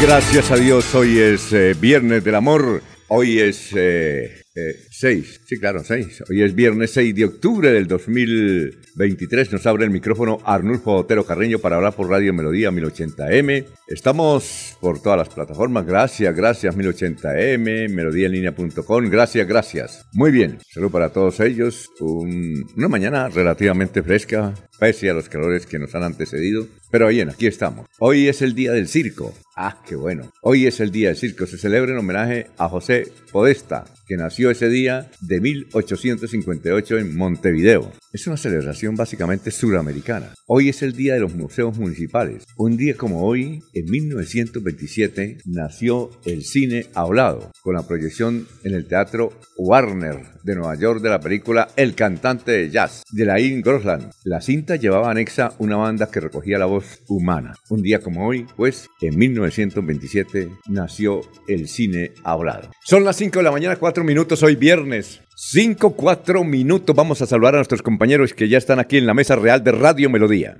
Gracias a Dios, hoy es eh, Viernes del Amor, hoy es 6, eh, eh, sí claro, 6, hoy es viernes 6 de octubre del 2023, nos abre el micrófono Arnulfo Otero Carreño para hablar por Radio Melodía 1080M, estamos por todas las plataformas, gracias, gracias 1080M, melodíaenlínea.com, gracias, gracias. Muy bien, salud para todos ellos, una mañana relativamente fresca, pese a los calores que nos han antecedido, pero bien, aquí estamos. Hoy es el día del circo. Ah, qué bueno. Hoy es el día del circo. Se celebra en homenaje a José Podesta, que nació ese día de 1858 en Montevideo. Es una celebración básicamente suramericana. Hoy es el día de los museos municipales. Un día como hoy, en 1927, nació el cine hablado, con la proyección en el Teatro Warner de Nueva York de la película El cantante de jazz, de Laín Grosland. La cinta llevaba anexa una banda que recogía la voz humana. Un día como hoy, pues, en 1927, nació el cine hablado. Son las 5 de la mañana, 4 minutos, hoy viernes. 5, 4 minutos. Vamos a saludar a nuestros compañeros que ya están aquí en la mesa real de Radio Melodía.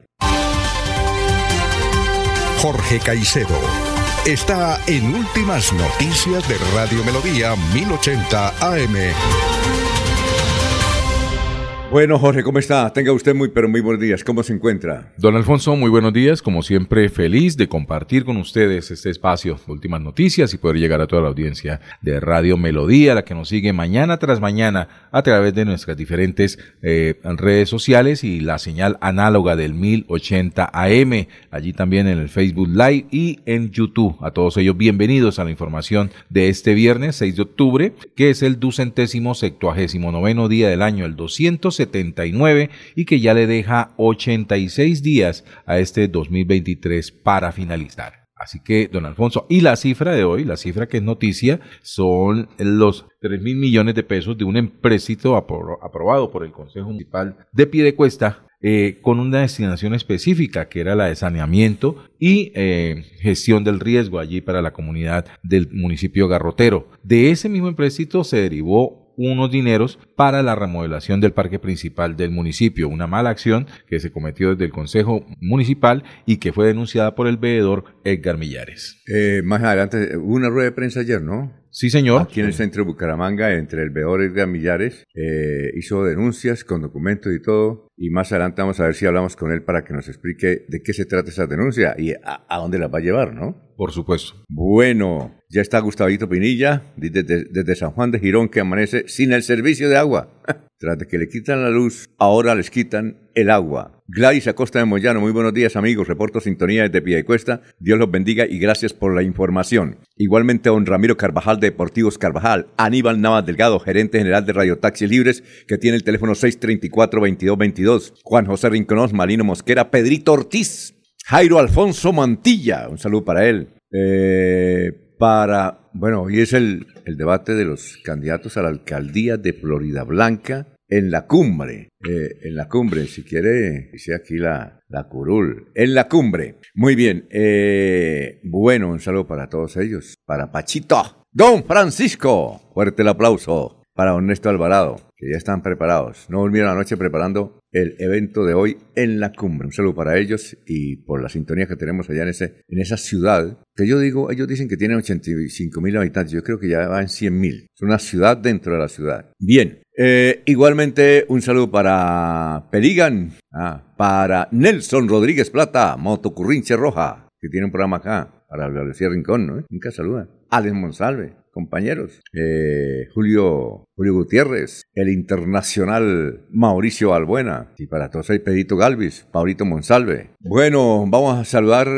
Jorge Caicedo está en Últimas Noticias de Radio Melodía 1080 AM. Bueno, Jorge, ¿cómo está? Tenga usted muy, pero muy buenos días. ¿Cómo se encuentra? Don Alfonso, muy buenos días. Como siempre, feliz de compartir con ustedes este espacio, últimas noticias y poder llegar a toda la audiencia de Radio Melodía, la que nos sigue mañana tras mañana a través de nuestras diferentes eh, redes sociales y la señal análoga del 1080 AM, allí también en el Facebook Live y en YouTube. A todos ellos, bienvenidos a la información de este viernes 6 de octubre, que es el ducentésimo septuagésimo noveno día del año, el 200 79 y que ya le deja 86 días a este 2023 para finalizar. Así que, don Alfonso, y la cifra de hoy, la cifra que es noticia, son los 3 mil millones de pesos de un empréstito aprobado por el Consejo Municipal de Piedecuesta eh, con una destinación específica que era la de saneamiento y eh, gestión del riesgo allí para la comunidad del municipio garrotero. De ese mismo empréstito se derivó unos dineros para la remodelación del parque principal del municipio, una mala acción que se cometió desde el Consejo Municipal y que fue denunciada por el veedor Edgar Millares. Eh, más adelante, hubo una rueda de prensa ayer, ¿no? Sí, señor. Aquí en el centro de Bucaramanga, entre el veedor Edgar Millares, eh, hizo denuncias con documentos y todo. Y más adelante vamos a ver si hablamos con él para que nos explique de qué se trata esa denuncia y a, a dónde la va a llevar, ¿no? Por supuesto. Bueno, ya está Gustavito Pinilla, desde, San Juan de Girón, que amanece sin el servicio de agua. Tras de que le quitan la luz, ahora les quitan el agua. Gladys Acosta de Moyano, muy buenos días amigos, reporto sintonía desde Cuesta. Dios los bendiga y gracias por la información. Igualmente a don Ramiro Carvajal de Deportivos Carvajal, Aníbal Navas Delgado, gerente general de Radio Taxis Libres, que tiene el teléfono 634-2222, Juan José Rinconós, Malino Mosquera, Pedrito Ortiz, Jairo Alfonso Mantilla, un saludo para él. Eh, para, bueno, hoy es el, el, debate de los candidatos a la alcaldía de Florida Blanca en la cumbre. Eh, en la cumbre, si quiere, dice aquí la, la curul. En la cumbre. Muy bien. Eh, bueno, un saludo para todos ellos. Para Pachito. Don Francisco. Fuerte el aplauso. Para Ernesto Alvarado que ya están preparados. No volvieron anoche preparando el evento de hoy en la cumbre. Un saludo para ellos y por la sintonía que tenemos allá en, ese, en esa ciudad, que yo digo, ellos dicen que tienen 85 mil habitantes, yo creo que ya va en 100 mil. Es una ciudad dentro de la ciudad. Bien, eh, igualmente un saludo para Peligan, ah, para Nelson Rodríguez Plata, Motocurrinche Roja, que tiene un programa acá, para Valencia Rincón, ¿no? Nunca saluda. Alex Monsalve, compañeros. Eh, Julio, Julio Gutiérrez, el internacional Mauricio Albuena, y para todos hay Pedrito Galvis, Paulito Monsalve. Bueno, vamos a saludar.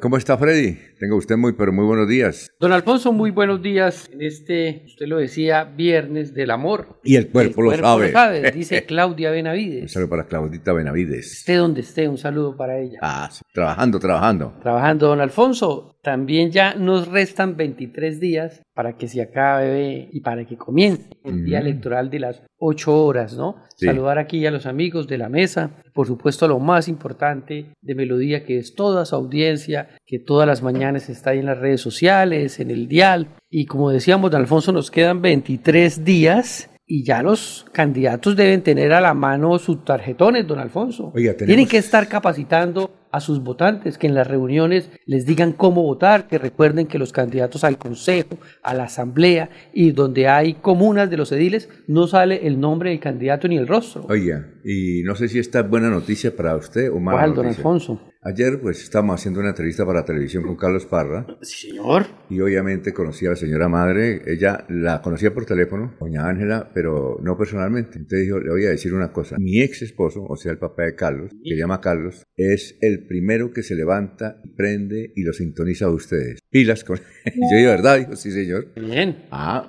¿Cómo está Freddy? Tenga usted muy, pero muy buenos días. Don Alfonso, muy buenos días en este, usted lo decía, viernes del amor. Y el cuerpo, lo, sabe. dice Claudia Benavides. Un saludo para Claudita Benavides. Esté donde esté, un saludo para ella. Ah, sí. trabajando, trabajando. Trabajando, don Alfonso. También ya nos restan 23 días para que se acabe y para que comience el día electoral de las 8 horas, ¿no? Saludar aquí a los amigos de la mesa, por supuesto lo más importante de Melodía, que es toda su audiencia, que todas las mañanas está ahí en las redes sociales, en el dial, y como decíamos, de Alfonso, nos quedan 23 días y ya los candidatos deben tener a la mano sus tarjetones, don Alfonso. Tienen que estar capacitando a sus votantes, que en las reuniones les digan cómo votar, que recuerden que los candidatos al Consejo, a la Asamblea y donde hay comunas de los ediles, no sale el nombre del candidato ni el rostro. Oiga, y no sé si esta es buena noticia para usted o mala ¿Cuál, don Alfonso? Ayer pues estábamos haciendo una entrevista para televisión con Carlos Parra. Sí, señor. Y obviamente conocí a la señora madre, ella la conocía por teléfono, doña Ángela, pero no personalmente. Entonces dijo, le voy a decir una cosa, mi ex esposo, o sea el papá de Carlos, que llama Carlos, es el primero que se levanta, prende y lo sintoniza a ustedes. Pilas con... yo digo, ¿verdad? Dijo, sí señor. Bien. Ah,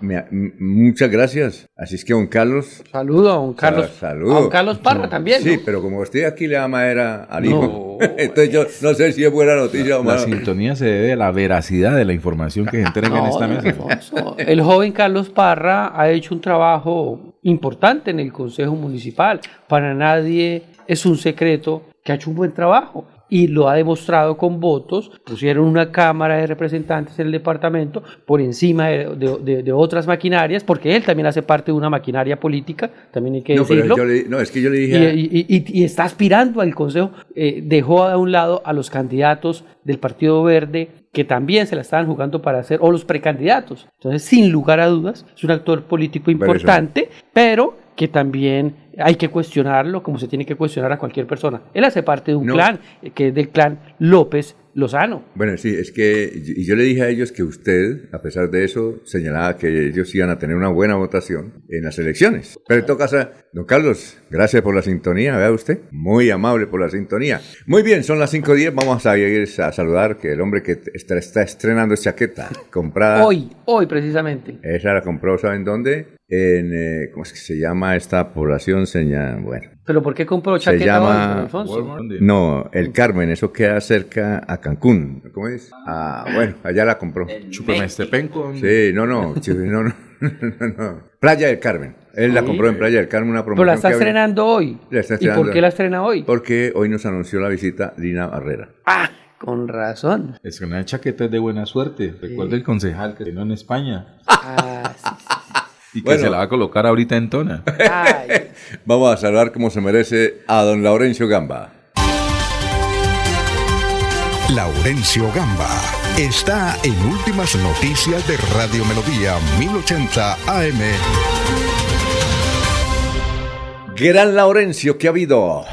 muchas gracias. Así es que don Carlos... Saludo a don Carlos. Saludo. A don Carlos Parra también. Sí, pero como usted aquí le ama era al hijo. Entonces yo no sé si es buena noticia o mala. La sintonía se debe a la veracidad de la información que se entrega en esta mesa. el joven Carlos Parra ha hecho un trabajo importante en el Consejo Municipal. Para nadie es un secreto que ha hecho un buen trabajo y lo ha demostrado con votos. Pusieron una Cámara de Representantes en el departamento por encima de, otras maquinarias, porque él también hace parte de una maquinaria política, también hay que no, decirlo. no, es que yo le dije... Y, está aspirando al Consejo, eh, dejó a un lado a los candidatos del Partido Verde que también se la estaban jugando para hacer, o los precandidatos. Entonces, sin lugar a dudas, es un actor político importante, pero que también hay que cuestionarlo como se tiene que cuestionar a cualquier persona. Él hace parte de un clan, eh, que es del clan López Lozano. Bueno, sí, es que y yo le dije a ellos que usted, a pesar de eso, señalaba que ellos iban a tener una buena votación en las elecciones. Pero en todo caso, don Carlos, gracias por la sintonía, vea usted, muy amable por la sintonía. Muy bien, son las 5.10, vamos a ir a saludar que el hombre que está, está estrenando chaqueta comprada. Hoy, hoy precisamente. Esa la compró, ¿saben dónde? En, eh, ¿cómo es que se llama esta población? Seña, bueno. ¿Pero por qué compró chaqueta se llama, Alfonso? No, el Carmen, eso queda cerca a Cancún. ¿Cómo es? Ah, bueno, allá la compró. Chupamestepenco. Sí, no, no, no, no, no, Playa del Carmen. Él la compró en Playa del Carmen, una promoción. Pero la está estrenando hoy. ¿Y por qué la estrena hoy? Porque hoy nos anunció la visita Lina Barrera. Ah, con razón. Es que una chaqueta es de buena suerte. Recuerda el concejal que vino en España. Ah, sí, sí. Y que se la va a colocar ahorita en tona. Vamos a saludar como se merece a don Laurencio Gamba. Laurencio Gamba está en Últimas Noticias de Radio Melodía 1080 AM. Gran Laurencio, ¿qué ha habido?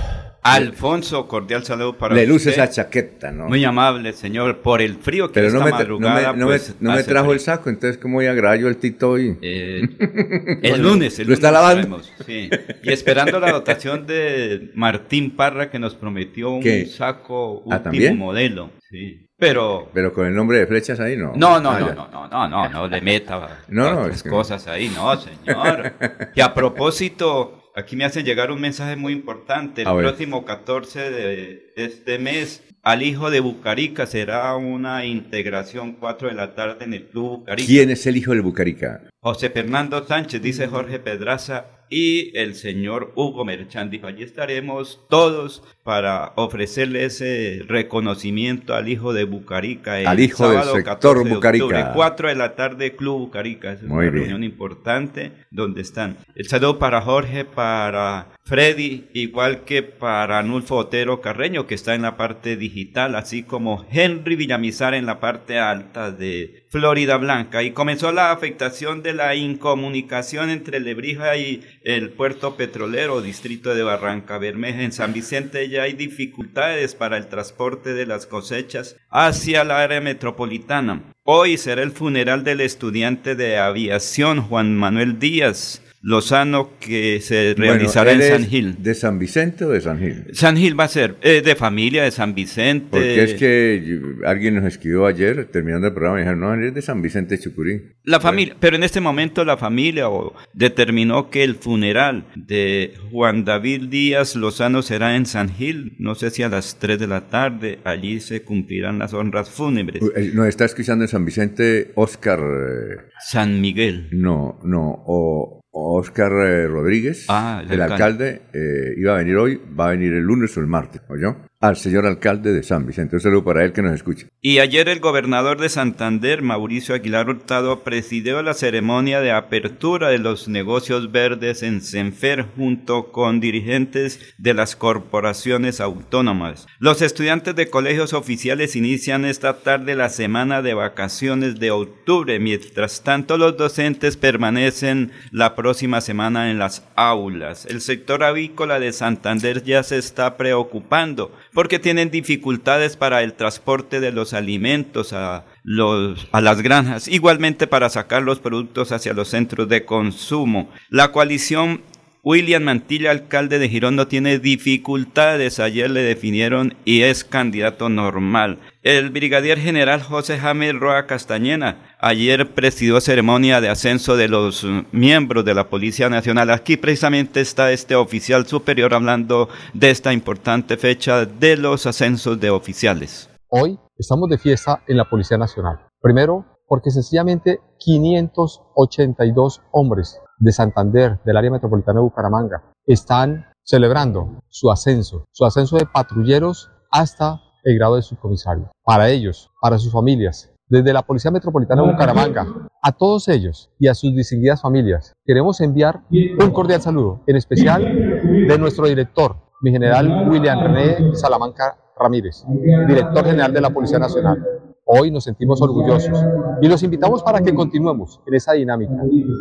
Alfonso, cordial saludo para Le luce esa chaqueta, ¿no? Muy amable, señor, por el frío que Pero esta no me, madrugada. No me, pues, no me trajo el saco, entonces, ¿cómo voy a grabar yo el tito hoy? Eh, el lunes, el ¿Lo está lavando? Sí. Y esperando la dotación de Martín Parra, que nos prometió un saco ¿Ah, último modelo. Sí. Pero, pero con el nombre de flechas ahí no. No, no, ah, no, no, no, no, no, no, le meta no, otras cosas ahí, no, señor. Y a propósito, Aquí me hacen llegar un mensaje muy importante. El próximo 14 de este mes, al hijo de Bucarica será una integración 4 de la tarde en el Club Bucarica. ¿Quién es el hijo de Bucarica? José Fernando Sánchez, dice Jorge Pedraza, y el señor Hugo Merchán. allí estaremos todos para ofrecerle ese reconocimiento al hijo de Bucarica. El al hijo del sector Bucarica. 4 de la tarde, Club Bucarica. Es una reunión importante donde están. El saludo para Jorge, para Freddy, igual que para Anulfo Otero Carreño, que está en la parte digital, así como Henry Villamizar en la parte alta de Florida Blanca y comenzó la afectación de la incomunicación entre Lebrija y el puerto petrolero distrito de Barranca Bermeja. En San Vicente ya hay dificultades para el transporte de las cosechas hacia la área metropolitana. Hoy será el funeral del estudiante de aviación Juan Manuel Díaz Lozano que se realizará en San Gil. ¿De San Vicente o de San Gil? San Gil va a ser eh, de familia de San Vicente. Porque es que alguien nos escribió ayer, terminando el programa, y dijeron, no, es de San Vicente Chucurí. La familia, pero en este momento la familia determinó que el funeral de Juan David Díaz Lozano será en San Gil, no sé si a las 3 de la tarde, allí se cumplirán las honras fúnebres. Eh, nos está escuchando en San Vicente Oscar... Eh, San Miguel. No, no, o Oscar eh, Rodríguez, ah, el, alcalde, eh, iba a venir hoy, va a venir el lunes o el martes, ¿oyó? Al señor alcalde de San Vicente. Un saludo para él que nos escuche. Y ayer el gobernador de Santander, Mauricio Aguilar Hurtado, presidió la ceremonia de apertura de los negocios verdes en Senfer junto con dirigentes de las corporaciones autónomas. Los estudiantes de colegios oficiales inician esta tarde la semana de vacaciones de octubre. Mientras tanto, los docentes permanecen la próxima semana en las aulas. El sector avícola de Santander ya se está preocupando porque tienen dificultades para el transporte de los alimentos a, los, a las granjas, igualmente para sacar los productos hacia los centros de consumo. La coalición William Mantilla, alcalde de Girón, tiene dificultades. Ayer le definieron y es candidato normal. El brigadier general José James Roa Castañena ayer presidió ceremonia de ascenso de los miembros de la Policía Nacional. Aquí precisamente está este oficial superior hablando de esta importante fecha de los ascensos de oficiales. Hoy estamos de fiesta en la Policía Nacional. Primero, porque sencillamente 582 hombres de Santander, del área metropolitana de Bucaramanga, están celebrando su ascenso, su ascenso de patrulleros hasta el grado de subcomisario. Para ellos, para sus familias, desde la Policía Metropolitana de Bucaramanga, a todos ellos y a sus distinguidas familias, queremos enviar un cordial saludo, en especial de nuestro director, mi general William René Salamanca Ramírez, director general de la Policía Nacional. Hoy nos sentimos orgullosos y los invitamos para que continuemos en esa dinámica,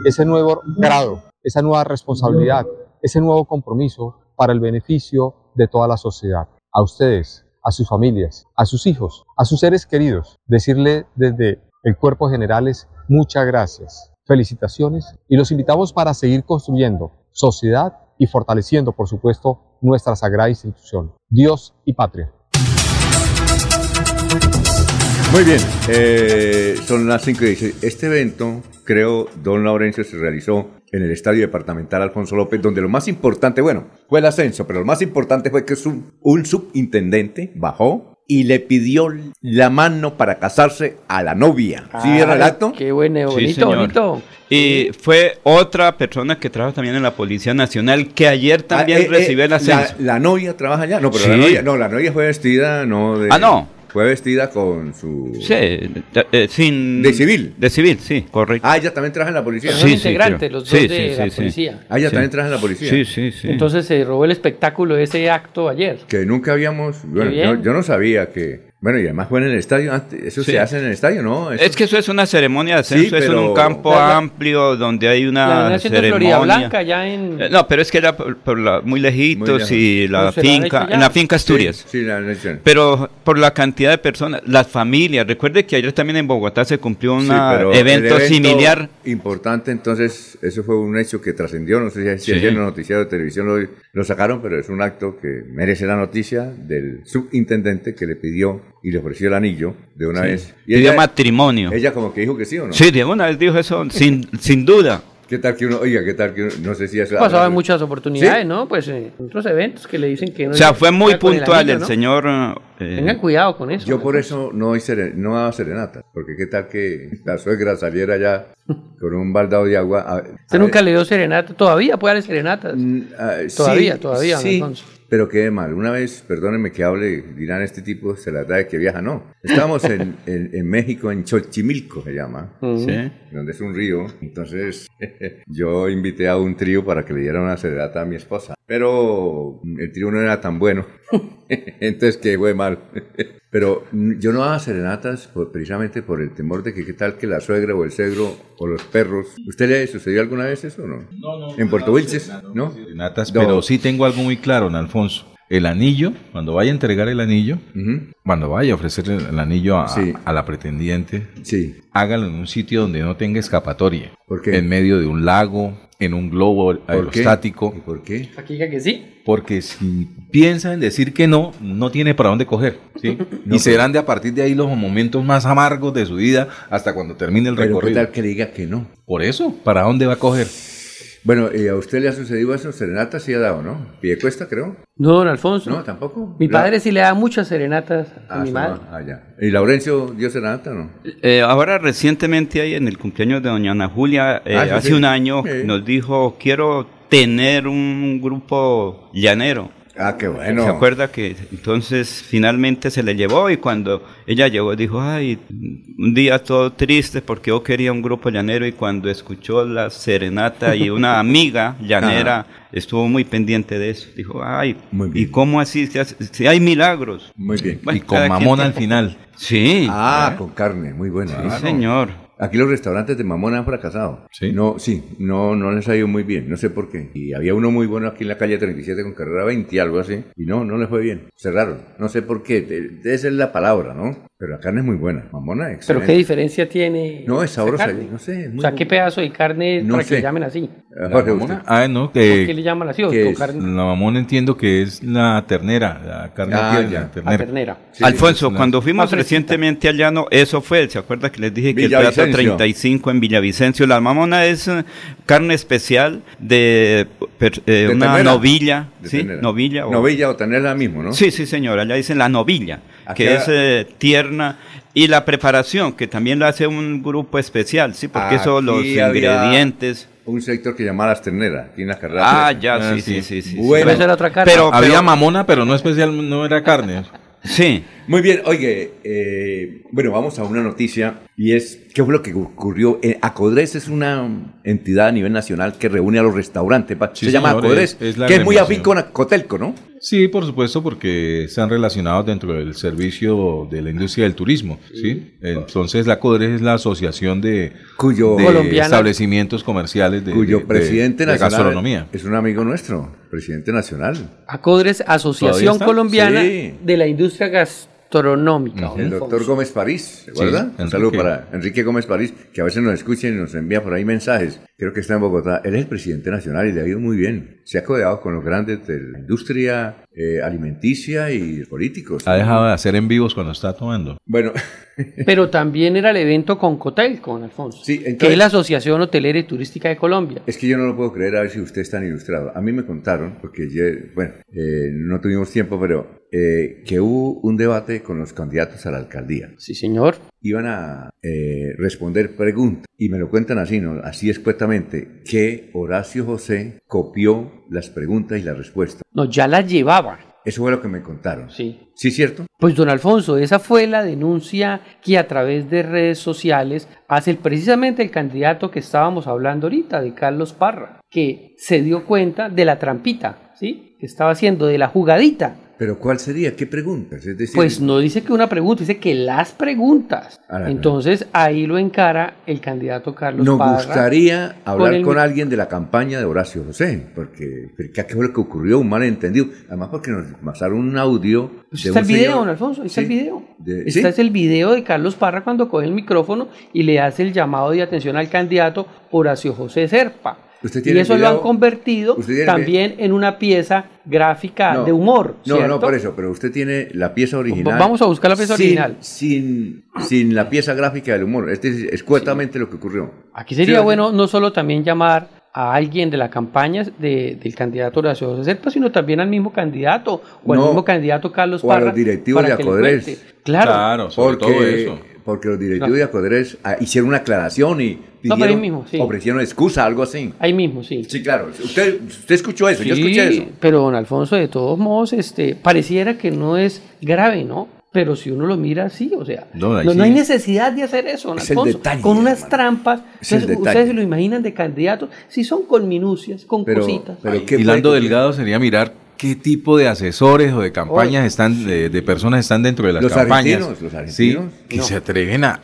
ese nuevo grado, esa nueva responsabilidad, ese nuevo compromiso para el beneficio de toda la sociedad. A ustedes, a sus familias, a sus hijos, a sus seres queridos, decirle desde el cuerpo generales muchas gracias, felicitaciones y los invitamos para seguir construyendo sociedad y fortaleciendo, por supuesto, nuestra sagrada institución, Dios y patria. Muy bien, eh, son las 5 y 16. Este evento, creo, don Laurencio, se realizó en el Estadio Departamental Alfonso López, donde lo más importante, bueno, fue el ascenso, pero lo más importante fue que un, un subintendente bajó y le pidió la mano para casarse a la novia. ¿Sí vieron el acto? Qué bueno, bonito, bonito. Y fue otra persona que trabaja también en la Policía Nacional que ayer ah, también eh, recibió el eh, ascenso. La, novia trabaja allá, no, pero la novia, no, la novia fue vestida, no de... Ah, no. Fue vestida con su... Sí, eh, sin... De civil. De civil, sí, correcto. Ah, ella también trabaja en la policía. Son integrantes los dos de la policía. Ah, ella también trabaja en la policía. Sí, sí, sí. Entonces se robó el espectáculo de ese acto ayer. Que nunca habíamos... Bueno, yo, no sabía que bueno, y además fue en el estadio, eso se hace en el estadio, ¿no? Es que eso es una ceremonia de ascenso, es en un campo amplio donde hay una la ceremonia. Blanca ya en... Eh, no, pero es que era por, muy lejitos y la finca, en la finca Asturias. Sí, la Pero por la cantidad de personas, las familias, recuerde que ayer también en Bogotá se cumplió un evento, similar. Importante, entonces, eso fue un hecho que trascendió, no sé si ayer en los noticiarios de televisión lo, lo sacaron, pero es un acto que merece la noticia del subintendente que le pidió y le ofreció el anillo de una vez. Y ella, matrimonio. Ella como que dijo que sí o no. Sí, de una vez dijo eso, sin, sin duda. ¿Qué tal que uno, oiga, qué tal que uno, no sé si eso... Pasaba en muchas oportunidades, ¿no? Pues en otros eventos que le dicen que no... O sea, fue muy puntual el, señor... Eh, Tengan cuidado con eso. Yo por eso no, doy no hago serenata, porque qué tal que la suegra saliera ya con un baldado de agua... ¿Usted nunca le dio serenata? ¿Todavía puede dar serenatas? Mm, ah, todavía, todavía, sí, pero qué mal. Una vez, perdónenme que hable, dirán este tipo se la da que viaja. No. Estábamos en, en, México, en Xochimilco se llama, ¿sí? donde es un río. Entonces yo invité a un trío para que le diera una serenata a mi esposa. Pero el trío no era tan bueno. Entonces que fue mal. Pero yo no hago serenatas precisamente por el temor de que qué tal que la suegra o el suegro o los perros. ¿Usted le sucedió alguna vez eso o no? No, no. ¿En Puerto Wilches? ¿No? Serenatas, pero sí tengo algo muy claro, Alfonso. El anillo, cuando vaya a entregar el anillo, cuando vaya a ofrecer el, anillo a, la pretendiente, sí. hágalo en un sitio donde no tenga escapatoria. ¿Por qué? En medio de un lago, en un globo aerostático. ¿Y por qué? Aquí que sí. Porque si piensa en decir que no, no tiene para dónde coger. ¿sí? y serán de a partir de ahí los momentos más amargos de su vida hasta cuando termine el recorrido. ¿Qué tal que diga que no? Por eso, ¿para dónde va a coger? Bueno, ¿y a usted le ha sucedido eso? Serenata sí ha dado, ¿no? cuesta, creo. No, don Alfonso. No, tampoco. Mi padre sí le da muchas serenatas a ah, mi madre. Ah, ya. ¿Y Laurencio dio serenata no? Eh, ahora, recientemente, ahí en el cumpleaños de doña Ana Julia, eh, ah, hace un año, nos dijo, quiero tener un grupo llanero. Ah, qué bueno. Se acuerda que entonces finalmente se le llevó y cuando ella llegó dijo, ay, un día todo triste porque yo quería un grupo llanero y cuando escuchó la serenata y una amiga llanera estuvo muy pendiente de eso. Dijo, ay, ¿y cómo así? Si hay milagros. Muy bien. y con mamón al final. Sí. Ah, con carne, muy bueno. Sí, señor. Aquí los restaurantes de Mamón han fracasado. Sí. No, sí, no, no les ha ido muy bien, no sé por qué. Y había uno muy bueno aquí en la calle 37 con carrera 20, algo así, y no, no les fue bien. Cerraron, no sé por qué, debe ser la palabra, ¿no? Pero la carne es muy buena, mamona, excelente. ¿Pero qué diferencia tiene? No, es sabrosa, no sé. o sea, ¿qué pedazo de carne no para que le llamen así? ¿La mamona? Ah, no, que... ¿Por qué le llaman así? carne? La mamona entiendo que es la ternera, la carne ah, ternera. La ternera. Alfonso, cuando fuimos recientemente al llano, eso fue, ¿se acuerda que les dije que el plato 35 en Villavicencio? La mamona es eh, carne especial de, eh, una novilla, ¿sí? Novilla o... Novilla o tenerla mismo, ¿no? Sí, sí, señora, allá dicen la novilla que es eh, tierna, y la preparación, que también la hace un grupo especial, ¿sí? Porque son los ingredientes. Un sector que llamaba las terneras, aquí en la carrera. Ah, ya, ah, sí, sí, sí, sí. Bueno, otra carne. Pero, había mamona, pero no especial, no era carne. Sí. Muy bien, oye, eh, bueno, vamos a una noticia y es, ¿qué fue lo que ocurrió? Eh, Acodres es una entidad a nivel nacional que reúne a los restaurantes, se llama Acodres, que es muy afín con Cotelco, ¿no? Sí, por supuesto, porque están relacionados dentro del servicio de la industria del turismo, ¿sí? Entonces, la Acodres es la asociación de, cuyo, establecimientos comerciales de, cuyo presidente nacional gastronomía. Es un amigo nuestro, presidente nacional. Acodres, Asociación Colombiana de la Industria Gastronómica el doctor Gómez París, ¿verdad? Un saludo para Enrique Gómez París, que a veces nos escucha y nos envía por ahí mensajes. Creo que está en Bogotá. Él es el presidente nacional y le ha ido muy bien. Se ha codeado con los grandes de la industria eh, alimenticia y políticos. Ha dejado de hacer en vivos cuando está tomando. Bueno. Pero también era el evento con Cotel, con Alfonso. Sí, que es la Asociación Hotelera y Turística de Colombia. Es que yo no lo puedo creer, a ver si usted está ilustrado. A mí me contaron, porque yo, bueno, eh, no tuvimos tiempo, pero eh, que hubo un debate con los candidatos a la alcaldía. Sí, señor. Iban a eh, responder preguntas y me lo cuentan así, ¿no? así escuetamente, que Horacio José copió las preguntas y las respuestas. No, ya las llevaba. Eso fue lo que me contaron. Sí. ¿Sí, cierto? Pues, don Alfonso, esa fue la denuncia que a través de redes sociales hace precisamente el candidato que estábamos hablando ahorita, de Carlos Parra, que se dio cuenta de la trampita, ¿sí? Que estaba haciendo, de la jugadita pero ¿cuál sería? ¿Qué preguntas? pues no dice que una pregunta, dice que las preguntas. Entonces ahí lo encara el candidato Carlos Nos gustaría hablar con, alguien de la campaña de Horacio José, porque ¿qué fue lo que ocurrió? Un malentendido. Además porque nos pasaron un audio. Pues está el video, don Alfonso, está el video. este es el video de Carlos Parra cuando coge el micrófono y le hace el llamado de atención al candidato Horacio José Serpa y eso lo han convertido también en una pieza gráfica de humor. No, no, por eso, pero usted tiene la pieza original. Vamos a buscar la pieza original. Sin, sin la pieza gráfica del humor. Este es escuetamente lo que ocurrió. Aquí sería bueno no solo también llamar a alguien de la campaña del candidato Horacio José sino también al mismo candidato o al mismo candidato Carlos o a los directivos de Acodres. Claro, claro sobre todo eso porque los directivos de Acodres ah, hicieron una aclaración y pidieron, mismo, ofrecieron excusa, algo así. Ahí mismo, sí. Sí, claro. Usted, usted escuchó eso, yo escuché eso. Pero don Alfonso, de todos modos, este, pareciera que no es grave, ¿no? Pero si uno lo mira así, o sea, no, hay necesidad de hacer eso, don Alfonso. con unas trampas, ustedes, se lo imaginan de candidatos, si son con minucias, con cositas. Pero Hilando Delgado sería mirar qué tipo de asesores o de campañas están, de, personas están dentro de las campañas. los argentinos. que se atreven a,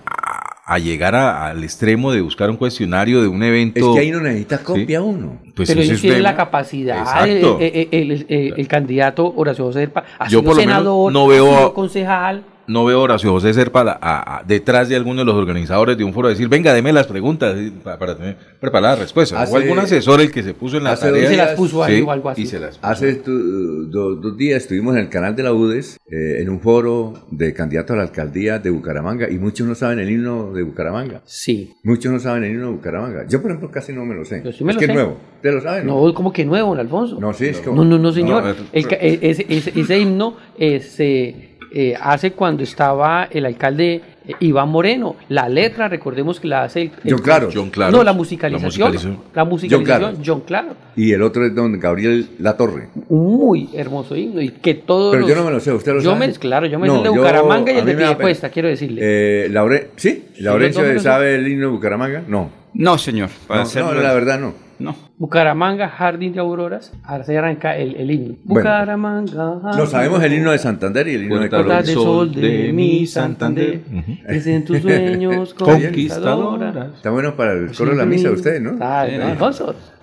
a llegar al extremo de buscar un cuestionario de un evento. Es que ahí no necesita copia uno. Pues Pero ellos tienen la capacidad. El, el, el, candidato Horacio José ha Yo sido senador, no veo, ha sido concejal no veo a Horacio José Serpa detrás de alguno de los organizadores de un foro decir, venga, deme las preguntas para, tener preparadas respuestas. o algún asesor el que se puso en la tarea. se las puso ahí o algo así. Hace dos días estuvimos en el canal de la UDES eh, en un foro de candidatos a la alcaldía de Bucaramanga y muchos no saben el himno de Bucaramanga. Sí. Muchos no saben el himno de Bucaramanga. Yo, por ejemplo, casi no me lo sé. es que es nuevo. ¿Te lo saben? No, como que nuevo, Alfonso. No, sí, es como... No, no, no, señor. E, ese, ese, himno es... Eh, eh, hace cuando estaba el alcalde eh, Iván Moreno. La letra, recordemos que la hace el, John, claro. John Claro. No, la musicalización. La musicalización, John Claro. Y el otro es don Gabriel Latorre. Un muy hermoso himno. Y que todos Pero yo no me lo sé, usted lo yo sabe. Me, claro, yo me sé el de Bucaramanga y el de Piedecuesta, quiero decirle. Eh, Laure, ¿Sí? ¿Laurencio sabe el himno de Bucaramanga? No. No, señor. no, la verdad no. No. Bucaramanga, Jardín de Auroras. Ahora se arranca el, el himno. Bucaramanga. no sabemos el himno de Santander y el himno de Colombia. de sol de mi Santander. Es en tus sueños conquistadoras. Está bueno para el coro de la misa de ustedes, ¿no? Ah,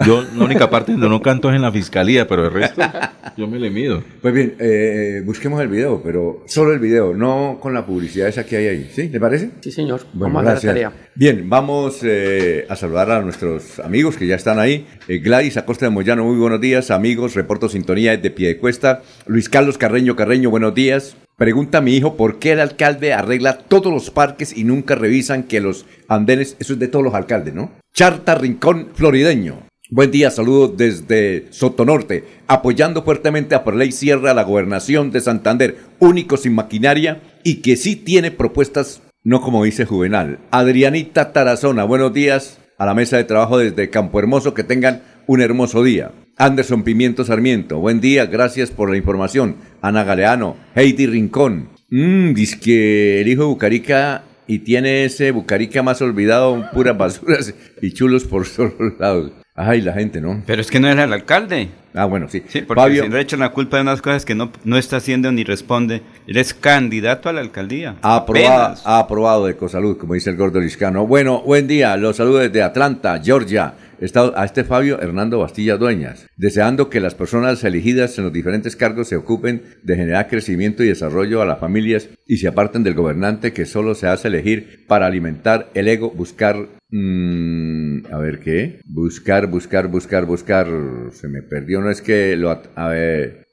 Yo, la única parte donde no canto es en la fiscalía, pero el resto yo me le mido. Pues bien, eh, busquemos el video, pero solo el video, no con la publicidad esa que hay ahí. ¿Sí? ¿Le parece? Sí, señor. vamos a la tarea. Bien, vamos eh, a saludar a nuestros amigos que ya están ahí. Eh, Gladys Acosta de Moyano, muy buenos días, amigos. Reporto sintonía de pie de cuesta. Luis Carlos Carreño Carreño, buenos días. Pregunta a mi hijo por qué el alcalde arregla todos los parques y nunca revisan que los andenes, eso es de todos los alcaldes, ¿no? Charta Rincón Florideño. Buen día, saludos desde Sotonorte, apoyando fuertemente a Ley Sierra, la gobernación de Santander, único sin maquinaria y que sí tiene propuestas, no como dice Juvenal. Adrianita Tarazona, buenos días a la mesa de trabajo desde Campo Hermoso. Que tengan un hermoso día. Anderson Pimiento Sarmiento, buen día, gracias por la información. Ana Galeano, Heidi Rincón. Mmm, dice que el hijo de Bucarica y tiene ese Bucarica más olvidado, puras basuras y chulos por todos lados. Ay, la gente, ¿no? Pero es que no era el alcalde. Ah, bueno, sí. Sí, porque Fabio, le echan la culpa de unas cosas que no, no está haciendo ni responde. Eres candidato a la alcaldía. Aprobado, aprobado de Cosalud, como dice el gordo liscano. Bueno, buen día. Los saludos desde Atlanta, Georgia. A este Fabio Hernando Bastilla Dueñas, deseando que las personas elegidas en los diferentes cargos se ocupen de generar crecimiento y desarrollo a las familias y se aparten del gobernante que solo se hace elegir para alimentar el ego, buscar Mm, a ver qué. Buscar, buscar, buscar, buscar. Se me perdió. No es que lo. A ver.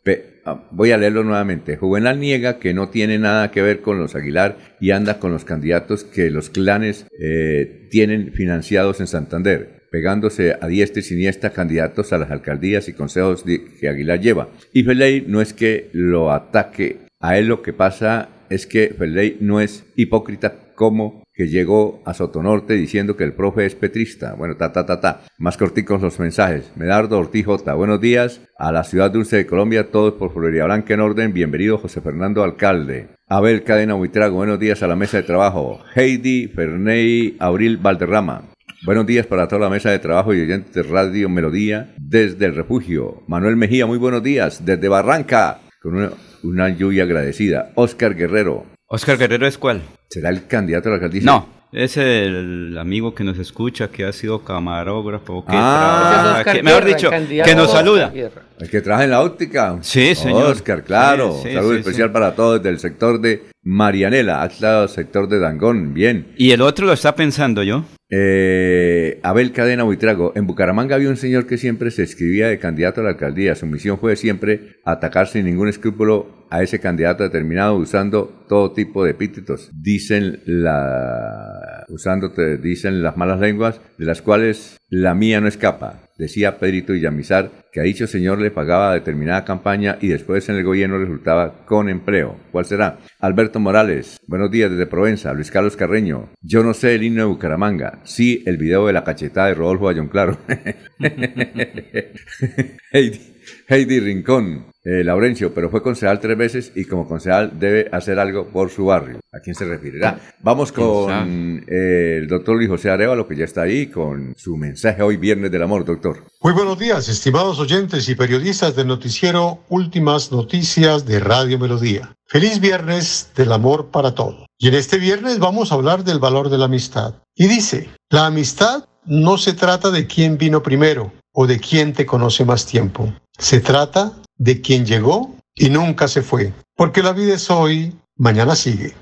Ah, voy a leerlo nuevamente. Juvenal niega que no tiene nada que ver con los Aguilar y anda con los candidatos que los clanes eh, tienen financiados en Santander, pegándose a diestra y siniestra candidatos a las alcaldías y consejos que Aguilar lleva. Y Feley no es que lo ataque, a él lo que pasa es que Feley no es hipócrita como que llegó a Sotonorte diciendo que el profe es petrista. Bueno, ta, ta, ta, ta. Más corticos los mensajes. Medardo Ortiz J. Buenos días a la ciudad dulce de Colombia, todos por Florida Blanca en orden. Bienvenido José Fernando Alcalde. Abel Cadena Huitrago, buenos días a la mesa de trabajo. Heidi Ferney Abril Valderrama. Buenos días para toda la mesa de trabajo y oyentes de Radio Melodía desde el refugio. Manuel Mejía, muy buenos días desde Barranca con una lluvia agradecida. Oscar Guerrero, ¿Oscar Guerrero es cuál? ¿Será el candidato a la alcaldía? No, es el amigo que nos escucha, que ha sido camarógrafo, que ah, trabaja, mejor dicho, que nos saluda. El que trabaja en la óptica. Sí, señor. Oscar, claro. Saludo especial para todos del sector de Marianela, hasta sector de Dangón. Bien. ¿Y el otro lo está pensando yo? Eh, Abel Cadena Buitrago. En Bucaramanga había un señor que siempre se escribía de candidato a la alcaldía. Su misión fue siempre atacar sin ningún escrúpulo a ese candidato determinado usando todo tipo de epítetos. Dicen la usando dicen las malas lenguas de las cuales la mía no escapa. Decía Pedrito Villamizar que a dicho señor le pagaba determinada campaña y después en el gobierno resultaba con empleo. ¿Cuál será? Alberto Morales, buenos días desde Provenza. Luis Carlos Carreño, yo no sé el himno de Bucaramanga. Sí, el video de la cachetada de Rodolfo Ayón Claro. Heidi Rincón, eh, Laurencio, pero fue concejal tres veces y como concejal debe hacer algo por su barrio. ¿A quién se referirá? Vamos con eh, el doctor Luis José Arevalo, que ya está ahí, con su mensaje hoy, Viernes del Amor, doctor. Muy buenos días, estimados oyentes y periodistas del noticiero Últimas Noticias de Radio Melodía. Feliz Viernes del Amor para todos. Y en este viernes vamos a hablar del valor de la amistad. Y dice, la amistad no se trata de quién vino primero o de quién te conoce más tiempo. Se trata de quien llegó y nunca se fue. Porque la vida es hoy, mañana sigue.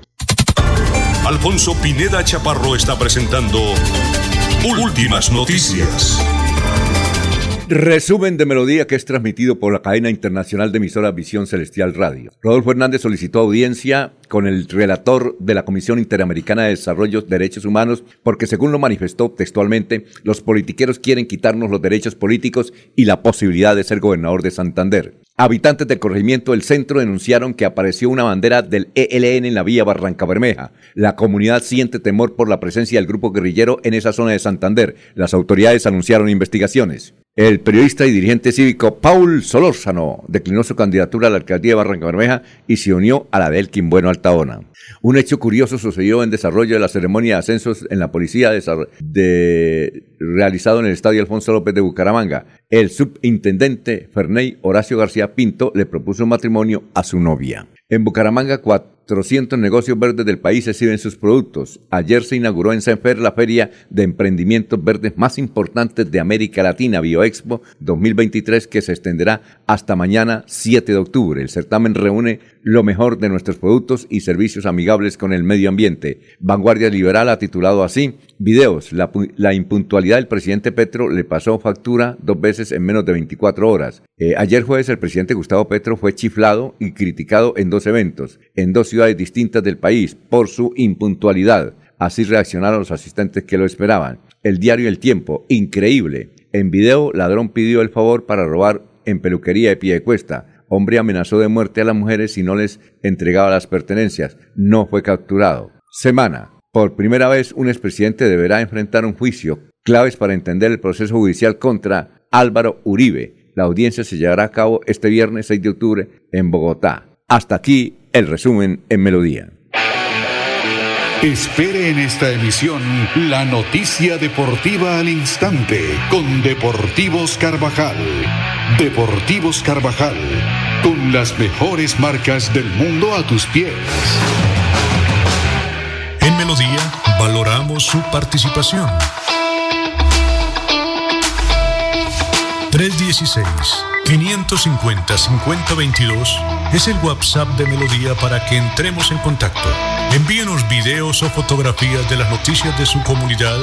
Alfonso Pineda Chaparro está presentando Últimas Noticias. Resumen de melodía que es transmitido por la cadena internacional de emisora Visión Celestial Radio. Rodolfo Hernández solicitó audiencia con el relator de la Comisión Interamericana de Desarrollo de Derechos Humanos porque según lo manifestó textualmente, los politiqueros quieren quitarnos los derechos políticos y la posibilidad de ser gobernador de Santander. Habitantes del corregimiento del centro denunciaron que apareció una bandera del ELN en la vía Barranca Bermeja. La comunidad siente temor por la presencia del grupo guerrillero en esa zona de Santander. Las autoridades anunciaron investigaciones. El periodista y dirigente cívico Paul Solórzano declinó su candidatura a la alcaldía de Barranca Bermeja y se unió a la de Elkin Bueno Altaona. Un hecho curioso sucedió en desarrollo de la ceremonia de ascensos en la policía realizado en el Estadio Alfonso López de Bucaramanga. El subintendente Ferney Horacio García Pinto le propuso matrimonio a su novia. En Bucaramanga, 400 negocios verdes del país exhiben sus productos. Ayer se inauguró en Sanfer la feria de emprendimientos verdes más importantes de América Latina, BioExpo 2023, que se extenderá hasta mañana 7 de octubre. El certamen reúne lo mejor de nuestros productos y servicios amigables con el medio ambiente. Vanguardia Liberal ha titulado así, Videos, la, impuntualidad del presidente Petro le pasó factura dos veces en menos de 24 horas. Eh, ayer jueves el presidente Gustavo Petro fue chiflado y criticado en dos eventos, en dos ciudades distintas del país, por su impuntualidad. Así reaccionaron los asistentes que lo esperaban. El diario El Tiempo, increíble. En video, ladrón pidió el favor para robar en peluquería de pie de cuesta. Hombre amenazó de muerte a las mujeres si no les entregaba las pertenencias. No fue capturado. Semana. Por primera vez, un expresidente deberá enfrentar un juicio. Claves para entender el proceso judicial contra Álvaro Uribe. La audiencia se llevará a cabo este viernes 6 de octubre en Bogotá. Hasta aquí el resumen en Melodía. Espere en esta emisión la noticia deportiva al instante con Deportivos Carvajal. Deportivos Carvajal, con las mejores marcas del mundo a tus pies. En Melodía valoramos su participación. 316-550-5022 es el WhatsApp de Melodía para que entremos en contacto. Envíenos videos o fotografías de las noticias de su comunidad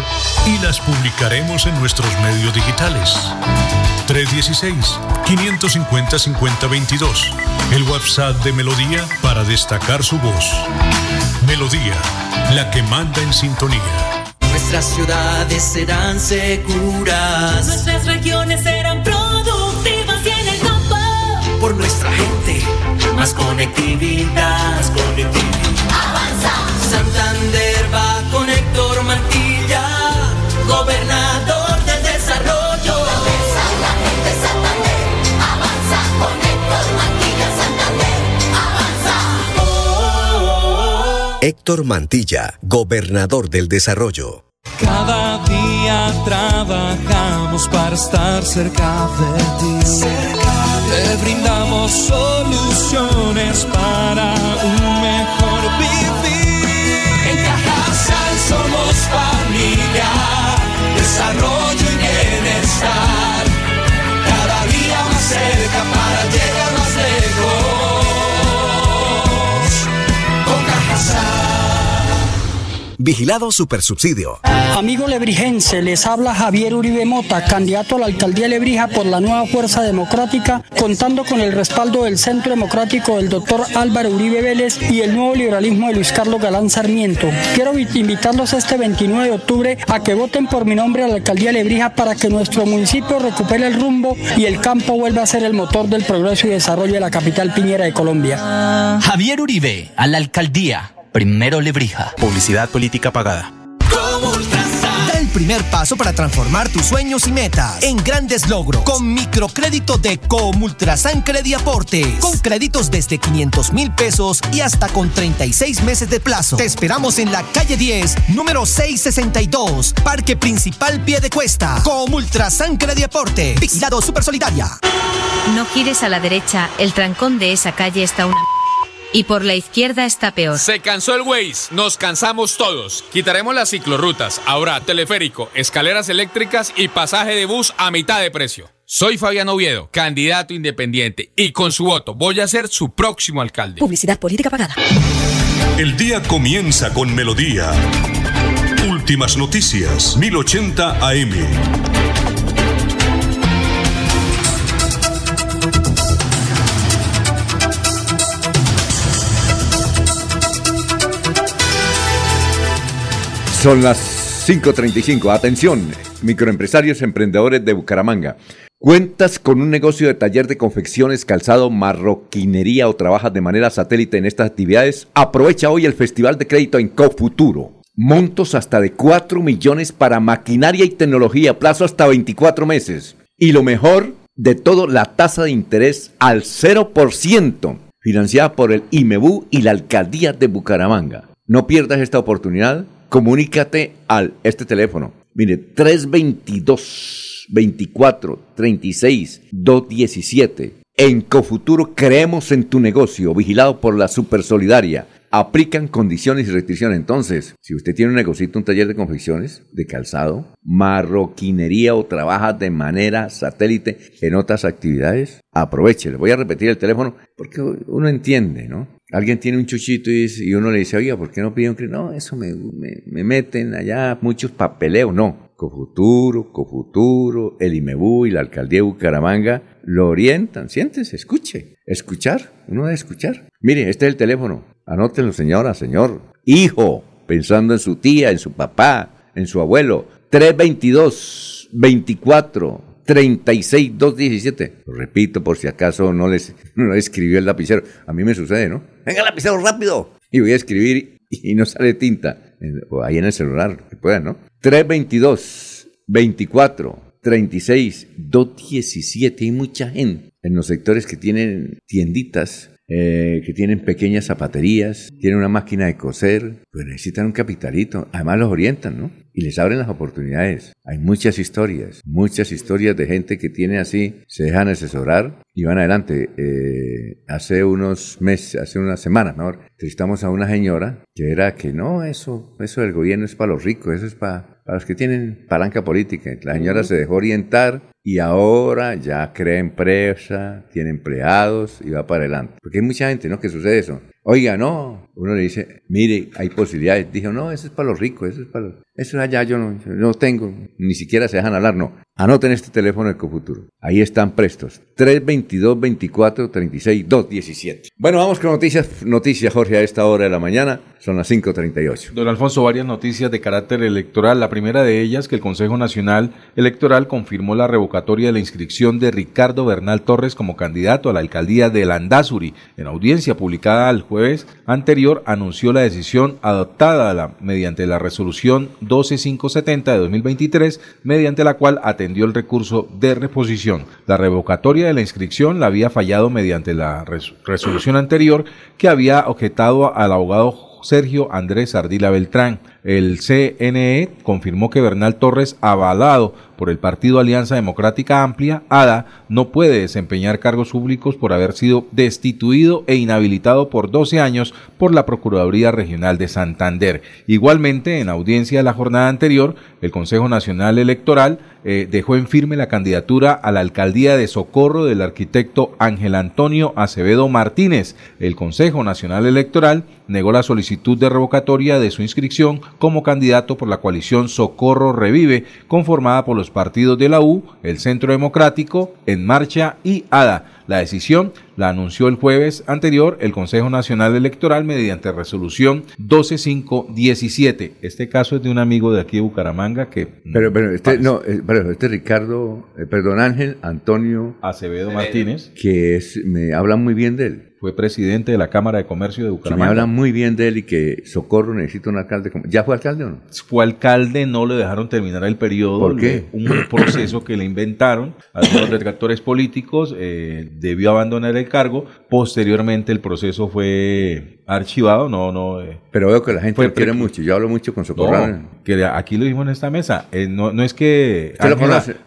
y las publicaremos en nuestros medios digitales. 316-550-5022. El WhatsApp de Melodía para destacar su voz. Melodía, la que manda en sintonía. Nuestras ciudades serán seguras. Nuestras regiones serán productivas y en el campo. Por nuestra gente, más conectividad. Más conectividad. Avanza. Santander Mantilla, gobernador del desarrollo. Cada día trabajamos para estar cerca de ti. Te brindamos soluciones para un mejor vivir. En Cajasal somos familia, desarrollo y bienestar. Vigilado Supersubsidio. Amigo lebrigense, les habla Javier Uribe Mota, candidato a la alcaldía de Lebrija por la nueva Fuerza Democrática, contando con el respaldo del Centro Democrático del doctor Álvaro Uribe Vélez y el nuevo liberalismo de Luis Carlos Galán Sarmiento. Quiero invitarlos este 29 de octubre a que voten por mi nombre a la alcaldía de Lebrija para que nuestro municipio recupere el rumbo y el campo vuelva a ser el motor del progreso y desarrollo de la capital piñera de Colombia. Javier Uribe, a la alcaldía. Primero Lebrija. Publicidad política pagada primer paso para transformar tus sueños y metas en grandes logros con microcrédito de Comultrasan Aporte con créditos desde 500 mil pesos y hasta con 36 meses de plazo. Te esperamos en la calle 10, número 662, Parque Principal Pie de Cuesta. Comultrasan Aporte, vigilado super solidaria. No gires a la derecha, el trancón de esa calle está una y por la izquierda está peor. Se cansó el Waze, nos cansamos todos. Quitaremos las ciclorrutas, ahora teleférico, escaleras eléctricas y pasaje de bus a mitad de precio. Soy Fabián Oviedo, candidato independiente, y con su voto voy a ser su próximo alcalde. Publicidad política pagada. El día comienza con melodía. Últimas noticias, 1080 AM. Son las 5.35. Atención, microempresarios emprendedores de Bucaramanga. ¿Cuentas con un negocio de taller de confecciones, calzado, marroquinería o trabajas de manera satélite en estas actividades? Aprovecha hoy el Festival de Crédito en Cofuturo. Montos hasta de 4 millones para maquinaria y tecnología, plazo hasta 24 meses. Y lo mejor de todo, la tasa de interés al 0%, financiada por el IMEBU y la Alcaldía de Bucaramanga. No pierdas esta oportunidad comunícate al este teléfono. Mire, 322 24 36 217. En Cofuturo creemos en tu negocio, vigilado por la Super Solidaria. Aplican condiciones y restricciones. Entonces, si usted tiene un negocio, un taller de confecciones, de calzado, marroquinería o trabaja de manera satélite en otras actividades, aproveche. Le voy a repetir el teléfono porque uno entiende, ¿no? Alguien tiene un chuchito y, uno le dice, oiga, ¿por qué no piden un No, eso me, me, meten allá muchos papeleos. No, Cofuturo, Cofuturo, el IMEBU y la Alcaldía de Bucaramanga lo orientan. Siéntese, escuche. Escuchar, uno debe escuchar. Mire, este es el teléfono. Anótenlo, señora, señor. Hijo, pensando en su tía, en su papá, en su abuelo. 322 24 36217. Lo repito por si acaso no les escribió el lapicero. A mí me sucede, ¿no? Venga, lapicero, rápido. Y voy a escribir y no sale tinta. O ahí en el celular, que puedan, ¿no? 322 24 36 217. Hay mucha gente en los sectores que tienen tienditas eh, que tienen pequeñas zapaterías, tienen una máquina de coser, pues necesitan un capitalito. Además los orientan, ¿no? Y les abren las oportunidades. Hay muchas historias, muchas historias de gente que tiene así, se dejan asesorar y van adelante. Eh, hace unos meses, hace unas semanas, mejor, entrevistamos a una señora que era que no, eso, eso del gobierno es para los ricos, eso es para, para los que tienen palanca política. La señora se dejó orientar y ahora ya crea empresa, tiene empleados y va para adelante. Porque hay mucha gente, ¿no? Que sucede eso. Oiga, no. Uno le dice, mire, hay posibilidades. Dijo, no, eso es para los ricos, eso es para los... Eso allá yo no, no tengo, ni siquiera se dejan hablar, no. Anoten este teléfono de Cofuturo. Ahí están prestos. 322 24 36 217. Bueno, vamos con noticias, noticias, Jorge, a esta hora de la mañana. Son las 5.38. Don Alfonso, varias noticias de carácter electoral. La primera de ellas, que el Consejo Nacional Electoral confirmó la revocatoria de la inscripción de Ricardo Bernal Torres como candidato a la alcaldía de Landazuri. En audiencia publicada el jueves anterior, anunció la decisión adoptada mediante la resolución 12570 de 2023, mediante la cual atendió el recurso de reposición. La revocatoria de la inscripción la había fallado mediante la resolución anterior que había objetado al abogado Sergio Andrés Ardila Beltrán. El CNE confirmó que Bernal Torres, avalado por el Partido Alianza Democrática Amplia, ADA, no puede desempeñar cargos públicos por haber sido destituido e inhabilitado por 12 años por la Procuraduría Regional de Santander. Igualmente, en audiencia de la jornada anterior, el Consejo Nacional Electoral eh, dejó en firme la candidatura a la alcaldía de Socorro del arquitecto Ángel Antonio Acevedo Martínez. El Consejo Nacional Electoral negó la solicitud de revocatoria de su inscripción como candidato por la coalición Socorro Revive, conformada por los partidos de la U, el Centro Democrático, En Marcha y ADA. La decisión la anunció el jueves anterior el Consejo Nacional Electoral mediante resolución 12517. Este caso es de un amigo de aquí de Bucaramanga que... Pero, pero este, no, eh, pero este Ricardo, eh, perdón, Ángel Antonio Acevedo Martínez. Que es, me habla muy bien de él. Fue presidente de la Cámara de Comercio de Que me Bucaramanga. hablan muy bien de él y que Socorro necesita un alcalde. ¿Ya fue alcalde o no? Fue alcalde, no le dejaron terminar el periodo. ¿Por qué? le- Un proceso que le inventaron a los detractores políticos, eh, debió abandonar el cargo. Posteriormente el proceso fue archivado, no, no. eh, Pero veo que la gente lo quiere mucho. Yo hablo mucho con Socorro. No, que aquí lo dijimos en esta mesa. eh, no, no es que.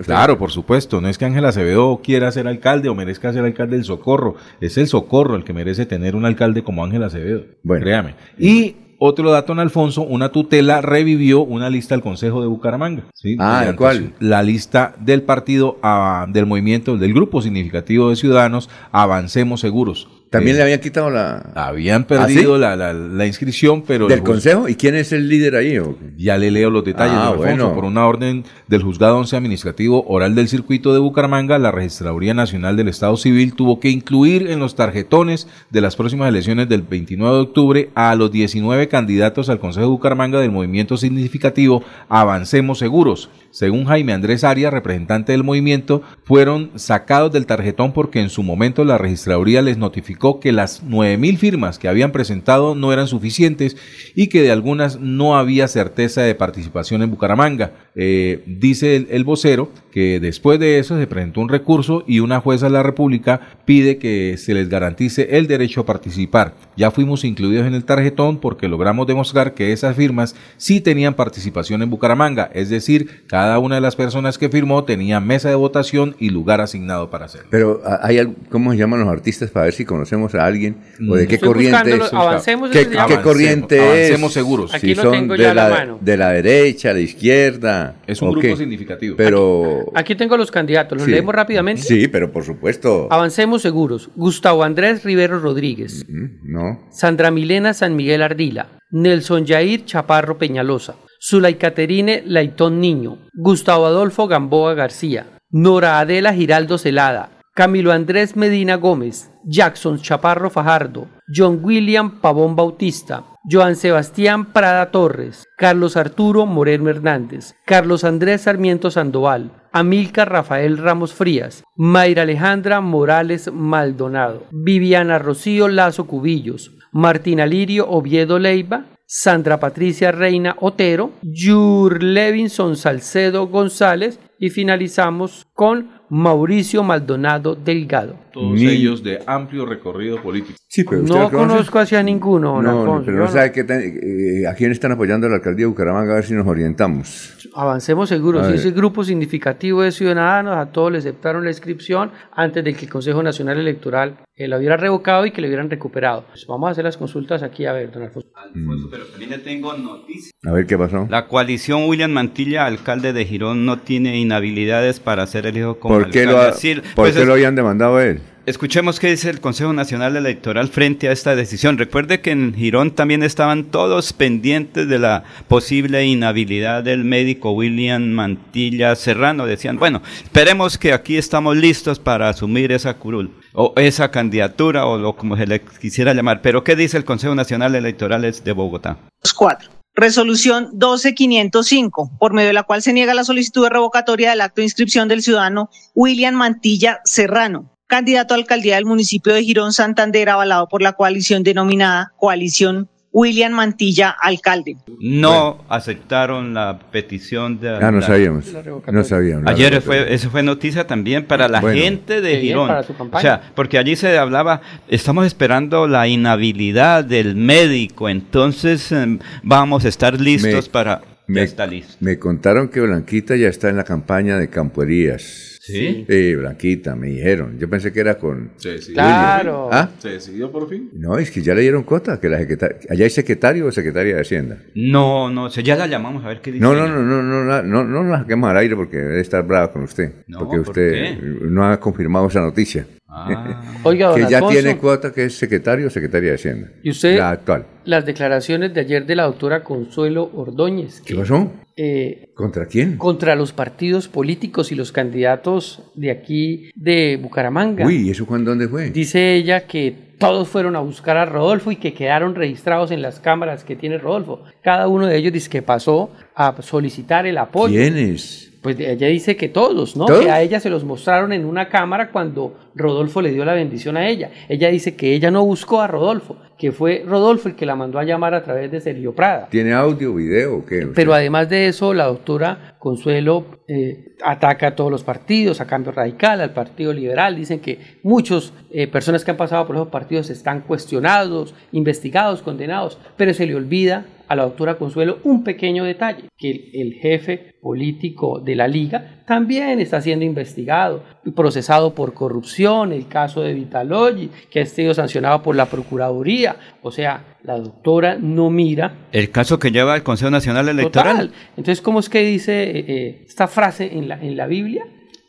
Claro, por supuesto. No es que Ángel Acevedo quiera ser alcalde o merezca ser alcalde del Socorro. Es el Socorro el que merece tener un alcalde como Ángel Acevedo. Créame. Y. Otro dato en Alfonso, una tutela revivió una lista del Consejo de Bucaramanga. ¿sí? Ah, Mediante ¿cuál? La lista del partido, ah, del movimiento, del grupo significativo de ciudadanos, Avancemos Seguros. También Eh, le habían quitado la... Habían ¿Ah, perdido sí? la, la- la inscripción, pero... ¿Del Consejo? ¿Y quién es el líder ahí? ya le leo los detalles, Ah, don Alfonso. bueno. Por una orden del Juzgado 11 Administrativo Oral del Circuito de Bucaramanga, la Registraduría Nacional del Estado Civil tuvo que incluir en los tarjetones de las próximas elecciones del 29 de octubre a los 19 candidatos al Consejo de Bucaramanga del movimiento significativo Avancemos Seguros. Según Jaime Andrés Arias, representante del movimiento, fueron sacados del tarjetón porque en su momento la registraduría les notificó que las 9.000 firmas que habían presentado no eran suficientes y que de algunas no había certeza de participación en Bucaramanga. Eh, dice el, el vocero que después de eso se presentó un recurso y una jueza de la República pide que se les garantice el derecho a participar. Ya fuimos incluidos en el tarjetón porque logramos demostrar que esas firmas sí tenían participación en Bucaramanga, es decir, cada una de las personas que firmó tenía mesa de votación y lugar asignado para hacerlo. Pero hay ¿cómo se llaman los artistas para ver si conocemos a alguien o de Mm. qué Estoy corriente es? avancemos, ¿Qué, corriente Avancemos, es? avancemos seguros. Aquí si lo son tengo de la la, mano. de la derecha, de la izquierda. Es un ¿o grupo qué? significativo. Pero Aquí tengo los candidatos, los Sí. leemos rápidamente. sí, pero por supuesto. Avancemos seguros. Gustavo Andrés Rivero Rodríguez. No. Sandra Milena San Miguel Ardila. Nelson Yair Chaparro Peñalosa. Zulay Caterine Laitón Niño. Gustavo Adolfo Gamboa García. Nora Adela Giraldo Celada. Camilo Andrés Medina Gómez. Jackson Chaparro Fajardo. John William Pavón Bautista. Joan Sebastián Prada Torres. Carlos Arturo Moreno Hernández. Carlos Andrés Sarmiento Sandoval. Amilcar Rafael Ramos Frías. Mayra Alejandra Morales Maldonado. Viviana Rocío Lazo Cubillos. Martina Lirio Oviedo Leiva. Sandra Patricia Reina Otero. Yur Levinson Salcedo González. Y finalizamos con Mauricio Maldonado Delgado. Todos Ni- ellos de amplio recorrido político. Sí, pero usted No conozco hacia ninguno, don No, Alfonso, pero no no. sabe qué tan- eh, a quién están apoyando la alcaldía de Bucaramanga, a ver si nos orientamos. Avancemos Y ver. ese grupo significativo de ciudadanos, a todos les aceptaron la inscripción antes de que el Consejo Nacional Electoral eh, la hubiera revocado y que la hubieran recuperado. Pues vamos a hacer las consultas aquí, a ver, don Alfonso. Alfonso, pero también le tengo noticias. A ver qué pasó. La coalición William Mantilla, alcalde de Girón, no tiene inhabilidades para ser elegido como ¿Por qué, alcalde. lo, ha- Así- ¿por pues qué es- lo habían demandado a él? Escuchemos qué dice el Consejo Nacional Electoral frente a esta decisión. Recuerde que en Girón también estaban todos pendientes de la posible inhabilidad del médico William Mantilla Serrano. Decían, bueno, esperemos que aquí estamos listos para asumir esa curul o esa candidatura o lo como se le quisiera llamar. Pero ¿qué dice el Consejo Nacional Electoral de Bogotá? 4. Resolución 12505, por medio de la cual se niega la solicitud de revocatoria del acto de inscripción del ciudadano William Mantilla Serrano, candidato a alcaldía del municipio de Girón Santander, avalado por la coalición denominada Coalición William Mantilla Alcalde. No aceptaron la petición de... Ah, no la- sabíamos. No sabíamos. Ayer fue, eso fue noticia también para la Bueno. gente de Girón. para su O sea, porque allí se hablaba, estamos esperando la inhabilidad del médico, entonces em, vamos a estar listos Me- para... Me, ya está listo. me contaron que Blanquita ya está en la campaña de Campuerías. ¿Sí? Sí, Blanquita, me dijeron. Yo pensé que era con... Se decidió. Claro. ¿Ah? ¿Se decidió por fin? No, es que ya le dieron cota, que la secretaria... ¿Allá hay secretario o secretaria de Hacienda? No, no, ya la llamamos a ver qué dice. No, no, no, no, no, no, no, no la saquemos al aire porque debe estar brava con usted. No, porque ¿por usted qué? no ha confirmado esa noticia. Ah. Oiga, don que ya Alfonso, tiene cuota que es secretario o secretaria de Hacienda. ¿Y usted? La actual. las declaraciones de ayer de la doctora Consuelo Ordóñez, ¿Qué pasó? eh, ¿Contra quién? contra los partidos políticos y los candidatos de aquí de Bucaramanga. Uy, ¿y eso cuándo, dónde fue? Dice ella que todos fueron a buscar a Rodolfo y que quedaron registrados en las cámaras que tiene Rodolfo. Cada uno de ellos dice que pasó a solicitar el apoyo. ¿Quiénes? Pues ella dice que todos, ¿no? Que a ella se los mostraron en una cámara cuando Rodolfo le dio la bendición a ella. Ella dice que ella no buscó a Rodolfo, que fue Rodolfo el que la mandó a llamar a través de Sergio Prada. ¿Tiene audio, video o qué? Pero además de eso, la doctora Consuelo eh, ataca a todos los partidos, a Cambio Radical, al Partido Liberal. Dicen que muchas eh, personas que han pasado por esos partidos están cuestionados, investigados, condenados, pero se le olvida a la doctora Consuelo un pequeño detalle, que el, jefe político de la liga también está siendo investigado y procesado por corrupción, el caso de Vitalogy, que ha sido sancionado por la Procuraduría, o sea, la doctora no mira... El caso que lleva el Consejo Nacional Electoral. Entonces, ¿cómo es que dice eh, eh, esta frase en la, en la Biblia?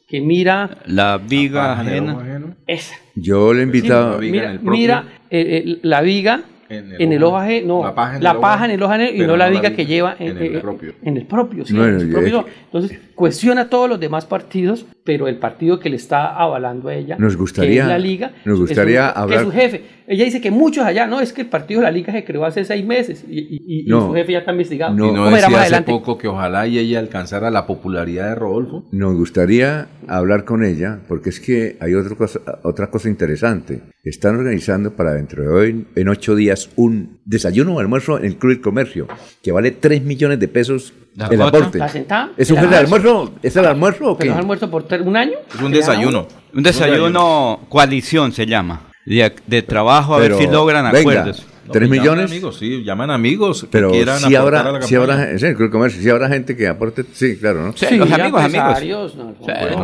que mira la viga ajena. Esa. Yo le he invitado. mira, mira eh, la viga en el, ojo ajeno, no, la paja en, el, ojo ajeno y no la viga que lleva en, el propio. En el propio, sí, Entonces, cuestiona todos los demás partidos, pero el partido que le está avalando a ella, nos gustaría, que es la Liga, nos gustaría hablar... que su jefe. Ella dice que muchos allá, no, es que el partido de la Liga se creó hace seis meses y, su jefe ya está investigado. No, no decía más hace poco que ojalá y ella alcanzara la popularidad de Rodolfo. Nos gustaría hablar con ella, porque es que hay otra cosa, otra cosa interesante. Están organizando para dentro de hoy, en ocho días, un desayuno o almuerzo en el Club del Comercio, que vale 3 millones de pesos el aporte. ¿Es un almuerzo? ¿Es el almuerzo o qué? ¿Es almuerzo por un año? Es un desayuno. Un desayuno coalición se llama. De, trabajo a ver si logran acuerdos. ¿Tres millones? Amigos, sí, llaman amigos pero si habrá, si habrá, sí, el comercio, si habrá gente que aporte, sí, claro, ¿no? Sí, los amigos, amigos.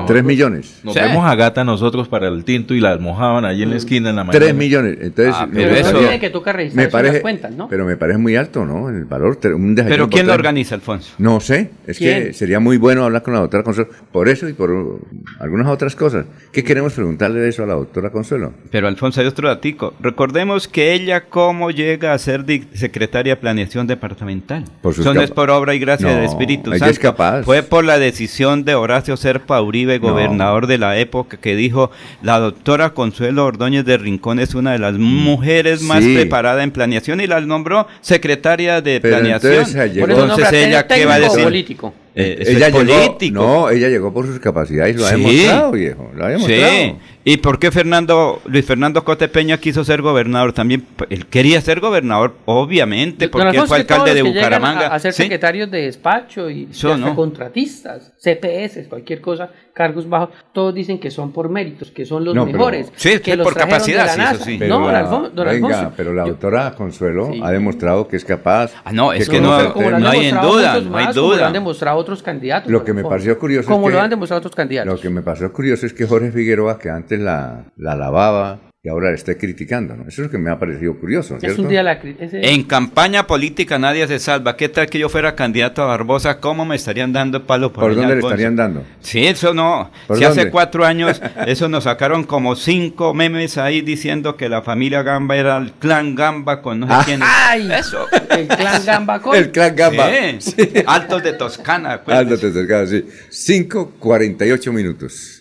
tres millones. Nos vemos a Gata nosotros para el tinto y la almojaban allí en la esquina en la mañana. Tres millones, entonces... Ah, pero eso... Tiene que toca me parece, cuentas, ¿no? Pero me parece muy alto, ¿no? El valor, un ¿Pero quién lo organiza, Alfonso? No sé, es que sería muy bueno hablar con la doctora Consuelo por eso y por algunas otras cosas. ¿Qué queremos preguntarle de eso a la doctora Consuelo? Pero Alfonso, hay otro datico. Recordemos que ella cómo llega a ser secretaria de Planeación Departamental. Eso no es por obra y gracia del Espíritu Santo. Es capaz. Fue por la decisión de Horacio Serpa Uribe, gobernador de la época, que dijo, la doctora Consuelo Ordóñez de Rincón es una de las mm. mujeres más preparadas en planeación y la nombró secretaria de planeación. Entonces, ella, ¿qué va a decir? Político. Eh, ella llegó, no, ella llegó por sus capacidades, lo ha demostrado, viejo, lo ha demostrado. Sí. ¿Y por qué Fernando, Luis Fernando Cote Peña quiso ser gobernador? También, él quería ser gobernador, obviamente, porque él fue alcalde de Bucaramanga. A, ser secretarios de despacho y, contratistas, CPS, cualquier cosa, cargos bajos, todos dicen que son por méritos, que son los mejores. sí, que por capacidad, sí, Pero no, la, venga, pero la doctora Consuelo ha demostrado que es capaz. Ah, no, es que, no, hay en duda, no hay duda. lo han demostrado otros candidatos. Lo que me pareció curioso como es lo han demostrado otros candidatos. Lo que me pareció curioso es que Jorge Figueroa, que antes la, la lavaba, y ahora le esté criticando. ¿no? Eso es lo que me ha parecido curioso. Es un día la, En campaña política nadie se salva. ¿Qué tal que yo fuera candidato a Barbosa? ¿Cómo me estarían dando palo por ¿Por dónde le estarían dando? Sí, eso no. Si hace cuatro años, eso nos sacaron como cinco memes ahí diciendo que la familia Gamba era el clan Gamba con no sé quién. ¡Ay! Eso. El clan Gamba con. El clan Gamba. Sí. Altos de Toscana. Altos de Toscana, sí. 5.48 minutos.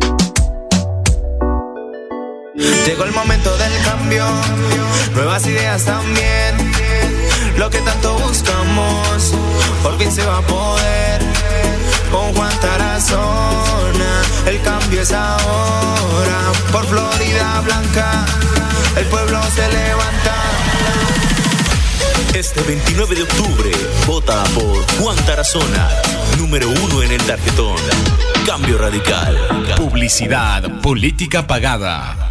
Llegó el momento del cambio, nuevas ideas también. Lo que tanto buscamos, por fin se va a poder. Con Juan Tarazona, el cambio es ahora. Por Florida Blanca, el pueblo se levanta. Este 29 de octubre, vota por Juan Tarazona, número uno en el tarjetón. cambio radical. Publicidad, política pagada.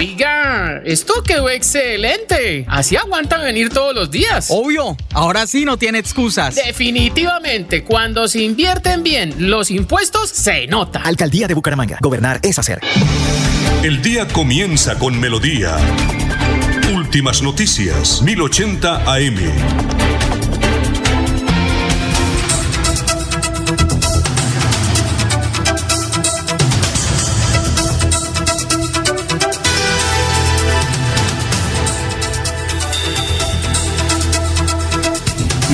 Oiga, esto quedó excelente. Así aguanta venir todos los días. Obvio, ahora sí no tiene excusas. Definitivamente, cuando se invierten bien los impuestos, se nota. Alcaldía de Bucaramanga. Gobernar es hacer. El día comienza con melodía. Últimas noticias, 1080 AM.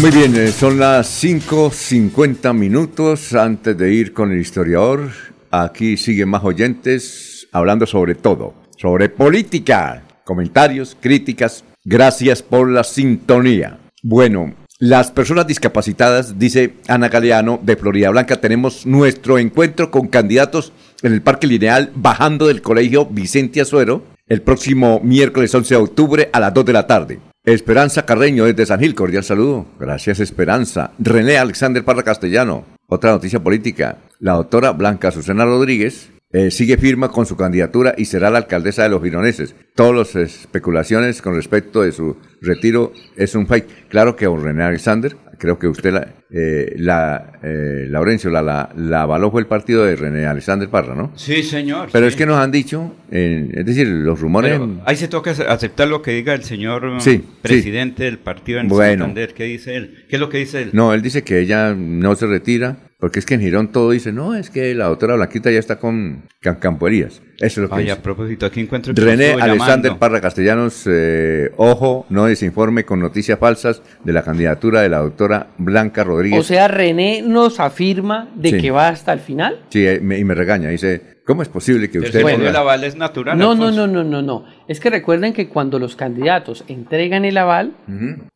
Muy bien, eh, son las 5.50 minutos antes de ir con el historiador. Aquí siguen más oyentes hablando sobre todo, sobre política, comentarios, críticas. Gracias por la sintonía. Bueno, las personas discapacitadas, dice Ana Galeano de Florida Blanca, tenemos nuestro encuentro con candidatos en el Parque Lineal bajando del Colegio Vicente Azuero el próximo miércoles 11 de octubre a las 2 de la tarde. Esperanza Carreño desde San Gil, cordial saludo. Gracias Esperanza. René Alexander Parra Castellano, otra noticia política. La doctora Blanca Susana Rodríguez eh, sigue firma con su candidatura y será la alcaldesa de los gironeses. Todas las especulaciones con respecto de su retiro es un fake. Claro que a René Alexander, creo que usted, la, eh, la eh, Laurencio, la, la, la avaló fue el partido de René Alexander Parra, ¿no? Sí, señor. Pero sí. es que nos han dicho, eh, es decir, los rumores... Pero ahí se toca aceptar lo que diga el señor Sí, presidente del partido en Bueno. Santander. ¿Qué dice él? ¿Qué es lo que dice él? No, él dice que ella no se retira, porque es que en Girón todo dice, no, es que la doctora Blanquita ya está con campoerías. Eso es lo que Ay, dice. a propósito, aquí encuentro René Alexander llamando. Parra Castellanos, eh, ojo, no desinforme con noticias falsas de la candidatura de la doctora Blanca Rodríguez. O sea, René nos afirma de Sí. que va hasta el final. Sí, eh, me- y me regaña, dice, ¿cómo es posible que usted... ponga- el aval es natural. No, no, Alfonso. no, no, no, no. Es que recuerden que cuando los candidatos entregan el aval,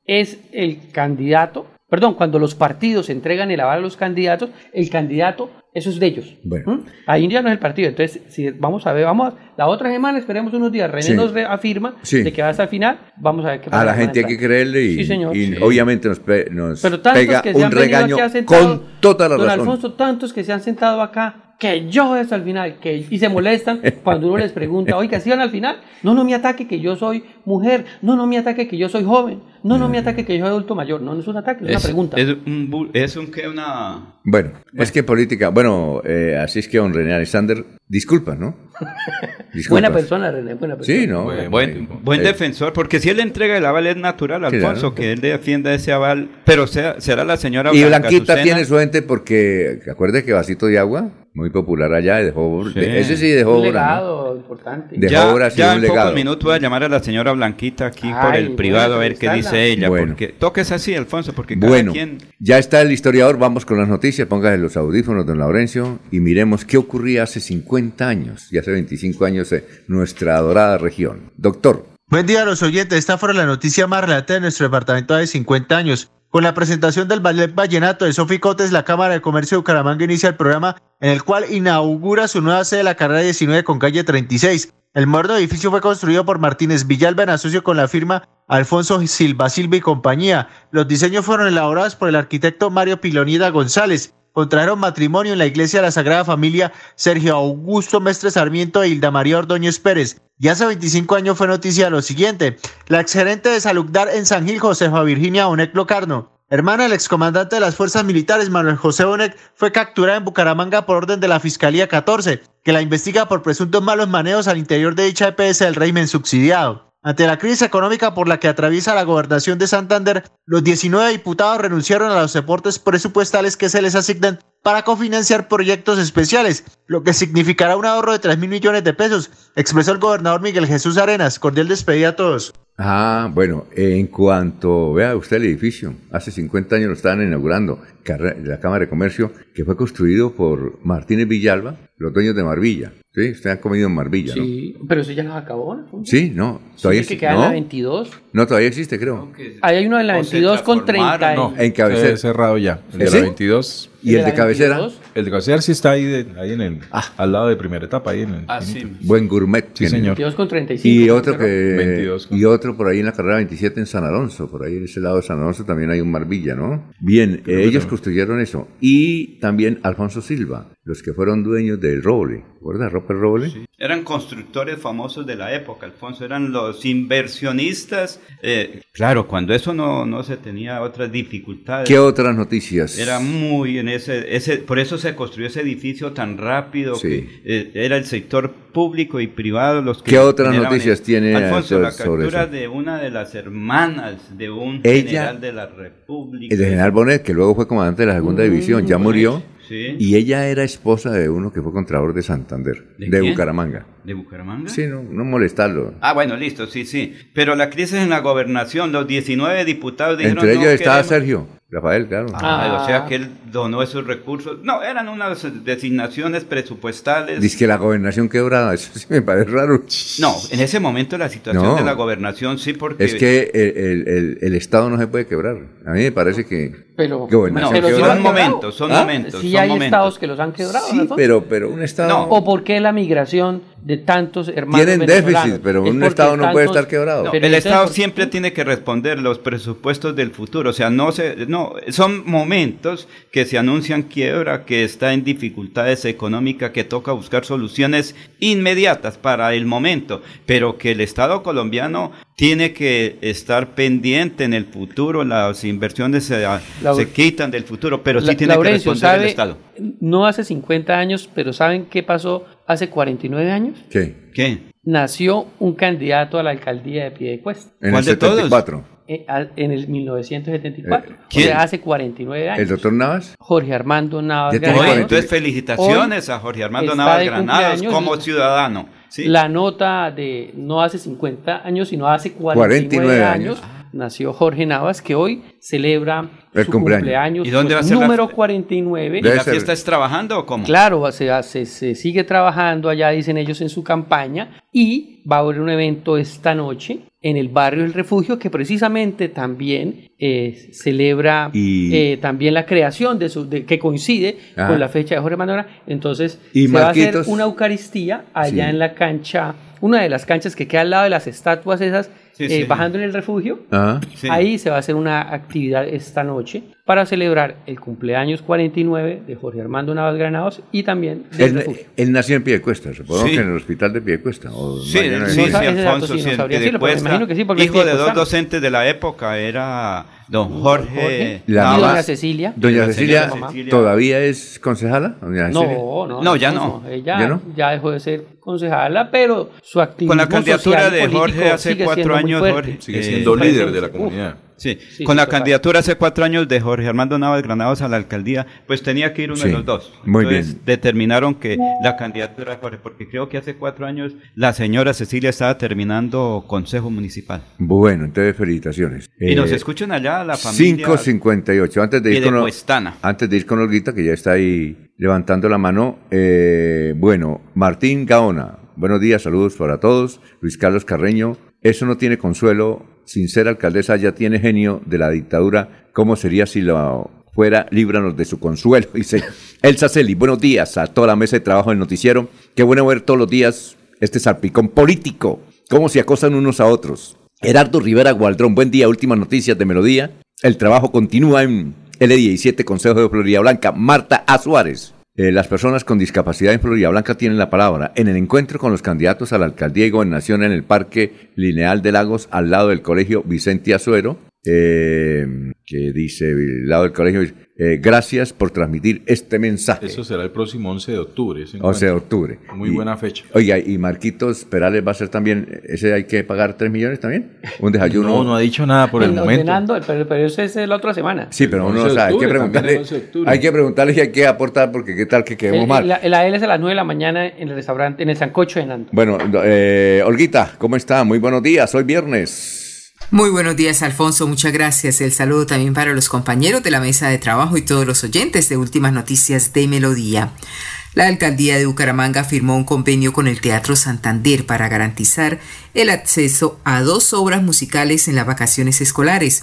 es el candidato, perdón, cuando los partidos entregan el aval a los candidatos, el candidato, eso es de ellos. Bueno. ¿Mm? Ahí ya no es el partido. Entonces, si vamos a ver, vamos a, la otra semana, esperemos unos días, René Sí. nos afirma Sí. de que va hasta el final, vamos a ver qué pasa A la gente hay que creerle y, Sí, señor. y Sí. obviamente nos, pe- nos Pero pega que un regaño sentado, con toda la don razón. Alfonso, tantos que se han sentado acá, que yo hasta el final, que, y se molestan cuando uno les pregunta, oiga, ¿sí van al final? No, no me ataque que yo soy mujer, no, no me ataque que yo soy joven, no, no me ataque que yo soy adulto mayor, no, no es un ataque, es, una pregunta. Es un, es un que una... Bueno, es que política, bueno, eh, así es que don René Alexander, disculpa, ¿no? Buena persona, René, buena persona. Sí, ¿no? Buen, buen, buen eh, defensor, porque si él entrega el aval es natural, Alfonso, claro. que él defienda ese aval, pero sea, será la señora Y Blanca Blanquita Azucena. tiene su gente porque, acuérdate que Vasito de Agua, muy popular allá, dejó, Sí. ese sí dejó un obra, ¿no? legado importante. Dejó ya, obra, sí, ya un en legado. pocos minutos voy a llamar a la señora Blanquita aquí por Ay, el privado a ver qué dice ella, Bueno. porque toques así, Alfonso, porque cada Bueno, quien... ya está el historiador, vamos con las noticias, póngase los audífonos, don Laurencio, y miremos qué ocurría hace 50 años y hace 25 años en nuestra adorada región. Doctor. Buen día a los oyentes. Esta fue la noticia más relata de nuestro departamento de 50 años. Con la presentación del ballet vallenato de Sofi Cotes, la Cámara de Comercio de Bucaramanga inicia el programa en el cual inaugura su nueva sede, la carrera 19 con calle 36. El moderno edificio fue construido por Martínez Villalba en asocio con la firma Alfonso Silva Silva y compañía. Los diseños fueron elaborados por el arquitecto Mario Pilonida González. Contrajeron matrimonio en la iglesia de la Sagrada Familia Sergio Augusto Mestre Sarmiento e Hilda María Ordóñez Pérez. Y hace 25 años fue noticia lo siguiente. La exgerente de Saludar en San Gil, Josefa Virginia Bonet Locarno, hermana del excomandante de las fuerzas militares, Manuel José Bonet, fue capturada en Bucaramanga por orden de la Fiscalía 14, que la investiga por presuntos malos manejos al interior de dicha EPS del régimen subsidiado. Ante la crisis económica por la que atraviesa la gobernación de Santander, los 19 diputados renunciaron a los deportes presupuestales que se les asignan para cofinanciar proyectos especiales, lo que significará un ahorro de 3 mil millones de pesos, expresó el gobernador Miguel Jesús Arenas. Cordial despedida a todos. Ah, bueno, en cuanto, vea usted el edificio, hace 50 años lo estaban inaugurando. la Cámara de Comercio, que fue construido por Martínez Villalba, los dueños de Marvilla. Sí, usted ha comido en Marbilla, ¿no? Sí, pero eso ya no acabó, ¿no? Sí, no. Todavía sí, que queda ¿no? en la 22. No, todavía existe, creo. Ahí hay uno en la 22 con 30. No, en cabecera. cerrado ya. El de ¿Sí? la 22. ¿Y el de cabecera? 22? El de cabecera sí está ahí, de- ahí en el, Ah. al lado de primera etapa, ahí en el. Ah, sí. Buen gourmet. Sí, tiene. señor. 22 con 35. Y otro que 22 con- y otro por ahí en la carrera 27 en San Alonso, por ahí en ese lado de San Alonso también hay un Marbilla, ¿no? Bien, eh, ellos construyeron eso y también Alfonso Silva, los que fueron dueños del Roble, ¿verdad? Roper Roble. Eran constructores famosos de la época, Alfonso, eran los inversionistas. eh, claro, cuando eso no, no se tenía otras dificultades. ¿Qué otras noticias? Era muy en ese, ese, por eso se construyó ese edificio tan rápido, Sí. que eh, era el sector público y privado los que ¿Qué otras noticias tiene Alfonso, sobre- la captura de una de las hermanas de un Ella- general de la República. El General Bonet, que luego fue comandante de la segunda división, ya murió. Sí. Y ella era esposa de uno que fue contralor de Santander, ¿De? Bucaramanga. ¿De Bucaramanga? Sí, no, no molestarlo. Ah, bueno, listo, sí, sí. Pero la crisis en la gobernación, los 19 diputados dijeron Entre ellos no estaba queremos- Sergio, Rafael, claro. Ah, o sea que él donó esos recursos. No, eran unas designaciones presupuestales. Dice que la gobernación quebrada, eso sí me parece raro. No, en ese momento la situación No. de la gobernación sí, porque... Es que el, el- el- el Estado no se puede quebrar. A mí me parece que... Pero, Gobernación No, pero sí son momentos, son ¿Ah? momentos. Sí son hay momentos. estados que los han quebrado. Sí, pero, pero un Estado... No. ¿O por qué la migración de tantos hermanos Tienen déficit, pero Es un Estado no puede estar quebrado. El Estado ¿por- siempre tiene que responder los presupuestos del futuro, o sea, no se, no, son momentos que se anuncian quiebra, que está en dificultades económicas, que toca buscar soluciones inmediatas para el momento, pero que el Estado colombiano tiene que estar pendiente en el futuro, las inversiones se, Laure- se quitan del futuro, pero sí La- tiene Laurencio, que responder el. Estado. No hace 50 años, pero ¿saben qué pasó hace 49 años? ¿Qué? ¿Qué? Nació un candidato a la alcaldía de Piedecuesta. En ¿Cuál el de todos? 74. a- En el 1974. Eh, O ¿quién? sea, hace 49 años. ¿El doctor Navas? Jorge Armando Navas Granados. entonces felicitaciones Hoy a Jorge Armando Navas Granados como y- ciudadano. ¿sí? La nota de no hace 50 años, sino hace 49, 49 años, nació Jorge Navas, que hoy celebra El su cumpleaños. cumpleaños, ¿Y dónde pues, va a ser la número fe- 49. ¿Y la fiesta es trabajando o cómo? Claro, se, hace- se sigue trabajando allá, dicen ellos en su campaña, y va a haber un evento esta noche en el barrio El Refugio, que precisamente también eh, celebra Y- eh, también la creación de su, de- que coincide Ajá. con la fecha de Jorge Manuel. Entonces, Y se va a hacer una Eucaristía allá Sí. en la cancha, una de las canchas que queda al lado de las estatuas esas, Sí, eh, sí. bajando en el refugio. Ah. Sí. Ahí se va a hacer una actividad esta noche para celebrar el cumpleaños 49 de Jorge Armando Navas Granados y también del Él, refugio. él nació en Piedecuesta, supongo Sí. que en el hospital de Piedecuesta. O Sí, sí, sí, No, dato Alfonso, sí no sí, Piedecuesta, imagino que sí, porque hijo de dos docentes de la época, era don Jorge, Jorge La y doña Cecilia. Doña Cecilia, todavía es concejala. No, no, No, ya no. Ella ¿Ya no? ya dejó de ser concejala, pero su activismo Con la candidatura de Jorge hace cuatro muy años, fuerte. Jorge Sigue eh, siendo líder de la comunidad. Sí, Sí, con sí, la total. candidatura hace cuatro años de Jorge Armando Navas Granados a la alcaldía, pues tenía que ir uno Sí, de los dos. muy Entonces, bien. determinaron que la candidatura de Jorge, porque creo que hace cuatro años la señora Cecilia estaba terminando consejo municipal. Bueno, entonces felicitaciones. y Eh, nos escuchan allá la familia 5.58. Antes de ir con Piedecuestana. antes de ir con Olguita, que ya está ahí levantando la mano. eh, bueno, Martín Gaona. Buenos días, saludos para todos. Luis Carlos Carreño. Eso no tiene consuelo. Sin ser alcaldesa ya tiene genio de la dictadura. ¿Cómo sería si lo fuera? Líbranos de su consuelo. Dice Elsa Celi. Buenos días a toda la mesa de trabajo del noticiero. Qué bueno ver todos los días este salpicón político. Cómo se acosan unos a otros. Gerardo Rivera Gualdrón, buen día, últimas noticias de Melodía. El trabajo continúa en L17, Consejo de Florida Blanca. Marta A. Suárez. Eh, las personas con discapacidad en Florida Blanca tienen la palabra en el encuentro con los candidatos a la alcaldía y gobernación en el Parque Lineal de Lagos, al lado del Colegio Vicente Azuero, eh, que dice, al lado del colegio, eh, gracias por transmitir este mensaje. Eso será el próximo 11 de octubre. ese 11 de octubre. Muy Y- buena fecha. Oiga, y Marquitos Perales va a ser también, ese hay que pagar 3 millones también. Un desayuno. No, no ha dicho nada por el En- momento. ordenando, pero, pero eso es la otra semana. Sí, pero El uno 11 no de sabe, hay que preguntarle, el 11 de octubre. hay que preguntarle si hay que aportar porque qué tal que quedemos El, mal. la, la L es a las 9 de la mañana en el restaurante, en el Sancocho de Nando. Bueno, eh, Olguita, ¿cómo está? Muy buenos días, hoy viernes. Muy buenos días, Alfonso. Muchas gracias. El saludo también para los compañeros de la mesa de trabajo y todos los oyentes de Últimas Noticias de Melodía. La alcaldía de Bucaramanga firmó un convenio con el Teatro Santander para garantizar el acceso a dos obras musicales en las vacaciones escolares.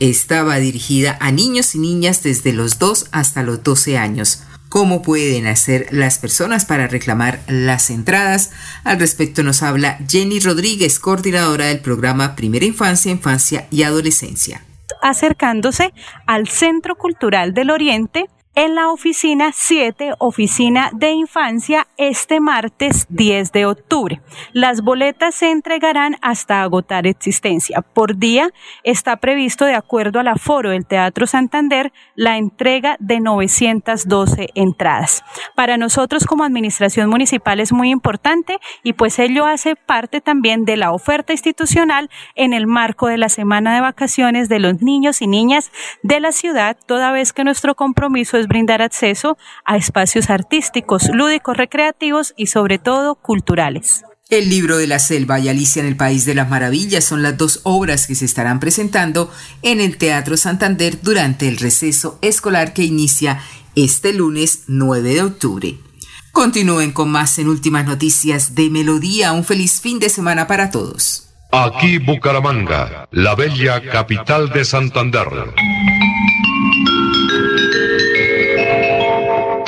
Estaba dirigida a niños y niñas desde los 2 hasta los 12 años cómo pueden hacer las personas para reclamar las entradas. Al respecto nos habla Jenny Rodríguez, coordinadora del programa Primera Infancia, Infancia y Adolescencia. Acercándose al Centro Cultural del Oriente, en la oficina 7, oficina de infancia, este martes 10 de octubre. Las boletas se entregarán hasta agotar existencia. Por día está previsto, de acuerdo al aforo del Teatro Santander, la entrega de 912 entradas. Para nosotros como administración municipal es muy importante y pues ello hace parte también de la oferta institucional en el marco de la semana de vacaciones de los niños y niñas de la ciudad, toda vez que nuestro compromiso es brindar acceso a espacios artísticos, lúdicos, recreativos y sobre todo culturales. El libro de la selva y Alicia en el País de las Maravillas son las dos obras que se estarán presentando en el Teatro Santander durante el receso escolar que inicia este lunes 9 de octubre. Continúen con más en Últimas Noticias de Melodía. Un feliz fin de semana para todos. Aquí Bucaramanga, la bella capital de Santander.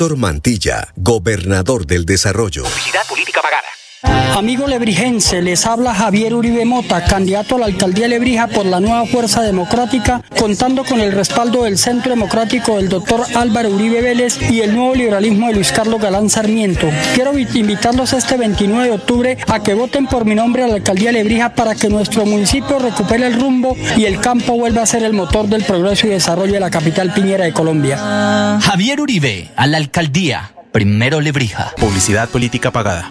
Héctor Mantilla, gobernador del desarrollo. Pagada. Amigo lebrijense, les habla Javier Uribe Mota, candidato a la alcaldía de Lebrija por la nueva Fuerza Democrática, contando con el respaldo del Centro Democrático del doctor Álvaro Uribe Vélez y el nuevo liberalismo de Luis Carlos Galán Sarmiento. Quiero invitarlos este 29 de octubre a que voten por mi nombre a la alcaldía de Lebrija para que nuestro municipio recupere el rumbo y el campo vuelva a ser el motor del progreso y desarrollo de la capital piñera de Colombia. Javier Uribe, a la alcaldía. Primero Lebrija. Publicidad política pagada.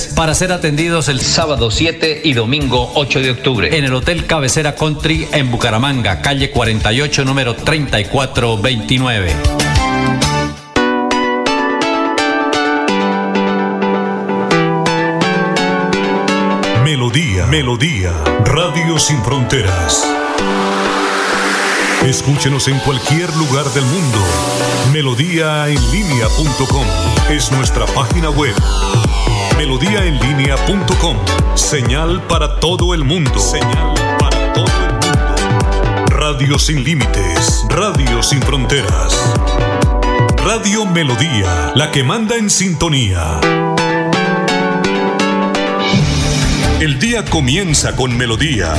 para ser atendidos el sábado 7 y domingo 8 de octubre en el Hotel Cabecera Country en Bucaramanga, calle 48, número 3429. Melodía, Melodía, Radio Sin Fronteras. Escúchenos en cualquier lugar del mundo. Melodíaenlínea.com es nuestra página web melodíaenlínea.com. Señal para todo el mundo. Señal para todo el mundo. Radio sin límites. Radio sin fronteras. Radio Melodía, la que manda en sintonía. El día comienza con Melodía.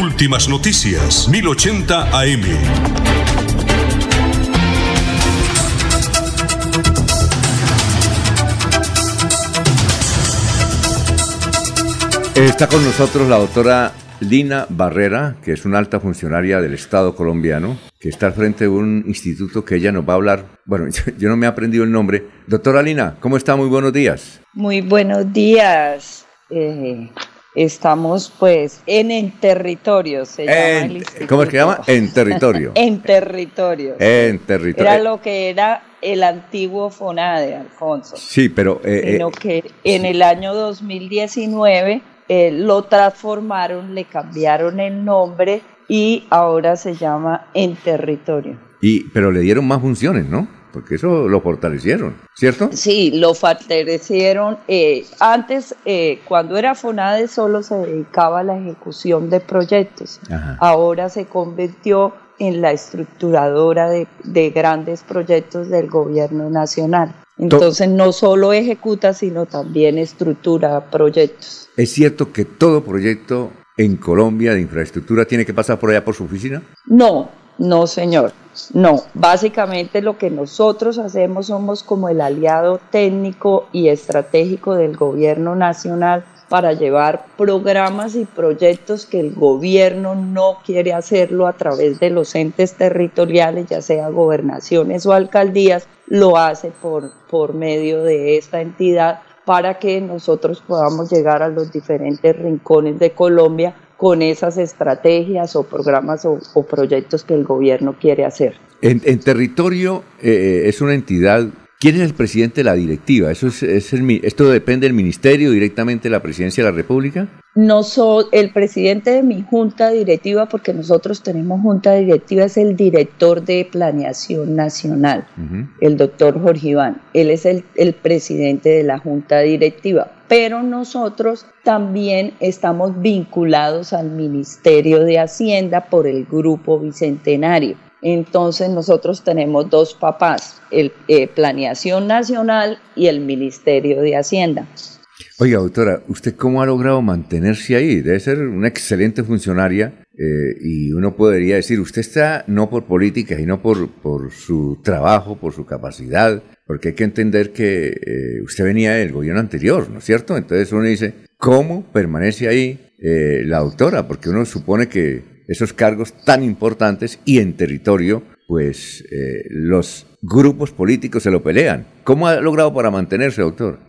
Últimas noticias, 1080 AM. Está con nosotros la doctora Lina Barrera, que es una alta funcionaria del Estado colombiano, que está al frente de un instituto que ella nos va a hablar. Bueno, yo no me he aprendido el nombre. Doctora Lina, ¿cómo está? Muy buenos días. Muy buenos días. Eh, estamos pues en el territorio, se llama el ¿Cómo es que se llama? En territorio. en territorio. En territorio. Era lo que era el antiguo FONADE, Alfonso. Sí, pero... Eh, sino eh, que en el año 2019 eh, lo transformaron, le cambiaron el nombre y ahora se llama En Territorio. Y, pero le dieron más funciones, ¿no? Porque eso lo fortalecieron, ¿cierto? Sí, lo fortalecieron. Eh, antes, eh, cuando era FONADE, solo se dedicaba a la ejecución de proyectos. Ahora se convirtió en la estructuradora de, de grandes proyectos del gobierno nacional. Entonces no solo ejecuta, sino también estructura proyectos. ¿Es cierto que todo proyecto en Colombia de infraestructura tiene que pasar por allá por su oficina? No, no señor. No, básicamente lo que nosotros hacemos somos como el aliado técnico y estratégico del gobierno nacional para llevar programas y proyectos que el gobierno no quiere hacerlo a través de los entes territoriales, ya sea gobernaciones o alcaldías, lo hace por, por medio de esta entidad para que nosotros podamos llegar a los diferentes rincones de Colombia con esas estrategias o programas o, proyectos que el gobierno quiere hacer. En, territorio eh, es una entidad ¿Quién es el presidente de la directiva? ¿Eso es, ¿Esto depende del ministerio directamente de la presidencia de la República? No soy el presidente de mi junta directiva, porque nosotros tenemos junta directiva, es el director de planeación nacional, el doctor Jorge Iván. Él es el, el presidente de la junta directiva. Pero nosotros también estamos vinculados al Ministerio de Hacienda por el Grupo Bicentenario. Entonces nosotros tenemos dos papás, el eh, Planeación Nacional y el Ministerio de Hacienda. Oiga, doctora, ¿usted cómo ha logrado mantenerse ahí? Debe ser una excelente funcionaria eh, y uno podría decir, usted está no por política, sino por, por su trabajo, por su capacidad, porque hay que entender que eh, usted venía del gobierno anterior, ¿no es cierto? Entonces uno dice, ¿cómo permanece ahí la doctora? Porque uno supone que esos cargos tan importantes y en territorio, pues eh, los grupos políticos se lo pelean. ¿Cómo ha logrado para mantenerse, doctor?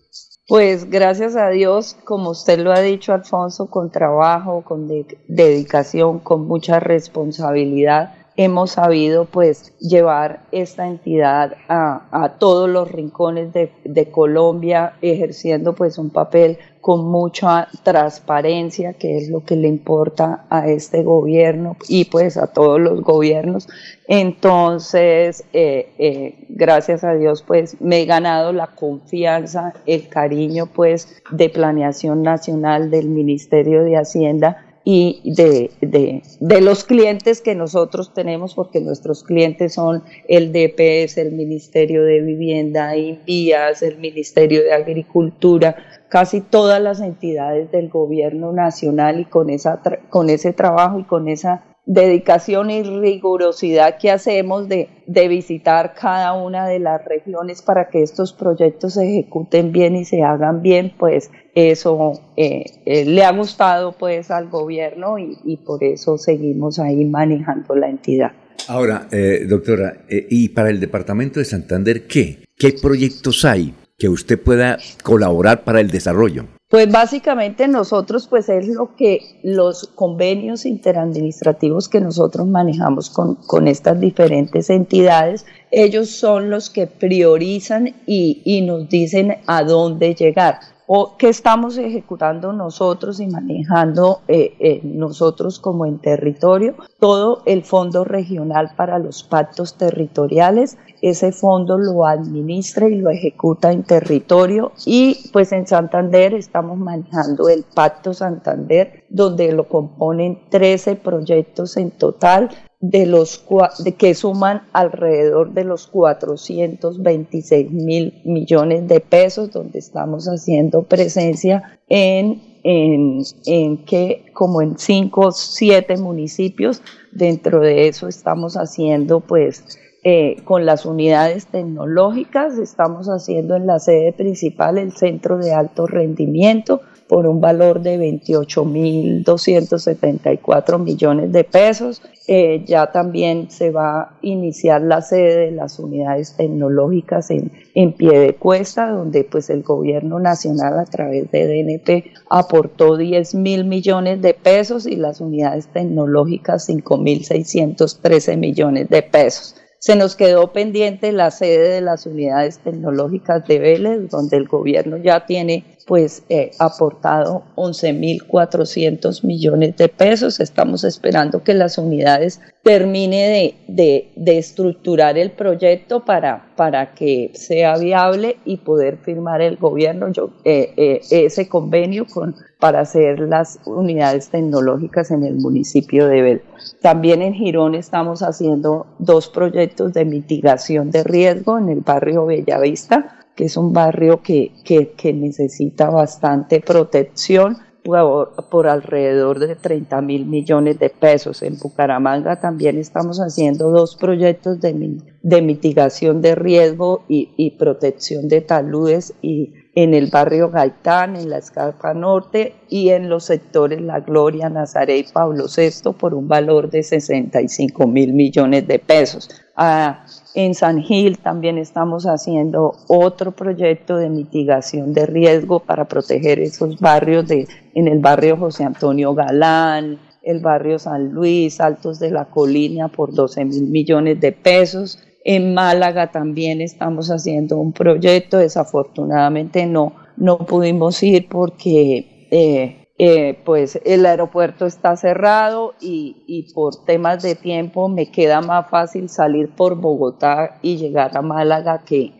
Pues gracias a Dios, como usted lo ha dicho, Alfonso, con trabajo, con dedicación, con mucha responsabilidad, hemos sabido pues llevar esta entidad a, todos los rincones de, de, Colombia, ejerciendo pues un papel con mucha transparencia, que es lo que le importa a este gobierno y pues a todos los gobiernos. Entonces, eh, eh, gracias a Dios, pues me he ganado la confianza, el cariño pues de planeación nacional del Ministerio de Hacienda y de, de, de, los clientes que nosotros tenemos, porque nuestros clientes son el DPS, el Ministerio de Vivienda, INVIAS, el Ministerio de Agricultura, casi todas las entidades del gobierno nacional y con, esa con ese trabajo y con esa dedicación y rigurosidad que hacemos de, de, visitar cada una de las regiones para que estos proyectos se ejecuten bien y se hagan bien, pues eso eh, eh, le ha gustado pues al gobierno y, por eso seguimos ahí manejando la entidad. Ahora, eh, doctora, ¿y para el departamento de Santander qué? ¿Qué proyectos hay que usted pueda colaborar para el desarrollo? Pues básicamente nosotros, pues es lo que los convenios interadministrativos que nosotros manejamos con, con estas diferentes entidades, ellos son los que priorizan y, y nos dicen a dónde llegar o que estamos ejecutando nosotros y manejando eh, eh, nosotros como en territorio, todo el fondo regional para los pactos territoriales, ese fondo lo administra y lo ejecuta en territorio y pues en Santander estamos manejando el Pacto Santander, donde lo componen 13 proyectos en total de los de que suman alrededor de los 426 mil millones de pesos, donde estamos haciendo presencia en, en, en que como en 5 o 7 municipios, dentro de eso estamos haciendo pues eh, con las unidades tecnológicas, estamos haciendo en la sede principal el centro de alto rendimiento, por un valor de 28.274 millones de pesos. Eh, ya también se va a iniciar la sede de las unidades tecnológicas en, en pie de cuesta, donde pues el gobierno nacional a través de DNP aportó 10 mil millones de pesos y las unidades tecnológicas 5.613 millones de pesos. Se nos quedó pendiente la sede de las unidades tecnológicas de Vélez, donde el gobierno ya tiene pues eh, aportado 11.400 millones de pesos. Estamos esperando que las unidades termine de, de, estructurar el proyecto para, para que sea viable y poder firmar el gobierno yo, eh, eh, ese convenio con, para hacer las unidades tecnológicas en el municipio de Bel. También en Girón estamos haciendo dos proyectos de mitigación de riesgo en el barrio Bellavista que es un barrio que, que, necesita bastante protección por, alrededor de 30 mil millones de pesos. En Bucaramanga también estamos haciendo dos proyectos de, de mitigación de riesgo y, y, protección de taludes y en el barrio Gaitán, en la Escarpa Norte y en los sectores La Gloria, Nazaret y Pablo VI por un valor de 65 mil millones de pesos. Ah, en San Gil también estamos haciendo otro proyecto de mitigación de riesgo para proteger esos barrios de, en el barrio José Antonio Galán, el barrio San Luis, Altos de la Colina por 12 mil millones de pesos. En Málaga también estamos haciendo un proyecto, desafortunadamente no, no pudimos ir porque eh, eh, pues el aeropuerto está cerrado y, y, por temas de tiempo me queda más fácil salir por Bogotá y llegar a Málaga que,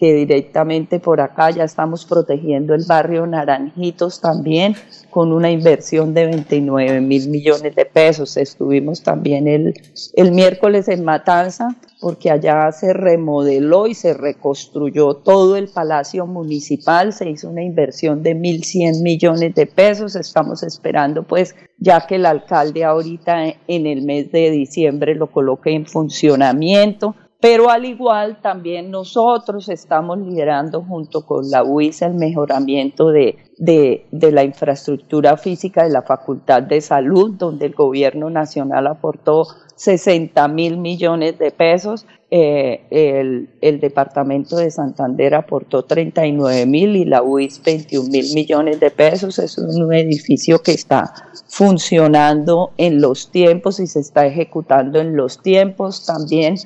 que directamente por acá. Ya estamos protegiendo el barrio Naranjitos también con una inversión de 29 mil millones de pesos. Estuvimos también el, el miércoles en Matanza porque allá se remodeló y se reconstruyó todo el palacio municipal, se hizo una inversión de 1.100 millones de pesos, estamos esperando pues ya que el alcalde ahorita en el mes de diciembre lo coloque en funcionamiento, pero al igual también nosotros estamos liderando junto con la UIS el mejoramiento de, de, la infraestructura física de la Facultad de Salud, donde el gobierno nacional aportó 60 mil millones de pesos. Eh, el, el, departamento de Santander aportó 39 mil y la UIS 21 mil millones de pesos. Es un edificio que está funcionando en los tiempos y se está ejecutando en los tiempos también.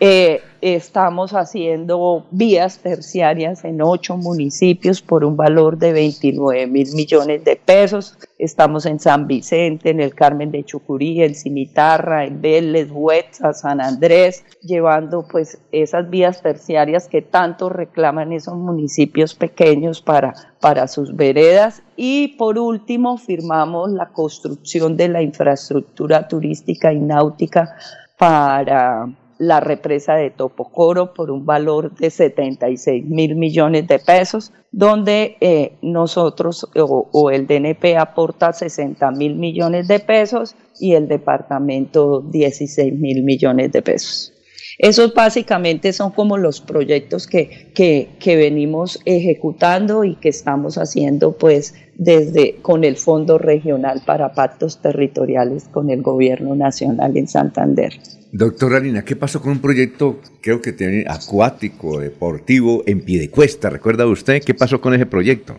Eh, estamos haciendo vías terciarias en ocho municipios por un valor de 29 mil millones de pesos. Estamos en San Vicente, en el Carmen de Chucurí, en Cimitarra, en Vélez, Huetza, San Andrés, llevando pues esas vías terciarias que tanto reclaman esos municipios pequeños para, para sus veredas. Y por último, firmamos la construcción de la infraestructura turística y náutica para la represa de Topocoro por un valor de 76 mil millones de pesos, donde eh, nosotros o, el DNP aporta 60 mil millones de pesos y el departamento 16 mil millones de pesos. Esos básicamente son como los proyectos que, que, que, venimos ejecutando y que estamos haciendo pues desde con el Fondo Regional para Pactos Territoriales con el Gobierno Nacional en Santander. Doctora Lina, ¿qué pasó con un proyecto, creo que tiene acuático, deportivo, en Piedecuesta? ¿Recuerda usted qué pasó con ese proyecto?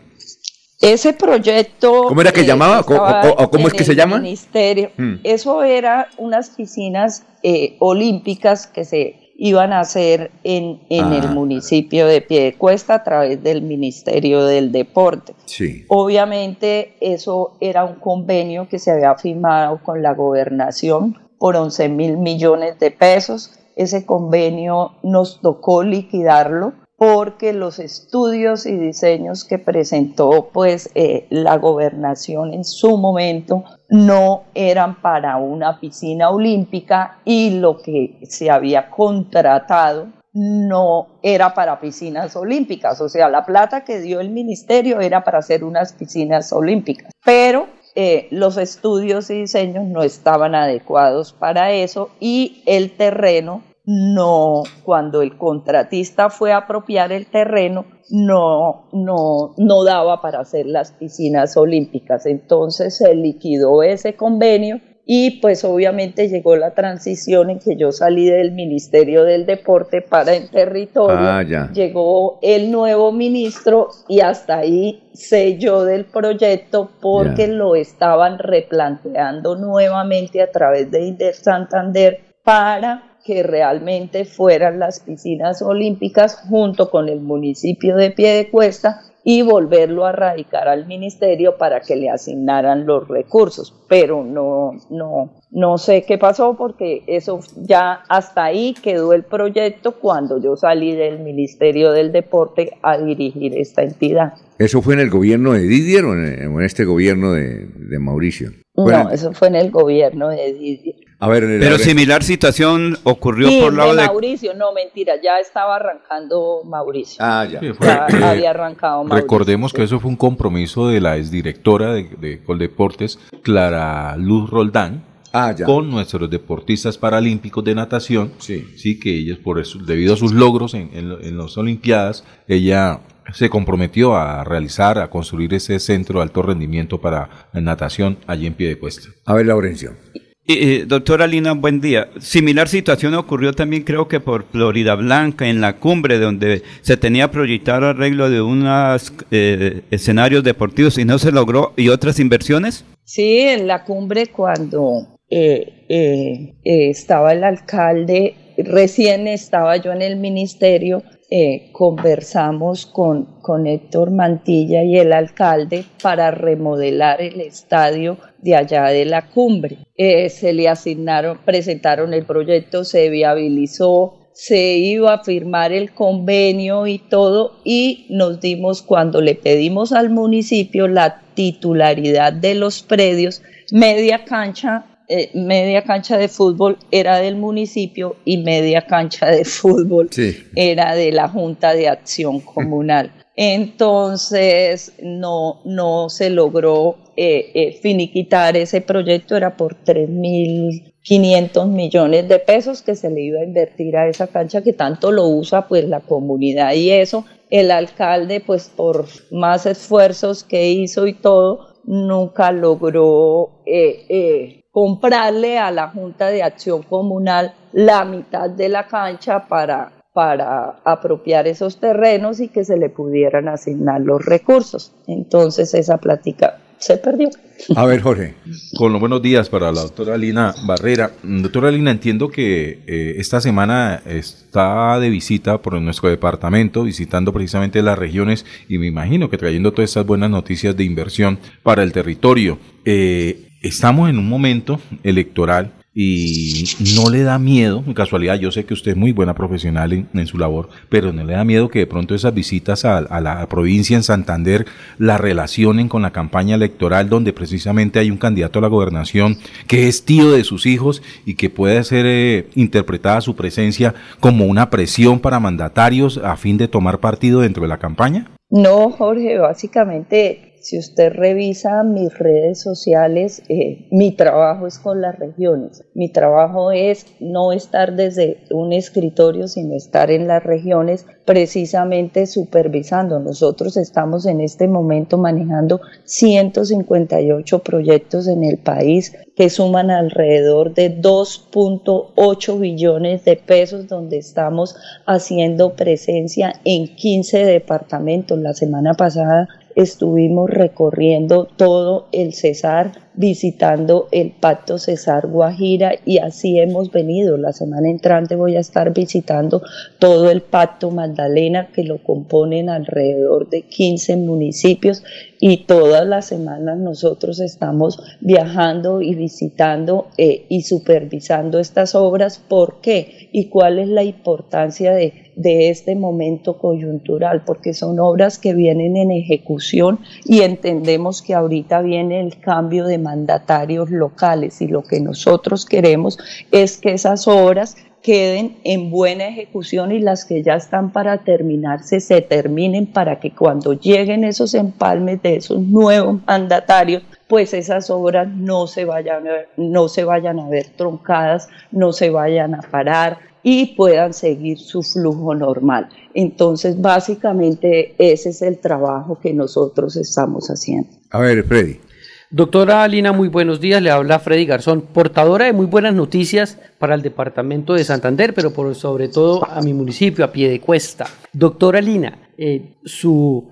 Ese proyecto... ¿Cómo era que llamaba? ¿O, cómo es que se llama? Ministerio. Hmm. Eso era unas piscinas eh, olímpicas que se iban a hacer en, en el ah. municipio de Piedecuesta a través del Ministerio del Deporte. Sí. Obviamente eso era un convenio que se había firmado con la gobernación por 11 mil millones de pesos. Ese convenio nos tocó liquidarlo porque los estudios y diseños que presentó pues eh, la gobernación en su momento no eran para una piscina olímpica y lo que se había contratado no era para piscinas olímpicas, o sea, la plata que dio el ministerio era para hacer unas piscinas olímpicas, pero eh, los estudios y diseños no estaban adecuados para eso y el terreno no, cuando el contratista fue a apropiar el terreno, no, no, no daba para hacer las piscinas olímpicas. Entonces se liquidó ese convenio y pues obviamente llegó la transición en que yo salí del Ministerio del Deporte para el territorio. Ah, llegó el nuevo ministro y hasta ahí sé yo del proyecto porque lo estaban replanteando nuevamente a través de Inter Santander para que realmente fueran las piscinas olímpicas junto con el municipio de Piedecuesta y volverlo a radicar al ministerio para que le asignaran los recursos. Pero no, no, no sé qué pasó porque eso ya hasta ahí quedó el proyecto cuando yo salí del Ministerio del Deporte a dirigir esta entidad. ¿Eso fue en el gobierno de Didier o en, este gobierno de, Mauricio? No, eso fue en el gobierno de Didier. Pero similar situación ocurrió por lado de Mauricio, no, mentira, ya estaba arrancando Mauricio. Ah, ya. había arrancado Mauricio. Recordemos que eso fue un compromiso de la exdirectora de, de Coldeportes, Clara Luz Roldán, ah, con nuestros deportistas paralímpicos de natación, sí, sí que ellos, por eso, debido a sus logros en, en las Olimpiadas, ella se comprometió a realizar, a construir ese centro de alto rendimiento para natación allí en pie de cuesta. A ver, Laurencio. Eh, doctora Lina, buen día. Similar situación ocurrió también creo que por Florida Blanca, en la cumbre, donde se tenía proyectado arreglo de unos eh, escenarios deportivos y no se logró, y otras inversiones. Sí, en la cumbre cuando eh, estaba el alcalde, recién estaba yo en el ministerio, eh, conversamos con, con Héctor Mantilla y el alcalde para remodelar el estadio de allá de la cumbre. Eh, se le asignaron, presentaron el proyecto, se viabilizó, se iba a firmar el convenio y todo y nos dimos cuando le pedimos al municipio la titularidad de los predios, media cancha eh, media cancha de fútbol era del municipio y media cancha de fútbol era de la Junta de Acción Comunal. Entonces no, no se logró eh, eh, finiquitar ese proyecto, era por 3.500 millones de pesos que se le iba a invertir a esa cancha que tanto lo usa pues la comunidad y eso. El alcalde pues por más esfuerzos que hizo y todo, nunca logró comprarle a la Junta de Acción Comunal la mitad de la cancha para, para apropiar esos terrenos y que se le pudieran asignar los recursos. Entonces esa plática se perdió. A ver, Jorge. Con los buenos días para la doctora Lina Barrera. Doctora Lina, entiendo que eh, esta semana está de visita por nuestro departamento, visitando precisamente las regiones y me imagino que trayendo todas estas buenas noticias de inversión para el territorio. Eh, estamos en un momento electoral y no le da miedo, en casualidad yo sé que usted es muy buena profesional en, su labor, pero no le da miedo que de pronto esas visitas a, la provincia en Santander la relacionen con la campaña electoral donde precisamente hay un candidato a la gobernación que es tío de sus hijos y que puede ser eh, interpretada su presencia como una presión para mandatarios a fin de tomar partido dentro de la campaña? No, Jorge, básicamente si usted revisa mis redes sociales, eh, mi trabajo es con las regiones. Mi trabajo es no estar desde un escritorio, sino estar en las regiones precisamente supervisando. Nosotros estamos en este momento manejando 158 proyectos en el país que suman alrededor de 2.8 billones de pesos donde estamos haciendo presencia en 15 departamentos. La semana pasada estuvimos recorriendo todo el Cesar, visitando el Pacto Cesar Guajira y así hemos venido. La semana entrante voy a estar visitando todo el Pacto Magdalena que lo componen alrededor de 15 municipios y todas las semanas nosotros estamos viajando y visitando eh, y supervisando estas obras. ¿Por qué? ¿Y cuál es la importancia de de este momento coyuntural, porque son obras que vienen en ejecución y entendemos que ahorita viene el cambio de mandatarios locales y lo que nosotros queremos es que esas obras queden en buena ejecución y las que ya están para terminarse se terminen para que cuando lleguen esos empalmes de esos nuevos mandatarios pues esas obras no se vayan a, no se vayan a ver troncadas, no se vayan a parar, y puedan seguir su flujo normal. Entonces, básicamente ese es el trabajo que nosotros estamos haciendo. A ver, Freddy. Doctora Alina, muy buenos días. Le habla Freddy Garzón, portadora de muy buenas noticias para el departamento de Santander, pero por sobre todo a mi municipio, a pie de cuesta. Doctora Alina, eh, su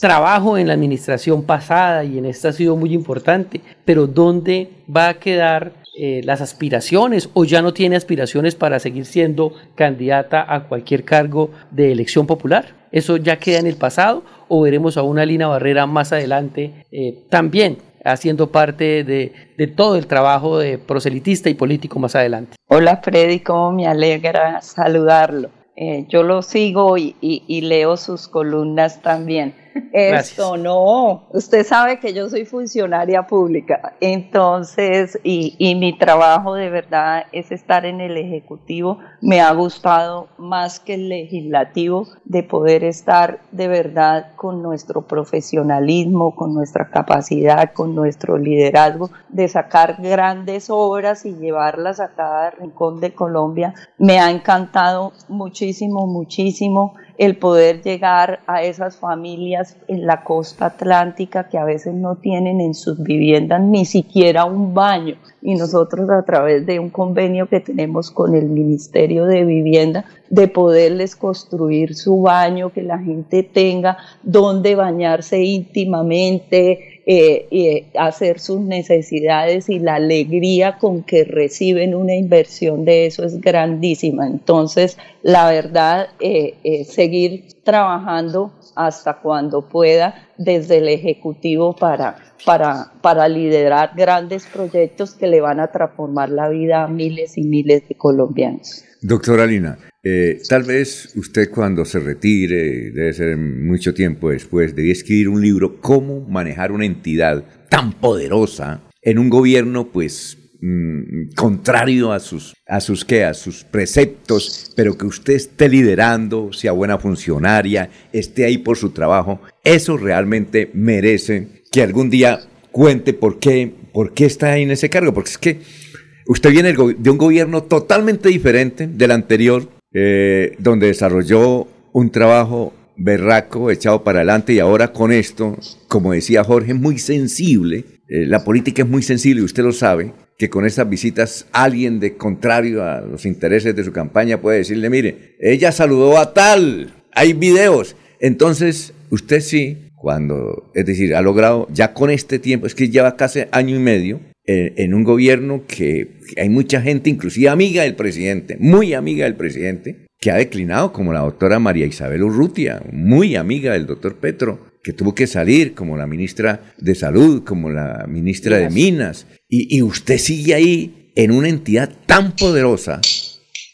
trabajo en la administración pasada y en esta ha sido muy importante, pero ¿dónde va a quedar eh, las aspiraciones o ya no tiene aspiraciones para seguir siendo candidata a cualquier cargo de elección popular? ¿Eso ya queda en el pasado o veremos a una Lina Barrera más adelante eh, también haciendo parte de, todo el trabajo de proselitista y político más adelante. Hola Freddy, cómo me alegra saludarlo. Eh, yo lo sigo y, leo sus columnas también. Esto no, usted sabe que yo soy funcionaria pública, entonces, y, y, mi trabajo de verdad es estar en el Ejecutivo. Me ha gustado más que el legislativo de poder estar de verdad con nuestro profesionalismo, con nuestra capacidad, con nuestro liderazgo, de sacar grandes obras y llevarlas a cada rincón de Colombia. Me ha encantado muchísimo, muchísimo el poder llegar a esas familias en la costa atlántica que a veces no tienen en sus viviendas ni siquiera un baño. Y nosotros a través de un convenio que tenemos con el Ministerio de Vivienda, de poderles construir su baño, que la gente tenga donde bañarse íntimamente, eh, eh, hacer sus necesidades y la alegría con que reciben una inversión de eso es grandísima. Entonces, la verdad, eh, seguir trabajando hasta cuando pueda desde el Ejecutivo para, para, para liderar grandes proyectos que le van a transformar la vida a miles y miles de colombianos. Doctora Lina, eh, tal vez usted cuando se retire, debe ser mucho tiempo después, debía escribir un libro, cómo manejar una entidad tan poderosa en un gobierno, pues, mm, contrario a sus, a sus, ¿qué? a sus preceptos, pero que usted esté liderando, sea buena funcionaria, esté ahí por su trabajo. Eso realmente merece que algún día cuente por qué, por qué está ahí en ese cargo, porque es que usted viene de un gobierno totalmente diferente del anterior, eh, donde desarrolló un trabajo berraco, echado para adelante y ahora con esto, como decía Jorge, muy sensible. Eh, la política es muy sensible y usted lo sabe, que con estas visitas alguien de contrario a los intereses de su campaña puede decirle, mire, ella saludó a tal, hay videos. Entonces, usted sí, cuando, es decir, ha logrado ya con este tiempo, es que lleva casi año y medio, en un gobierno que, hay mucha gente, inclusive amiga del presidente, muy amiga del presidente, que ha declinado, como la doctora María Isabel Urrutia, muy amiga del doctor Petro, que tuvo que salir, como la ministra de Salud, como la ministra de Minas, y, y usted sigue ahí en una entidad tan poderosa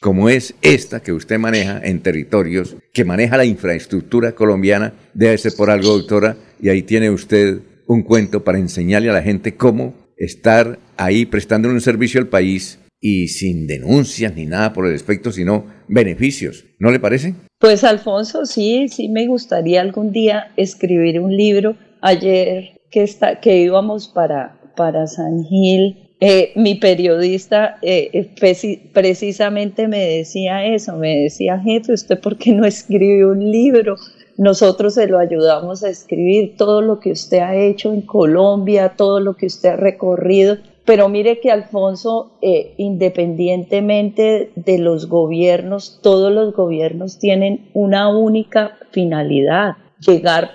como es esta que usted maneja en territorios, que maneja la infraestructura colombiana, debe ser por algo, doctora, y ahí tiene usted un cuento para enseñarle a la gente cómo estar ahí prestando un servicio al país y sin denuncias ni nada por el respecto, sino beneficios. ¿No le parece? Pues Alfonso, sí, sí me gustaría algún día escribir un libro. Ayer que, está, que íbamos para, para San Gil, eh, mi periodista eh, eh, precisamente me decía eso, me decía, jefe, ¿usted por qué no escribe un libro? Nosotros se lo ayudamos a escribir todo lo que usted ha hecho en Colombia, todo lo que usted ha recorrido. Pero mire que Alfonso, eh, independientemente de los gobiernos, todos los gobiernos tienen una única finalidad, llegar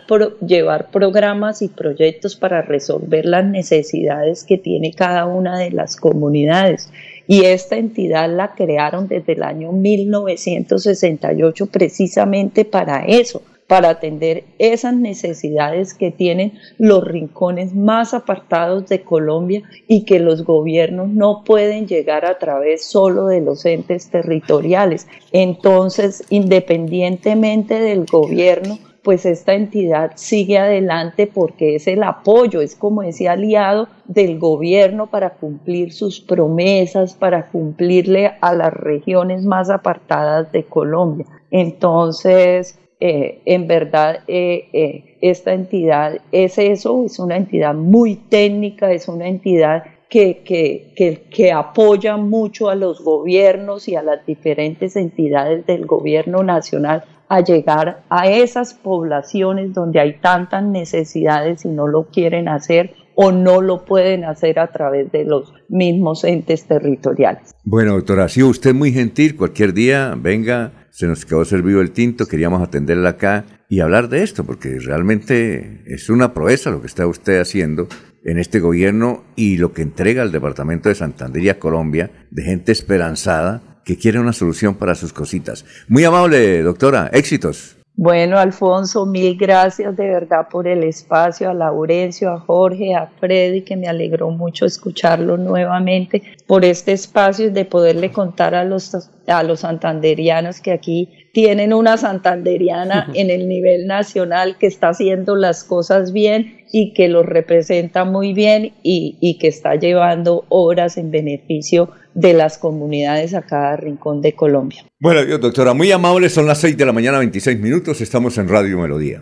llevar programas y proyectos para resolver las necesidades que tiene cada una de las comunidades. Y esta entidad la crearon desde el año 1968 precisamente para eso, para atender esas necesidades que tienen los rincones más apartados de Colombia y que los gobiernos no pueden llegar a través solo de los entes territoriales. Entonces, independientemente del gobierno, pues esta entidad sigue adelante porque es el apoyo, es como ese aliado del gobierno para cumplir sus promesas, para cumplirle a las regiones más apartadas de Colombia. Entonces, eh, en verdad eh, eh, esta entidad es eso, es una entidad muy técnica, es una entidad que, que, que, apoya mucho a los gobiernos y a las diferentes entidades del gobierno nacional a llegar a esas poblaciones donde hay tantas necesidades y no lo quieren hacer o no lo pueden hacer a través de los mismos entes territoriales. Bueno, doctora, ha sido usted muy gentil. Cualquier día venga se nos quedó servido el tinto, queríamos atenderla acá y hablar de esto, porque realmente es una proeza lo que está usted haciendo en este gobierno y lo que entrega al Departamento de Santander y a Colombia de gente esperanzada que quiere una solución para sus cositas. Muy amable, doctora, éxitos. Bueno, Alfonso, mil gracias de verdad por el espacio, a Laurencio, a Jorge, a Freddy, que me alegró mucho escucharlo nuevamente, por este espacio de poderle contar a los, a los santanderianos que aquí tienen una santanderiana en el nivel nacional que está haciendo las cosas bien y que los representa muy bien y, y que está llevando obras en beneficio de las comunidades a cada rincón de Colombia. Bueno, doctora, muy amable, son las 6 de la mañana, 26 minutos, estamos en Radio Melodía.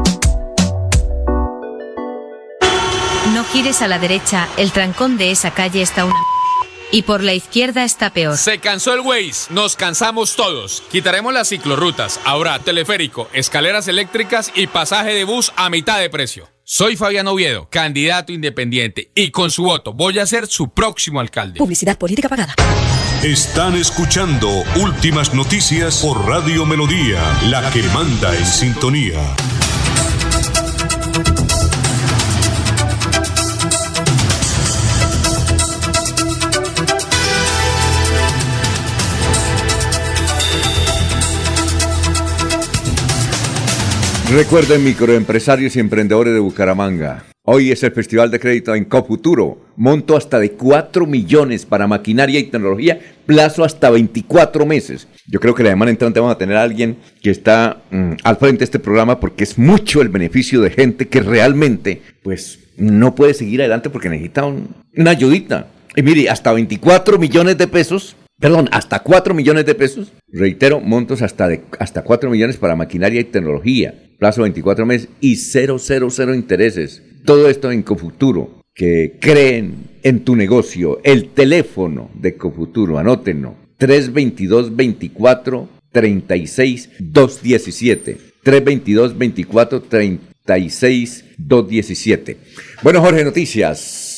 Gires a la derecha, el trancón de esa calle está una... Y por la izquierda está peor. Se cansó el Waze, nos cansamos todos. Quitaremos las ciclorrutas, ahora teleférico, escaleras eléctricas y pasaje de bus a mitad de precio. Soy Fabián Oviedo, candidato independiente, y con su voto voy a ser su próximo alcalde. Publicidad política pagada. Están escuchando Últimas Noticias por Radio Melodía, la que manda en sintonía. Recuerden, microempresarios y emprendedores de Bucaramanga. Hoy es el Festival de Crédito en Cofuturo. Monto hasta de 4 millones para maquinaria y tecnología, plazo hasta 24 meses. Yo creo que la semana entrante vamos a tener a alguien que está mm, al frente de este programa porque es mucho el beneficio de gente que realmente, pues, no puede seguir adelante porque necesita una ayudita. Y mire, hasta 24 millones de pesos perdón, hasta 4 millones de pesos. Reitero, montos hasta, de, hasta 4 millones para maquinaria y tecnología plazo 24 meses y 000 intereses. Todo esto en Cofuturo, que creen en tu negocio. El teléfono de Cofuturo, anótenlo, 322 24 36 217. 322 24 36 217. Bueno, Jorge, noticias.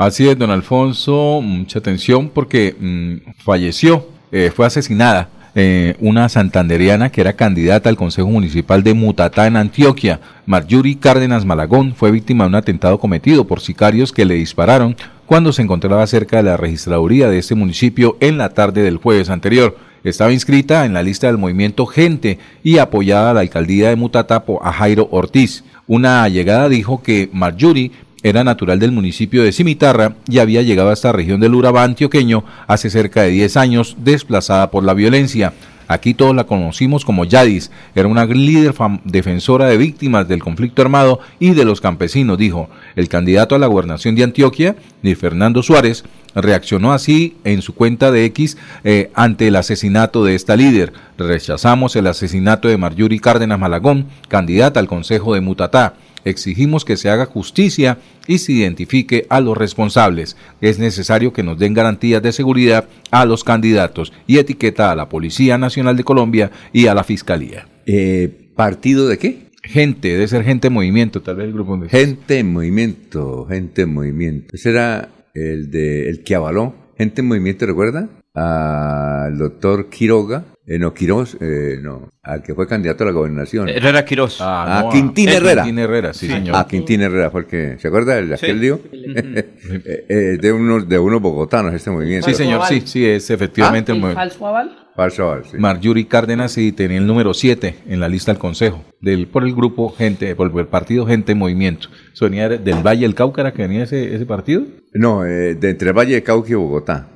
Así es, don Alfonso, mucha atención porque mm, falleció, eh, fue asesinada eh, una santanderiana que era candidata al Consejo Municipal de Mutatá en Antioquia. Marjorie Cárdenas Malagón fue víctima de un atentado cometido por sicarios que le dispararon cuando se encontraba cerca de la registraduría de este municipio en la tarde del jueves anterior. Estaba inscrita en la lista del movimiento Gente y apoyada a la alcaldía de Mutatapo a Jairo Ortiz. Una allegada dijo que Marjorie era natural del municipio de Cimitarra y había llegado a esta región del Urabá antioqueño hace cerca de 10 años, desplazada por la violencia. Aquí todos la conocimos como Yadis, era una líder defensora de víctimas del conflicto armado y de los campesinos, dijo. El candidato a la gobernación de Antioquia, Fernando Suárez, reaccionó así en su cuenta de X eh, ante el asesinato de esta líder. Rechazamos el asesinato de Marjorie Cárdenas Malagón, candidata al Consejo de Mutatá. Exigimos que se haga justicia y se identifique a los responsables. Es necesario que nos den garantías de seguridad a los candidatos y etiqueta a la Policía Nacional de Colombia y a la Fiscalía. Eh, ¿Partido de qué? Gente, debe ser gente en movimiento, tal vez el grupo. Gente en movimiento, gente en movimiento. Ese era el de el que avaló. Gente en movimiento, ¿recuerda? Al doctor Quiroga eh, no, Quirós, eh, no, al que fue candidato a la gobernación. Herrera Quirós. Ah, a Quintín Herrera. Quintín Herrera, sí, señor. A Quintín Herrera fue el que, ¿se acuerda de aquel lío? Eh, eh, de unos de unos bogotanos este movimiento. Sí, señor, sí, sí, es efectivamente ¿Ah? el falso aval? Falso sí. Marjorie Cárdenas sí tenía el número 7 en la lista del Consejo, del, por el grupo Gente, por el partido Gente Movimiento. ¿Eso venía del Valle del Cauca que venía ese, ese partido? No, eh, de entre Valle de Cauca y Bogotá.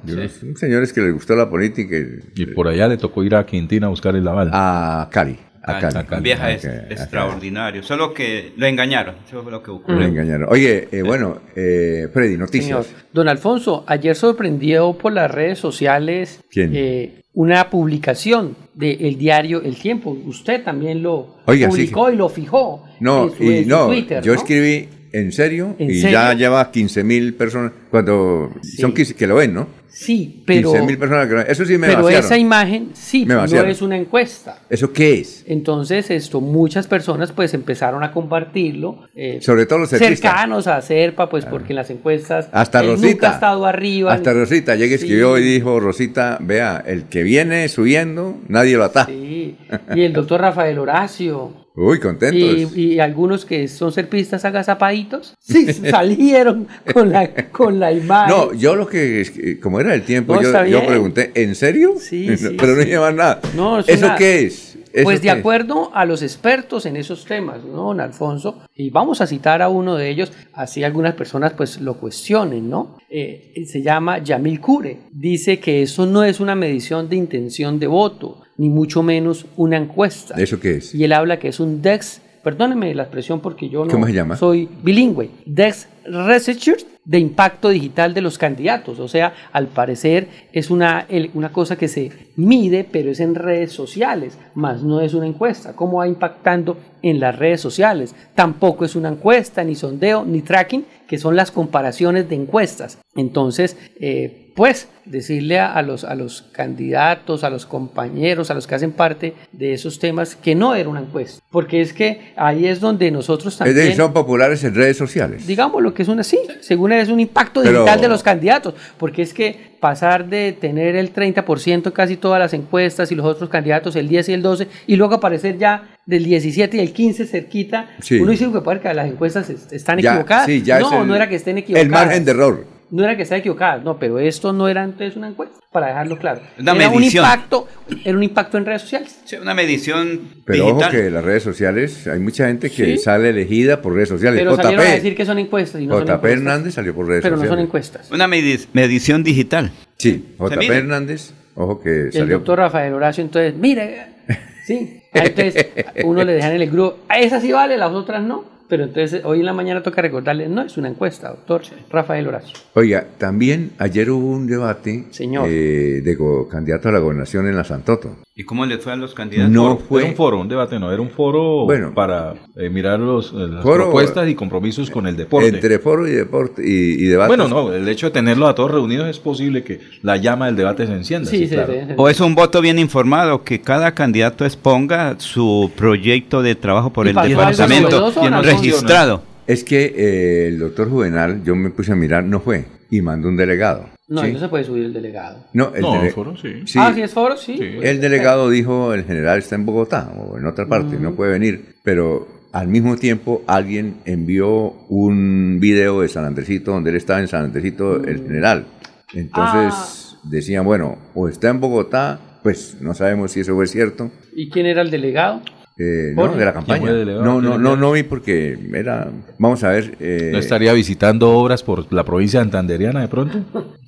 señores que les gustó la política. Y, por allá le tocó ir a Quintina a buscar el aval. A Cali. a Vieja es extraordinario. Solo que lo engañaron. Eso fue lo que ocurrió. Lo engañaron. Oye, eh, bueno, eh, Freddy, noticias. Don Alfonso, ayer sorprendió por las redes sociales eh, una publicación del diario El Tiempo. Usted también lo publicó y lo fijó. No, y no, yo escribí en serio y ya lleva 15 mil personas cuando son que lo ven, ¿no? Sí, pero. personas Eso sí me Pero esa imagen, sí, no es una encuesta. ¿Eso qué es? Entonces, esto, muchas personas pues empezaron a compartirlo. Eh, Sobre todo los Cercanos a Serpa, pues porque en las encuestas. Hasta Rosita. Nunca ha estado arriba. Hasta Rosita. Llega, escribió y dijo: Rosita, vea, el que viene subiendo, nadie lo ata. Sí. Y el doctor Rafael Horacio. Uy, contentos. Y, algunos que son serpistas agazapaditos, sí, salieron con la, con la imagen. No, yo lo que, como era el tiempo, yo, yo, pregunté, ¿en serio? Sí, sí Pero no llevan nada. ¿Eso qué es? Pues de acuerdo a los expertos en esos temas, ¿no, don Alfonso? Y vamos a citar a uno de ellos, así algunas personas pues lo cuestionen, ¿no? Eh, se llama Yamil Cure. Dice que eso no es una medición de intención de voto, ni mucho menos una encuesta. ¿Eso qué es? Y él habla que es un DEX, perdóneme la expresión porque yo no soy bilingüe, DEX Research de impacto digital de los candidatos. O sea, al parecer es una, una cosa que se mide, pero es en redes sociales, más no es una encuesta. ¿Cómo va impactando en las redes sociales? Tampoco es una encuesta, ni sondeo, ni tracking, que son las comparaciones de encuestas. Entonces, eh, pues decirle a, los, a los candidatos, a los compañeros, a los que hacen parte de esos temas, que no era una encuesta. Porque es que ahí es donde nosotros también... Es son populares en redes sociales. Digamos lo que es una sí, según es un impacto digital de los candidatos. Porque es que pasar de tener el 30% casi todas las encuestas y los otros candidatos el 10 y el 12 y luego aparecer ya del 17 y el 15 cerquita, uno dice que las encuestas están equivocadas. no, no era que estén equivocadas. El margen de error no era que estaba equivocada, no, pero esto no era entonces una encuesta, para dejarlo claro. era un impacto, era un impacto en redes sociales. Sí, una medición Pero ojo que las redes sociales, hay mucha gente que sale elegida por redes sociales. Pero salieron a decir que son encuestas y no JP Hernández salió por redes sociales. Pero no son encuestas. Una medición digital. Sí, JP Hernández, ojo que salió. El doctor Rafael Horacio, entonces, mire, sí, entonces uno le dejan en el grupo, a esa sí vale, las otras no. Pero entonces hoy en la mañana toca recordarle, no es una encuesta, doctor Rafael Horacio. Oiga, también ayer hubo un debate eh, de candidato a la gobernación en la Santoto. ¿Y cómo le fue a los candidatos? No fue era un foro, un debate, no, era un foro para eh, mirar los, eh, las propuestas y compromisos con el deporte. Entre foro y deporte y, debate. Bueno, no, el hecho de tenerlos a todos reunidos es posible que la llama del debate se encienda. Sí, sí, o es un voto bien informado, que cada candidato exponga su proyecto de trabajo por el departamento registrado. Es que eh, el doctor Juvenal, yo me puse a mirar, no fue, y mandó un delegado. No, no se puede subir el delegado. No, el, foro sí. Ah, sí, es foro, sí. El delegado dijo, el general está en Bogotá o en otra parte, no puede venir, pero al mismo tiempo alguien envió un video de San Andresito, donde él estaba en San Andresito, el general. Entonces ah. decían, bueno, o está en Bogotá, pues no sabemos si eso fue cierto. ¿Y quién era el delegado? Eh, no, de la campaña. No, no, no, no vi porque era. Vamos a ver. Eh, ¿No estaría visitando obras por la provincia santanderiana de pronto?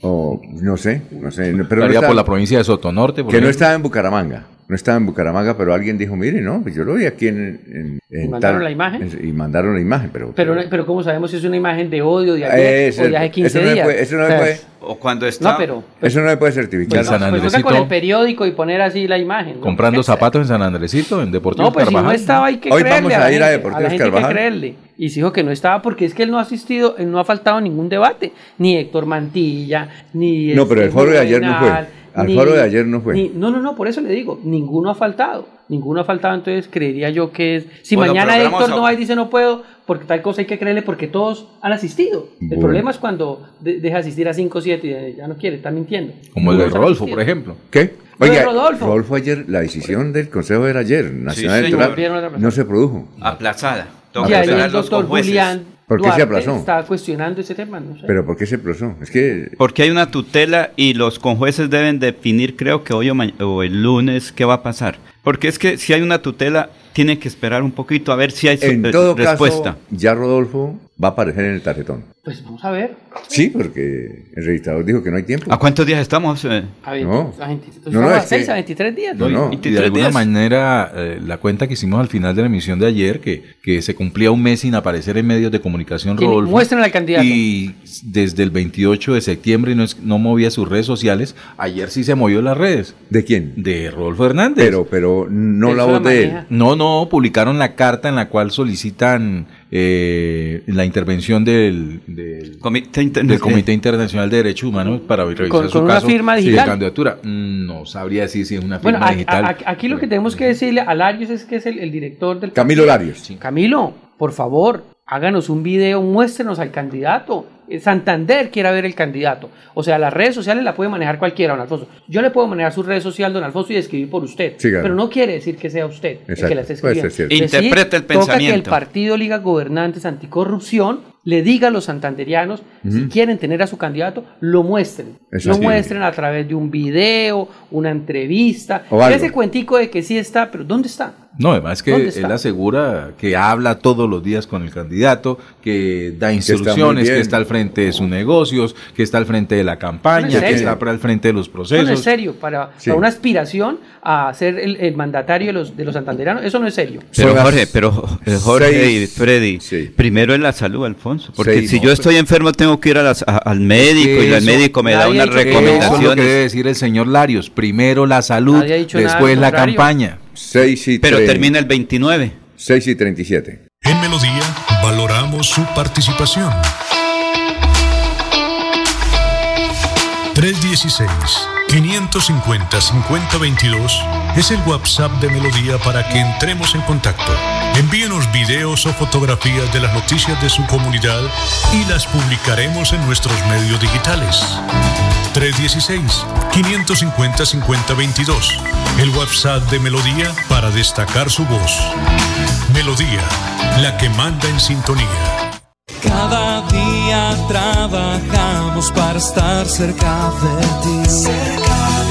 O no sé, no sé. Pero estaría por la provincia de Sotonorte. que no estaba en Bucaramanga no estaba en Bucaramanga, pero alguien dijo, mire, no, pues yo lo vi aquí en... ¿Y mandaron la imagen? y mandaron la imagen, pero... Pero, pero, ¿cómo sabemos si es una imagen de odio de ayer o de hace 15 eso días? Puede, eso no puede... O cuando está... No, pero... eso no me puede certificar. Pues, San pues con el periódico y poner así la imagen. Comprando zapatos en San Andresito, en Deportivo No, pues si no estaba, hay que Hoy creerle vamos a, ir a, Deportivo Hay que creerle. Y se dijo que no estaba porque es que él no ha asistido, él no ha faltado ningún debate. Ni Héctor Mantilla, ni... No, pero el este foro de ayer no fue. Al foro de ayer no fue. no, no, no, por eso le digo, ninguno ha faltado. Ninguno ha faltado, entonces creería yo que es. Si mañana Héctor no va y dice no puedo, porque tal cosa hay que creerle porque todos han asistido. El problema es cuando deja asistir a 5 o 7 y ya no quiere, está mintiendo. Como el de Rodolfo, por ejemplo. ¿Qué? Oye, Rodolfo. Rodolfo ayer, la decisión del Consejo era ayer, Nacional Electoral, no se produjo. Aplazada. Y ahí el doctor Julián ¿Por qué se aplazó? Está cuestionando ese tema, no sé. ¿Pero por qué se aplazó? Es que... Porque hay una tutela y los conjueces deben definir, creo que hoy o, el lunes, qué va a pasar. Porque es que si hay una tutela, tiene que esperar un poquito a ver si hay en todo respuesta. Caso, ya Rodolfo va a aparecer en el tarjetón. Pues vamos a ver. Sí, porque el registrador dijo que no hay tiempo. ¿A cuántos días estamos? Eh? A, 20, no. a, 20, no, no, a 6 a 23 días. No, no. Y de alguna manera, eh, la cuenta que hicimos al final de la emisión de ayer, que, que se cumplía un mes sin aparecer en medios de comunicación, Rodolfo. Muestren al candidato. Y desde el 28 de septiembre no, es, no movía sus redes sociales. Ayer sí se movió las redes. ¿De quién? De Rodolfo Hernández. Pero, pero no la voz de él. No, no, publicaron la carta en la cual solicitan eh, la intervención del, del, Comité, del Comité Internacional de Derechos Humanos para revisar con, su con caso una firma digital. de candidatura. No sabría decir si es una firma digital. aquí lo que tenemos que decirle a Larios es que es el, el director del... Camilo Larios. Camilo, por favor, háganos un video, muéstrenos al candidato. Santander quiera ver el candidato. O sea, las redes sociales la puede manejar cualquiera, don Alfonso. Yo le puedo manejar su red social, don Alfonso, y escribir por usted. pero no quiere decir que sea usted el que la esté escribiendo. Interprete el pensamiento. Toca que el Partido Liga Gobernantes Anticorrupción le diga a los santanderianos, si quieren tener a su candidato, lo muestren. lo muestren a través de un video, una entrevista. Ese cuentico de que sí está, pero ¿dónde está? No, además que él asegura que habla todos los días con el candidato, que da instrucciones, que está, al frente de sus negocios, que está al frente de la campaña, que está al frente de los procesos. Eso no es serio, para, una aspiración a ser el, mandatario de los, de los santanderanos, eso no es serio. Pero Jorge, pero Jorge y Freddy, primero en la salud, Alfonso, porque si yo estoy enfermo tengo que ir al médico y el médico me da una recomendación. Eso es lo que debe decir el señor Larios, primero la salud, después la campaña. 6 y Pero termina el 29. 6 y 37. En Melodía valoramos su participación. 316-550-5022 es el WhatsApp de Melodía para que entremos en contacto. Envíenos videos o fotografías de las noticias de su comunidad y las publicaremos en nuestros medios digitales. 316-550-5022. El WhatsApp de Melodía para destacar su voz. Melodía, la que manda en sintonía. Cada día trabajamos para estar cerca de ti.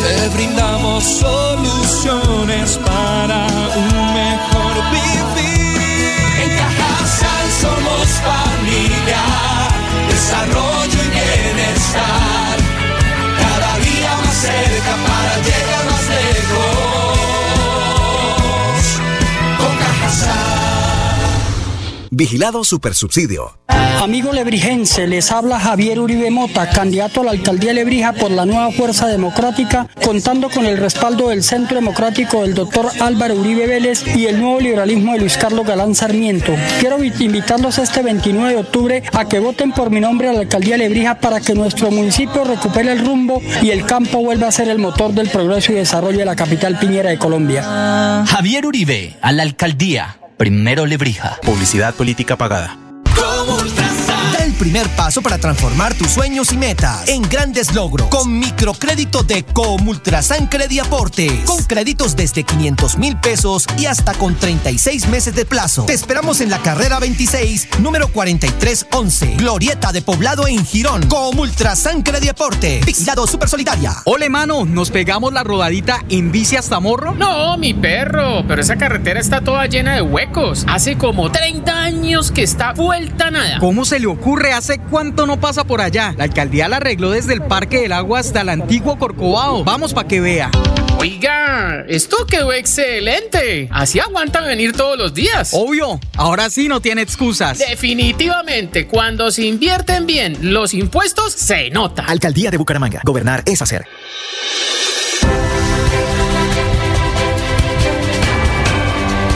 Te brindamos soluciones para un mejor vivir. En Cajasal somos familia, desarrollo y bienestar cerca para llegar más lejos. Vigilado Supersubsidio. Amigo lebrigense, les habla Javier Uribe Mota, candidato a la alcaldía de Lebrija por la nueva Fuerza Democrática, contando con el respaldo del Centro Democrático del doctor Álvaro Uribe Vélez y el nuevo liberalismo de Luis Carlos Galán Sarmiento. Quiero invitarlos este 29 de octubre a que voten por mi nombre a la alcaldía de Lebrija para que nuestro municipio recupere el rumbo y el campo vuelva a ser el motor del progreso y desarrollo de la capital piñera de Colombia. Javier Uribe, a la alcaldía. Primero Lebrija. Publicidad política pagada primer paso para transformar tus sueños y metas en grandes logros con microcrédito de Comultrasan Aporte con créditos desde 500 mil pesos y hasta con 36 meses de plazo. Te esperamos en la carrera 26, número 4311, Glorieta de Poblado en Girón. Comultrasan Aporte vigilado super solidaria. Ole, mano, ¿nos pegamos la rodadita en bici hasta Morro? No, mi perro, pero esa carretera está toda llena de huecos. Hace como 30 años que está vuelta nada. ¿Cómo se le ocurre? ¿Hace cuánto no pasa por allá? La alcaldía la arregló desde el Parque del Agua hasta el antiguo Corcovado. Vamos para que vea. Oiga, esto quedó excelente. Así aguantan venir todos los días. Obvio, ahora sí no tiene excusas. Definitivamente, cuando se invierten bien los impuestos, se nota. Alcaldía de Bucaramanga. Gobernar es hacer.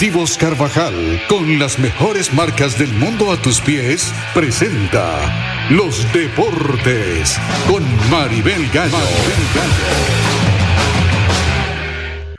Deportivos Carvajal, con las mejores marcas del mundo a tus pies, presenta Los Deportes con Maribel Gallo. Maribel Gallo.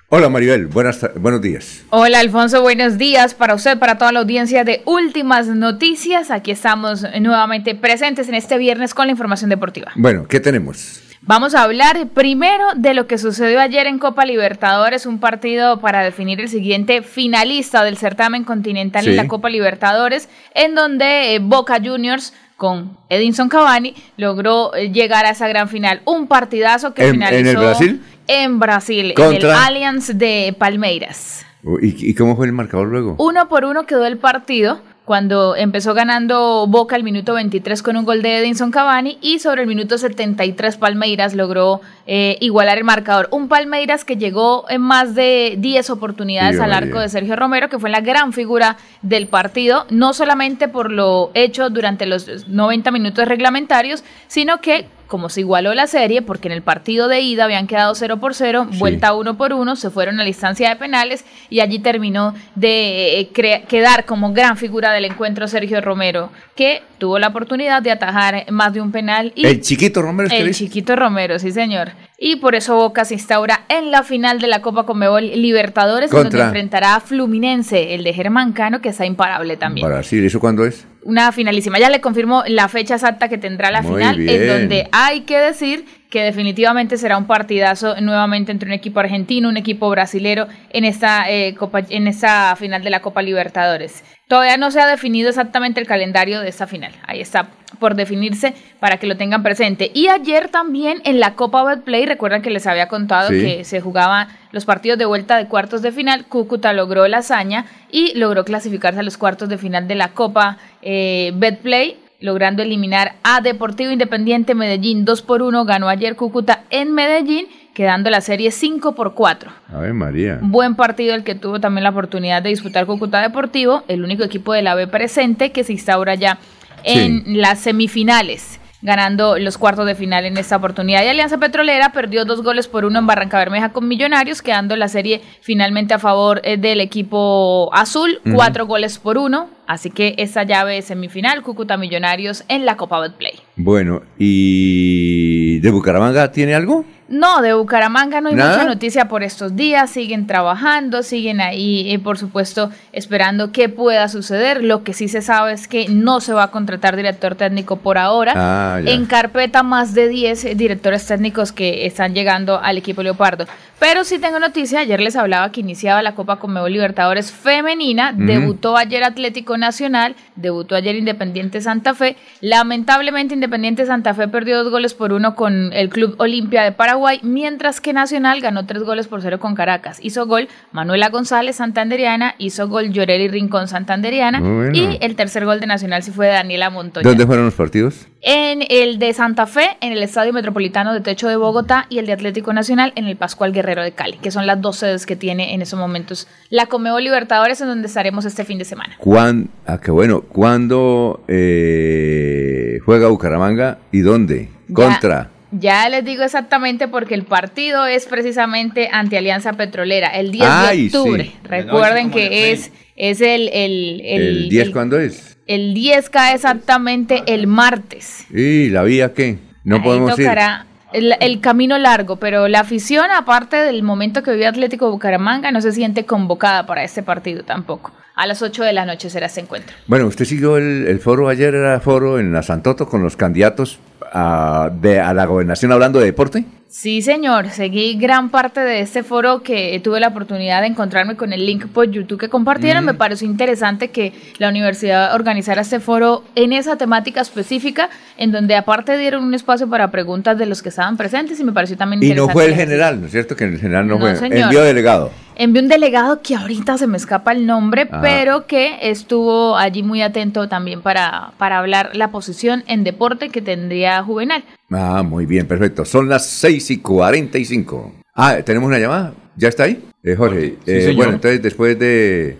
Hola Maribel, buenas, buenos días. Hola Alfonso, buenos días para usted, para toda la audiencia de Últimas Noticias. Aquí estamos nuevamente presentes en este viernes con la información deportiva. Bueno, ¿qué tenemos? Vamos a hablar primero de lo que sucedió ayer en Copa Libertadores, un partido para definir el siguiente finalista del certamen continental en la Copa Libertadores, en donde eh, Boca Juniors con Edinson Cavani logró eh, llegar a esa gran final. Un partidazo que finalizó ¿En el Brasil? En Brasil, en el Allianz de Palmeiras. ¿Y, ¿Y cómo fue el marcador luego? Uno por uno quedó el partido cuando empezó ganando Boca el minuto 23 con un gol de Edinson Cavani y sobre el minuto 73 Palmeiras logró eh, igualar el marcador. Un Palmeiras que llegó en más de 10 oportunidades al arco de Sergio Romero, que fue la gran figura del partido, no solamente por lo hecho durante los 90 minutos reglamentarios, sino que como se igualó la serie, porque en el partido de ida habían quedado 0 por 0, vuelta 1 por 1, se fueron a la instancia de penales y allí terminó de eh, quedar como gran figura del encuentro Sergio Romero, que tuvo la oportunidad de atajar más de un penal. Y el chiquito Romero. el chiquito Romero, sí señor. Y por eso Boca se instaura en la final de la Copa Conmebol Libertadores, donde enfrentará a Fluminense, el de Germán Cano, que está imparable también. Brasil, ¿eso cuándo es? Una finalísima. Ya le confirmo la fecha exacta que tendrá la final, en donde hay que decir que definitivamente será un partidazo nuevamente entre un equipo argentino, un equipo brasilero en esta, eh, Copa, en esta final de la Copa Libertadores. Todavía no se ha definido exactamente el calendario de esta final. Ahí está por definirse para que lo tengan presente. Y ayer también en la Copa Betplay, recuerdan que les había contado que se jugaban los partidos de vuelta de cuartos de final. Cúcuta logró la hazaña y logró clasificarse a los cuartos de final de la Copa eh, Betplay logrando eliminar a Deportivo Independiente Medellín 2 por 1. Ganó ayer Cúcuta en Medellín quedando la serie 5 por 4. A ver, María. Buen partido el que tuvo también la oportunidad de disputar Cúcuta Deportivo, el único equipo de la B presente que se instaura ya en las semifinales ganando los cuartos de final en esta oportunidad. Y Alianza Petrolera perdió dos goles por uno en Barranca Bermeja con Millonarios, quedando la serie finalmente a favor eh, del equipo azul, cuatro goles por uno. Así que esa llave de semifinal, Cúcuta Millonarios en la Copa Betplay. Bueno, ¿y de Bucaramanga tiene algo? No, de Bucaramanga no hay mucha noticia por estos días, siguen trabajando, siguen ahí, eh, por supuesto, esperando qué pueda suceder. Lo que sí se sabe es que no se va a contratar director técnico por ahora. Ah, en carpeta más de 10 directores técnicos que están llegando al equipo Leopardo. Pero sí tengo noticia, ayer les hablaba que iniciaba la Copa Conmebol Libertadores femenina, debutó ayer Atlético Nacional, debutó ayer Independiente Santa Fe. Lamentablemente Independiente Santa Fe perdió dos goles por uno con el Club Olimpia de Paraguay, mientras que Nacional ganó tres goles por cero con Caracas. Hizo gol Manuela González Santanderiana, hizo gol Llorelli Rincón Santanderiana y el tercer gol de Nacional sí fue de Daniela Montoya. ¿Dónde fueron los partidos? En el de Santa Fe, en el Estadio Metropolitano de Techo de Bogotá y el de Atlético Nacional en el Pascual Guerrero de Cali, que son las dos sedes que tiene en esos momentos la Comeo Libertadores, en donde estaremos este fin de semana. ¿Cuán, ah, qué bueno. ¿Cuándo eh, juega Bucaramanga y dónde? Contra. Ya, les digo exactamente porque el partido es precisamente ante Alianza Petrolera, el 10 de octubre. Recuerden que es, es el... ¿El, el, 10 cuándo es? El 10 cae exactamente el martes. ¿Y la vía qué? No podemos tocará, el, camino largo, pero la afición, aparte del momento que vive Atlético Bucaramanga, no se siente convocada para este partido tampoco. A las 8 de la noche será ese encuentro. Bueno, usted siguió el, foro ayer, era foro en la Santoto con los candidatos a, de, a la gobernación hablando de deporte. Sí, señor. Seguí gran parte de este foro que tuve la oportunidad de encontrarme con el link por YouTube que compartieron. Me pareció interesante que la universidad organizara este foro en esa temática específica, en donde aparte dieron un espacio para preguntas de los que estaban presentes y me pareció también interesante. Y no fue el general, ¿no es cierto? Que el general no, fue. Señor. Envió delegado. Envió un delegado que ahorita se me escapa el nombre, pero que estuvo allí muy atento también para, para hablar la posición en deporte que tendría Juvenal. Ah, muy bien, perfecto. Son las 6 y 45. Ah, ¿tenemos una llamada? ¿Ya está ahí? Eh, Jorge, eh, bueno, entonces después de,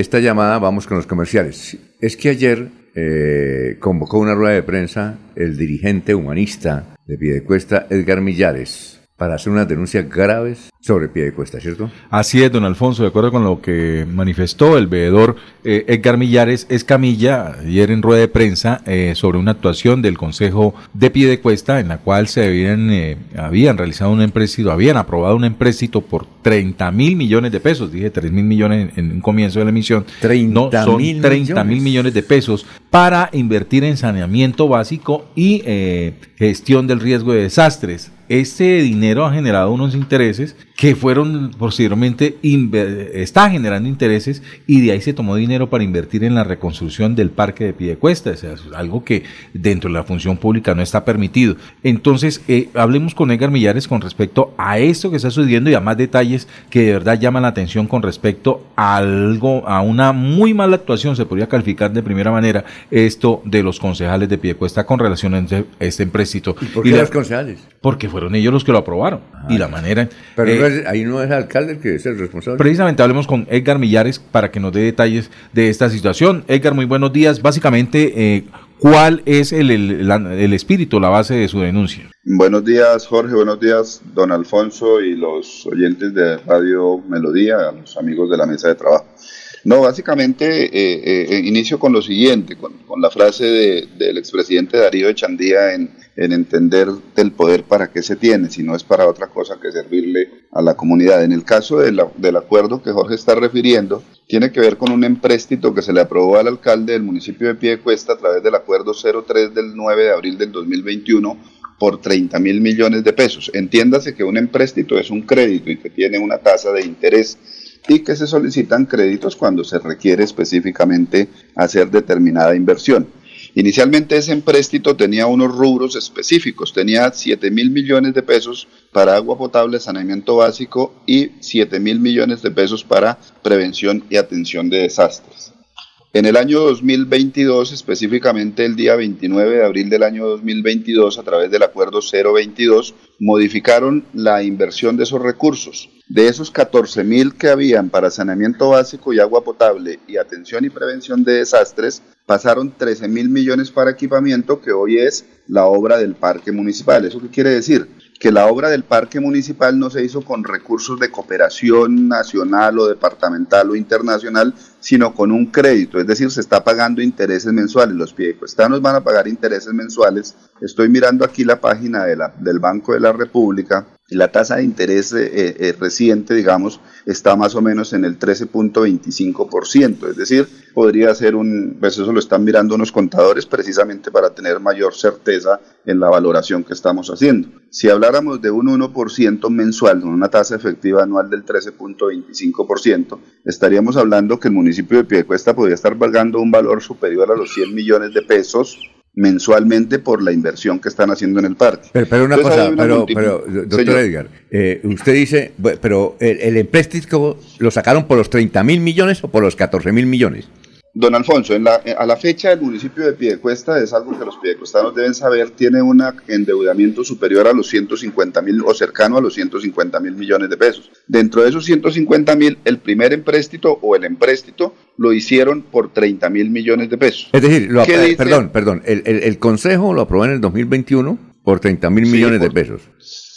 esta llamada vamos con los comerciales. Es que ayer eh, convocó una rueda de prensa el dirigente humanista de Piedecuesta, Edgar Millares, para hacer unas denuncias graves sobre pie de cuesta, ¿cierto? Así es, don Alfonso, de acuerdo con lo que manifestó el veedor eh, Edgar Millares Escamilla ayer en rueda de prensa eh, sobre una actuación del Consejo de Pie de Cuesta en la cual se habían, eh, habían realizado un empréstito, habían aprobado un empréstito por 30 mil millones de pesos, dije 3 mil millones en, un comienzo de la emisión, 30 no, son 30 mil millones de pesos para invertir en saneamiento básico y gestión del riesgo de desastres este dinero ha generado unos intereses que fueron posteriormente, está generando intereses y de ahí se tomó dinero para invertir en la reconstrucción del parque de Piedecuesta, o sea, es algo que dentro de la función pública no está permitido. Entonces, eh, hablemos con Edgar Millares con respecto a esto que está sucediendo y a más detalles que de verdad llaman la atención con respecto a algo, a una muy mala actuación, se podría calificar de primera manera, esto de los concejales de Piedecuesta con relación a este, este empréstito. ¿Y por qué los concejales? Porque fueron ellos los que lo aprobaron. y la manera... Pero eh, ahí no es el alcalde el que es el responsable. Precisamente hablemos con Edgar Millares para que nos dé detalles de esta situación. Edgar, muy buenos días. Básicamente, eh, ¿cuál es el, el, espíritu, la base de su denuncia? Buenos días, Jorge. Buenos días, don Alfonso y los oyentes de Radio Melodía, los amigos de la mesa de trabajo. No, básicamente eh, inicio con lo siguiente, con, la frase del expresidente Darío Echandía en, en entender del poder para qué se tiene, si no es para otra cosa que servirle a la comunidad. En el caso del acuerdo que Jorge está refiriendo, tiene que ver con un empréstito que se le aprobó al alcalde del municipio de Piedecuesta a través del acuerdo 03 del 9 de abril del 2021 por 30 mil millones de pesos. Entiéndase que un empréstito es un crédito y que tiene una tasa de interés y que se solicitan créditos cuando se requiere específicamente hacer determinada inversión. Inicialmente ese empréstito tenía unos rubros específicos, tenía 7 mil millones de pesos para agua potable, saneamiento básico y 7 mil millones de pesos para prevención y atención de desastres. En el año 2022, específicamente el día 29 de abril del año 2022, a través del acuerdo 022, modificaron la inversión de esos recursos. De esos 14 mil que habían para saneamiento básico y agua potable y atención y prevención de desastres, pasaron 13 mil millones para equipamiento, que hoy es la obra del parque municipal. ¿Eso qué quiere decir? Que la obra del parque municipal no se hizo con recursos de cooperación nacional o departamental o internacional, sino con un crédito, es decir, se está pagando intereses mensuales. Los piedecuestanos van a pagar intereses mensuales. Estoy mirando aquí la página de la, del Banco de la República la tasa de interés eh, eh, eh, reciente, digamos, está más o menos en el 13.25%, es decir, podría ser un, pues eso lo están mirando unos contadores precisamente para tener mayor certeza en la valoración que estamos haciendo. Si habláramos de un 1% mensual, una tasa efectiva anual del 13.25%, estaríamos hablando que el municipio de Piedecuesta podría estar pagando un valor superior a los 100 millones de pesos mensualmente por la inversión que están haciendo en el parque. Pero, una cosa, pero, pero, doctor Edgar, eh, usted dice, pero el, el empréstito lo sacaron por los 30 mil millones o por los 14 mil millones? Don Alfonso, en la, a la fecha el municipio de Piedecuesta, es algo que los piedecuestanos deben saber, tiene un endeudamiento superior a los 150 mil o cercano a los 150 mil millones de pesos. Dentro de esos 150 mil, el primer empréstito o el empréstito lo hicieron por 30 mil millones de pesos. Es decir, perdón, perdón, el, Consejo lo aprobó en el 2021 por 30 mil millones de pesos.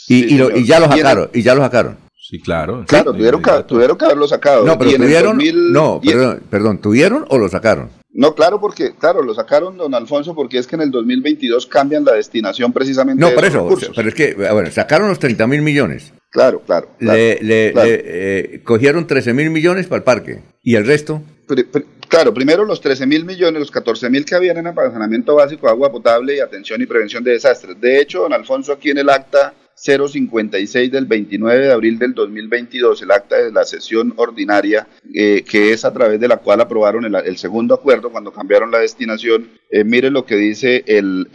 Y, y, ya lo sacaron, y ya lo sacaron. Sí, claro. Claro, tuvieron, que, tuvieron que haberlo sacado. No, pero tuvieron, no, perdón, perdón, ¿tuvieron o lo sacaron? No, claro, porque, claro, lo sacaron, don Alfonso, porque es que en el 2022 cambian la destinación precisamente no, por eso, pero es que, bueno, sacaron los 30 mil millones. Claro, claro. le, eh, cogieron 13 mil millones para el parque. ¿Y el resto? Claro, primero los 13 mil millones, los 14 mil que habían en apasionamiento básico, agua potable y atención y prevención de desastres. De hecho, don Alfonso, aquí en el acta 056 del 29 de abril del 2022, el acta de la sesión ordinaria, eh, que es a través de la cual aprobaron el, segundo acuerdo cuando cambiaron la destinación. Eh, mire lo que dice el,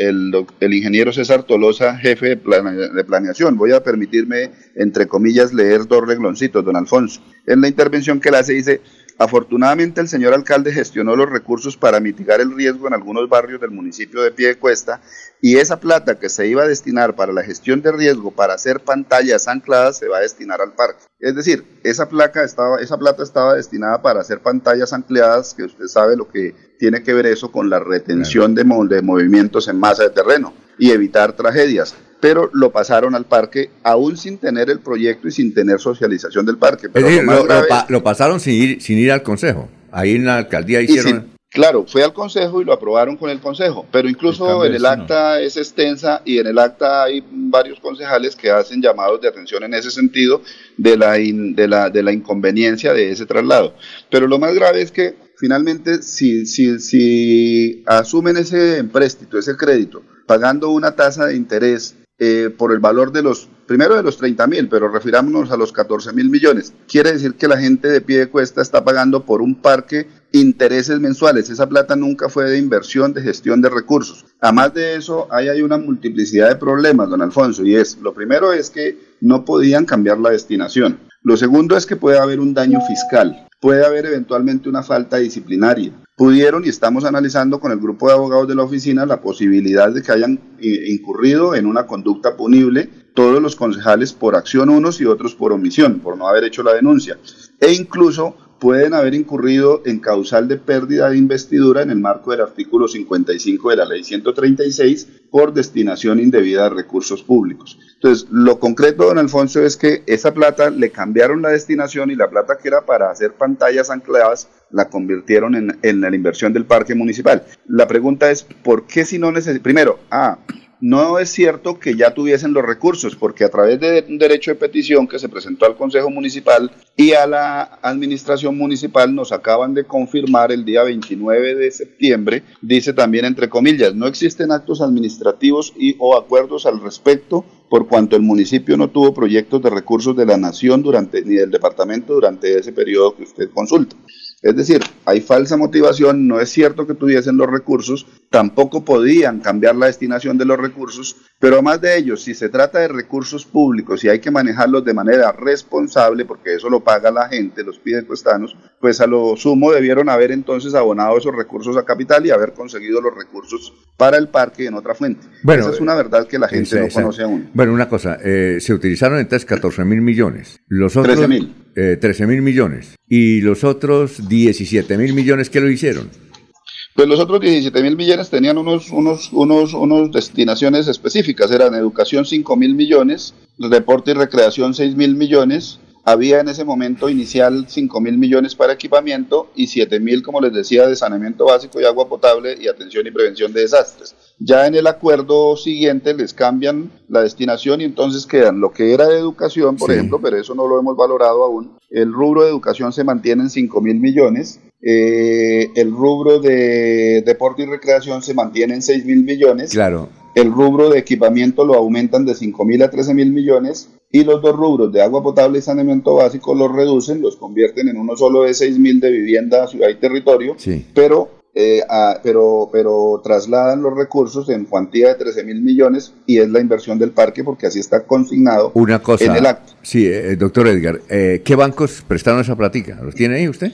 ingeniero César Tolosa, jefe de, planeación. Voy a permitirme, entre comillas, leer dos regloncitos, don Alfonso. En la intervención que él hace dice, Afortunadamente el señor alcalde gestionó los recursos para mitigar el riesgo en algunos barrios del municipio de Piedecuesta y esa plata que se iba a destinar para la gestión de riesgo para hacer pantallas ancladas se va a destinar al parque. Es decir, esa placa estaba, esa plata estaba destinada para hacer pantallas ancladas, que usted sabe lo que tiene que ver eso con la retención de, de movimientos en masa de terreno y evitar tragedias. Pero lo pasaron al parque aún sin tener el proyecto y sin tener socialización del parque. Pero lo, pasaron sin ir, sin ir al consejo. Ahí en la alcaldía hicieron... Claro, fue al Consejo y lo aprobaron con el Consejo, pero incluso en el acta es extensa y en el acta hay varios concejales que hacen llamados de atención en ese sentido de la, de la, de la inconveniencia de ese traslado. Pero lo más grave es que finalmente si, si, si asumen ese empréstito, ese crédito, pagando una tasa de interés eh, por el valor de los, primero de los 30 mil, pero refirámonos a los 14 mil millones. Quiere decir que la gente de pie de cuesta está pagando por un parque intereses mensuales. Esa plata nunca fue de inversión, de gestión de recursos. Además de eso, ahí hay una multiplicidad de problemas, don Alfonso, y es, lo primero es que no podían cambiar la destinación. Lo segundo es que puede haber un daño fiscal, puede haber eventualmente una falta disciplinaria pudieron y estamos analizando con el grupo de abogados de la oficina la posibilidad de que hayan eh, incurrido en una conducta punible todos los concejales por acción unos y otros por omisión, por no haber hecho la denuncia. E incluso pueden haber incurrido en causal de pérdida de investidura en el marco del artículo 55 de la ley 136 por destinación indebida de recursos públicos. Entonces, lo concreto, don Alfonso, es que esa plata le cambiaron la destinación y la plata que era para hacer pantallas ancladas la convirtieron en, en la inversión del parque municipal. La pregunta es, ¿por qué si no necesitan? Primero, ah, no es cierto que ya tuviesen los recursos, porque a través de un derecho de petición que se presentó al Consejo Municipal y a la Administración Municipal nos acaban de confirmar el día 29 de septiembre, dice también entre comillas, no existen actos administrativos y o acuerdos al respecto por cuanto el municipio no tuvo proyectos de recursos de la nación durante ni del departamento durante ese periodo que usted consulta. Es decir, hay falsa motivación, no es cierto que tuviesen los recursos, tampoco podían cambiar la destinación de los recursos, pero además de ello, si se trata de recursos públicos y hay que manejarlos de manera responsable, porque eso lo paga la gente, los pidecuestanos, pues a lo sumo debieron haber entonces abonado esos recursos a capital y haber conseguido los recursos para el parque en otra fuente. Bueno, Esa es una verdad que la gente no conoce aún. Bueno, una cosa, eh, se utilizaron entonces 14 mil millones. Los otros, 13 mil. 13 eh, mil millones. ¿Y los otros 17 mil millones que lo hicieron? Pues los otros 17 mil millones tenían unos, unos, unos, unos destinaciones específicas. Eran educación 5 mil millones, deporte y recreación 6 mil millones, había en ese momento inicial 5 mil millones para equipamiento y 7 mil, como les decía, de saneamiento básico y agua potable y atención y prevención de desastres. Ya en el acuerdo siguiente les cambian la destinación y entonces quedan lo que era de educación, por ejemplo, pero eso no lo hemos valorado aún. El rubro de educación se mantiene en 5 mil millones, eh, el rubro de deporte y recreación se mantiene en 6 mil millones. Claro. El rubro de equipamiento lo aumentan de 5 mil a 13 mil millones y los dos rubros de agua potable y saneamiento básico los reducen, los convierten en uno solo de 6 mil de vivienda, ciudad y territorio, pero eh, pero, pero trasladan los recursos en cuantía de 13 mil millones y es la inversión del parque porque así está consignado Una cosa, en el acto. Sí, eh, doctor Edgar, eh, ¿qué bancos prestaron esa plática? ¿Los tiene ahí usted?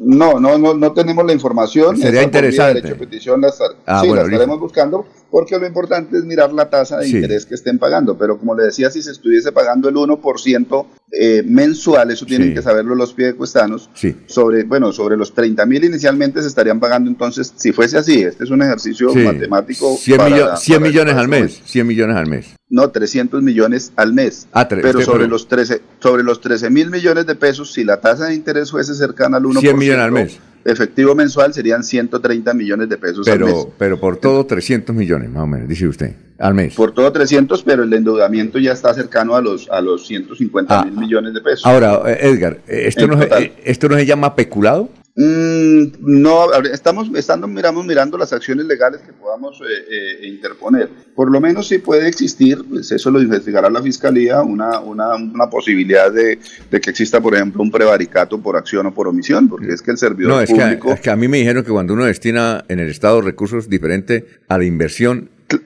No, no, no, no tenemos la información. Sería interesante. De petición la, ah, sí, la estaremos buscando porque lo importante es mirar la tasa de interés que estén pagando. Pero como le decía, si se estuviese pagando el 1% eh, mensual, eso tienen que saberlo los piedecuestanos, sí. sobre, bueno, sobre los 30 mil inicialmente se estarían pagando entonces, si fuese así, este es un ejercicio matemático. 100, millones al mes, 100 millones al mes. No, 300 millones al mes. Ah, pero sobre los 13 sobre los 13 mil millones de pesos, si la tasa de interés fuese cercana al 1%, 100 millones al mes efectivo mensual serían 130 millones de pesos pero, al mes. Pero por todo 300 millones, más o menos, dice usted, al mes. Por todo 300, pero el endeudamiento ya está cercano a los, a los 150 ah, mil millones de pesos. Ahora, eh, Edgar, eh, ¿esto no, ¿esto no se llama peculado? Mm, no, estamos estando, miramos, mirando las acciones legales que podamos eh, eh, interponer. Por lo menos si puede existir, pues eso lo investigará la Fiscalía, una, una, una posibilidad de, que exista, por ejemplo, un prevaricato por acción o por omisión, porque es que el servidor no, es público... Que, es que a mí me dijeron que cuando uno destina en el Estado recursos diferentes a la inversión... Eh,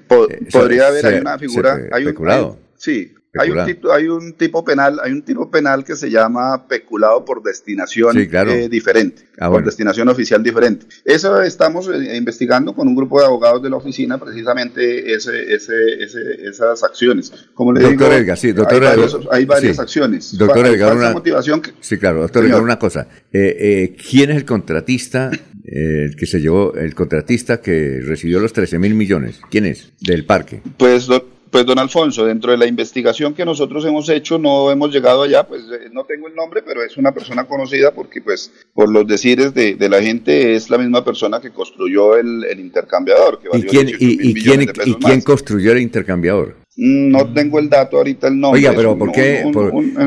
podría haber una figura... hay un, sí, hay un, tipo, hay un tipo penal, hay un tipo penal que se llama peculado por destinación eh, diferente, ah, por destinación oficial diferente. Eso estamos eh, investigando con un grupo de abogados de la oficina, precisamente ese, ese, esas acciones. Como le doctor digo, Edgar, sí, doctor hay, varias acciones. Doctor Edgar, una, motivación sí, claro, doctor Edgar, una cosa. Eh, ¿Quién es el contratista el que se llevó, el contratista que recibió los 13 mil millones? ¿Quién es? Del parque. Pues, doctor pues don Alfonso, dentro de la investigación que nosotros hemos hecho, no hemos llegado allá, pues eh, no tengo el nombre, pero es una persona conocida porque pues por los decires de, la gente es la misma persona que construyó el, intercambiador. ¿Y quién, y, quién, ¿y quién construyó el intercambiador? No tengo el dato ahorita el nombre. Oiga, pero ¿por qué?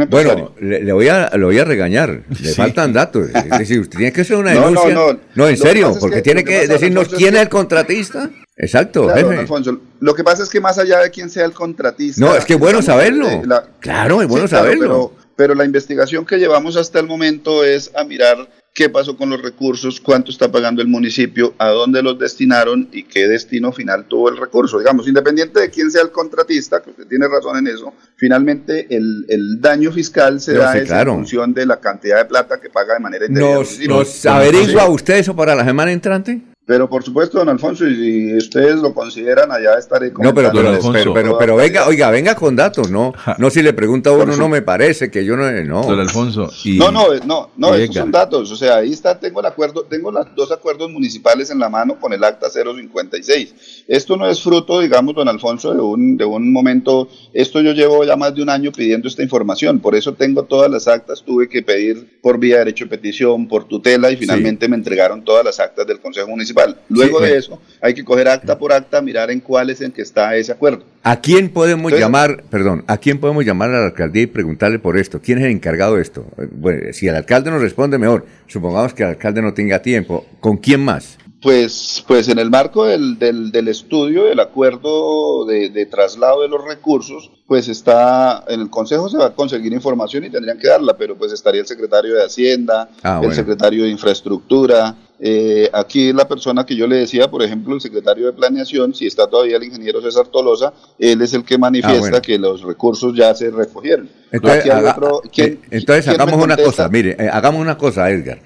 bueno, le, voy a, lo voy a regañar. Le faltan datos. Es decir, usted tiene que hacer una denuncia. No, no, no. No, en serio, porque tiene que, decirnos quién es el contratista. Exacto, claro, Alfonso, lo que pasa es que más allá de quién sea el contratista. No, es que es bueno saberlo. Eh, claro, es bueno saberlo. pero la investigación que llevamos hasta el momento es a mirar qué pasó con los recursos, cuánto está pagando el municipio, a dónde los destinaron y qué destino final tuvo el recurso. Digamos, independiente de quién sea el contratista, que usted tiene razón en eso, finalmente el, daño fiscal se da en función de la cantidad de plata que paga de manera independiente. ¿Nos, averigua usted eso para la semana entrante? Pero por supuesto, don Alfonso, y si ustedes lo consideran, allá estaré con No, pero, pero, pero, venga, oiga, venga con datos, ¿no? No si le pregunta a uno, no me parece que yo no. No, don Alfonso. No, no, no, no, esos son datos. O sea, ahí está, tengo el acuerdo, tengo los dos acuerdos municipales en la mano con el acta 056. Esto no es fruto, digamos, don Alfonso, de un, de un momento. Esto yo llevo ya más de un año pidiendo esta información. Por eso tengo todas las actas. Tuve que pedir por vía de derecho de petición, por tutela, y finalmente me entregaron todas las actas del Consejo Municipal. Luego de eso, hay que coger acta por acta, mirar en cuál es en que está ese acuerdo. ¿A quién podemos llamar, perdón, a quién podemos llamar a la alcaldía y preguntarle por esto? ¿Quién es el encargado de esto? Bueno, si el alcalde nos responde mejor, supongamos que el alcalde no tenga tiempo, ¿con quién más? Pues, pues en el marco del, del, estudio del acuerdo de, traslado de los recursos, pues está, en el Consejo se va a conseguir información y tendrían que darla, pero pues estaría el secretario de Hacienda, ah, el secretario de Infraestructura, eh, aquí la persona que yo le decía, por ejemplo, el secretario de Planeación, si está todavía el ingeniero César Tolosa, él es el que manifiesta ah, que los recursos ya se recogieron. Entonces, eh, hagamos una cosa, mire, eh, hagamos una cosa, Edgar,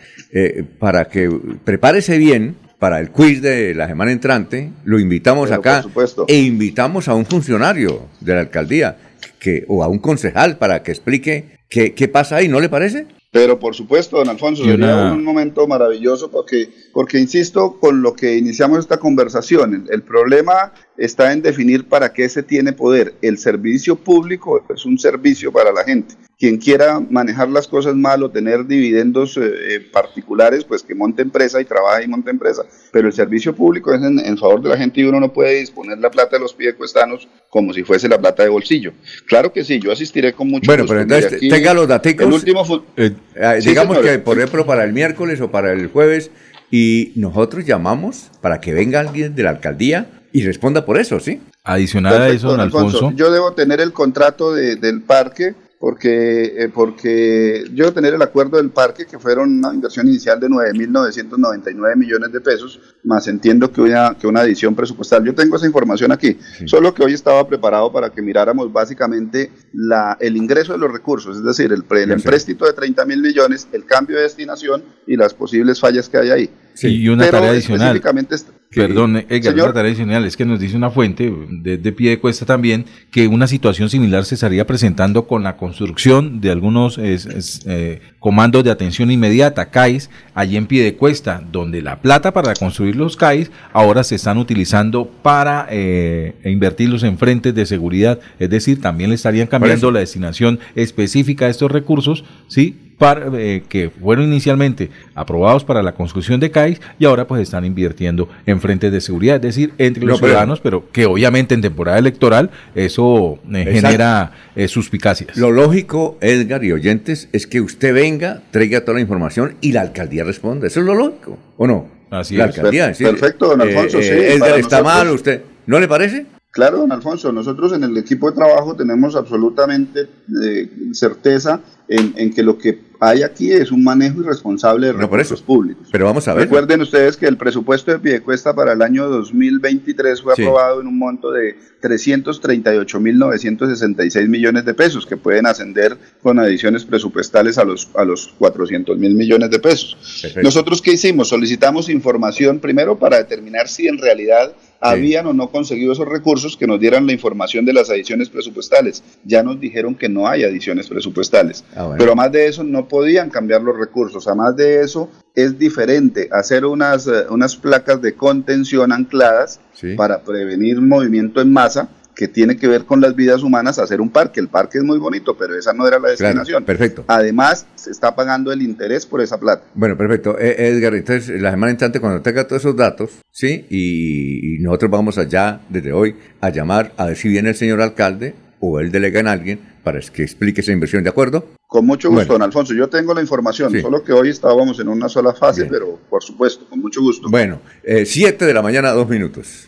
para que prepárese bien para el quiz de la semana entrante, lo invitamos acá e invitamos a un funcionario de la alcaldía que, o a un concejal para que explique qué, qué pasa ahí, ¿no le parece? Pero por supuesto, don Alfonso, sería un momento maravilloso porque, porque, insisto, con lo que iniciamos esta conversación, el problema está en definir para qué se tiene poder. El servicio público es un servicio para la gente. Quien quiera manejar las cosas mal o tener dividendos eh, eh, particulares, pues que monte empresa y trabaje y monte empresa. Pero el servicio público es en, favor de la gente y uno no puede disponer la plata de los piedecuestanos como si fuese la plata de bolsillo. Claro que sí, yo asistiré con mucho bueno, pero entonces tenga los datos. El último eh, digamos que, por ejemplo, para el miércoles o para el jueves, y nosotros llamamos para que venga alguien de la alcaldía y responda por eso, ¿sí? Adicional a eso, don Alfonso, Yo debo tener el contrato del parque porque, eh, porque yo tener el acuerdo del parque, que fueron una inversión inicial de 9.999 millones de pesos, más entiendo que una, que una adición presupuestal. Yo tengo esa información aquí, solo que hoy estaba preparado para que miráramos básicamente la, el ingreso de los recursos, es decir, el, el empréstito de 30 mil millones, el cambio de destinación y las posibles fallas que hay ahí. Sí, y una tarea adicional. Perdón, Edgar, una tarea adicional es que nos dice una fuente de, pie de cuesta también que una situación similar se estaría presentando con la construcción de algunos eh, comandos de atención inmediata, CAIS, allí en pie de cuesta, donde la plata para construir los CAIS ahora se están utilizando para eh, invertirlos en frentes de seguridad, es decir, también le estarían cambiando la destinación específica de estos recursos, ¿sí? Eh, que fueron inicialmente aprobados para la construcción de CAIS y ahora pues están invirtiendo en frentes de seguridad, es decir, entre los ciudadanos, pero que obviamente en temporada electoral eso eh, genera eh, suspicacias. Lo lógico, Edgar y oyentes, es que usted venga, traiga toda la información y la alcaldía responda. Eso es lo lógico, ¿o no? Así la es. alcaldía. Perfecto, don Alfonso, sí. Edgar está mal, usted. ¿No le parece? Claro, don Alfonso, nosotros en el equipo de trabajo tenemos absolutamente certeza en, que lo que hay aquí es un manejo irresponsable de recursos públicos. Pero vamos a ver. Recuerden ustedes que el presupuesto de Piedecuesta para el año 2023 fue aprobado en un monto de 338.966 millones de pesos, que pueden ascender con adiciones presupuestales a los, a los 400 mil millones de pesos. Nosotros, ¿qué hicimos? Solicitamos información primero para determinar si en realidad habían o no conseguido esos recursos que nos dieran la información de las adiciones presupuestales. Ya nos dijeron que no hay adiciones presupuestales. Ah, Pero además de eso, no podían cambiar los recursos. Además de eso, es diferente hacer unas, eh, unas placas de contención ancladas para prevenir movimiento en masa que tiene que ver con las vidas humanas hacer un parque. El parque es muy bonito, pero esa no era la destinación. perfecto. Además, se está pagando el interés por esa plata. Bueno, perfecto. Eh, Edgar, entonces la semana entrante, cuando tenga todos esos datos, ¿sí? Y, nosotros vamos allá desde hoy a llamar a ver si viene el señor alcalde o él delega en alguien para que explique esa inversión, ¿de acuerdo? Con mucho gusto, don Alfonso. Yo tengo la información, solo que hoy estábamos en una sola fase, pero por supuesto, con mucho gusto. Bueno, 7 eh, de la mañana, dos minutos.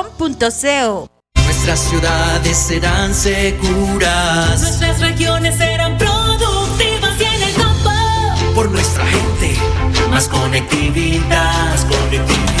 Nuestras ciudades serán seguras. Nuestras regiones serán productivas y en el campo. Por nuestra gente, más conectividad. Más conectividad.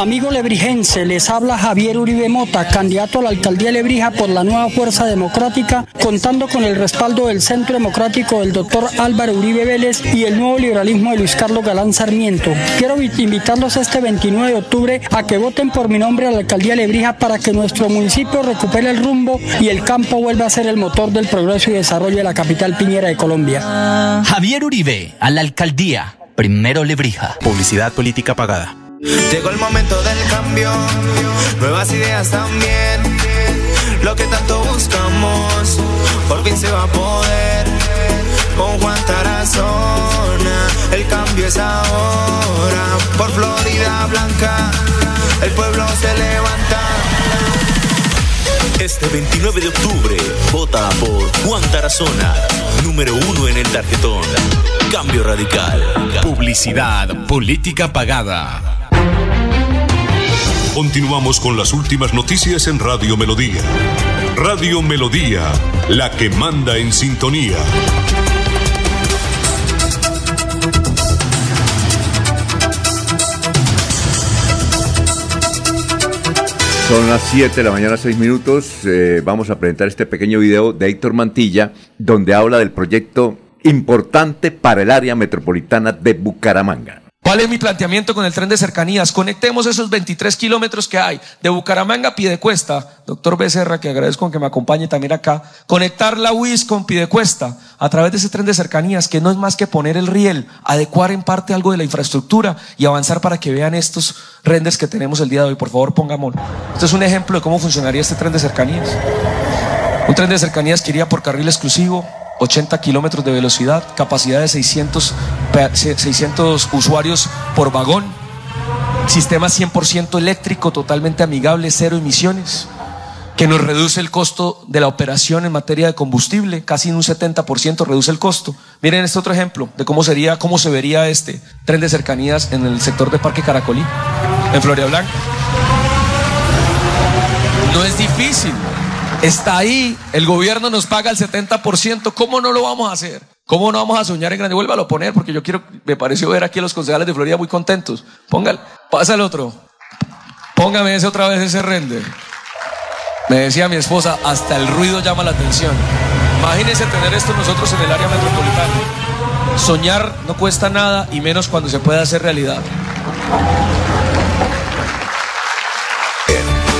Amigo lebrigense, les habla Javier Uribe Mota, candidato a la alcaldía de Lebrija por la nueva Fuerza Democrática, contando con el respaldo del Centro Democrático del doctor Álvaro Uribe Vélez y el nuevo liberalismo de Luis Carlos Galán Sarmiento. Quiero invitarlos este 29 de octubre a que voten por mi nombre a la alcaldía de Lebrija para que nuestro municipio recupere el rumbo y el campo vuelva a ser el motor del progreso y desarrollo de la capital piñera de Colombia. Javier Uribe, a la alcaldía. Primero Lebrija. Publicidad política pagada. Llegó el momento del cambio, nuevas ideas también. Lo que tanto buscamos, por fin se va a poder. Con Juan Tarazona, el cambio es ahora. Por Florida Blanca, el pueblo se levanta. Este 29 de octubre, vota por Juan Tarazona, número uno en el tarjetón. Cambio radical. Publicidad, política pagada. Continuamos con las últimas noticias en Radio Melodía. Radio Melodía, la que manda en sintonía. Son las 7 de la mañana, 6 minutos. Eh, vamos a presentar este pequeño video de Héctor Mantilla, donde habla del proyecto importante para el área metropolitana de Bucaramanga. ¿Cuál es mi planteamiento con el tren de cercanías? Conectemos esos 23 kilómetros que hay de Bucaramanga a Piedecuesta. Doctor Becerra, que agradezco que me acompañe también acá. Conectar la UIS con Piedecuesta a través de ese tren de cercanías, que no es más que poner el riel, adecuar en parte algo de la infraestructura y avanzar para que vean estos renders que tenemos el día de hoy. Por favor, pongámoslo. Esto es un ejemplo de cómo funcionaría este tren de cercanías. Un tren de cercanías que iría por carril exclusivo, 80 kilómetros de velocidad, capacidad de 600, 600 usuarios por vagón, sistema 100% eléctrico, totalmente amigable, cero emisiones que nos reduce el costo de la operación en materia de combustible, casi en un 70% reduce el costo. Miren este otro ejemplo de cómo sería, cómo se vería este tren de cercanías en el sector de Parque Caracolí, en Florida Blanca. No es difícil. Está ahí, el gobierno nos paga el 70%, ¿cómo no lo vamos a hacer? ¿Cómo no vamos a soñar en grande? Vuélvalo a poner porque yo quiero, me pareció ver aquí a los concejales de Florida muy contentos. Póngale, pasa el otro. Póngame ese otra vez ese render. Me decía mi esposa, hasta el ruido llama la atención. Imagínense tener esto nosotros en el área metropolitana. Soñar no cuesta nada y menos cuando se puede hacer realidad.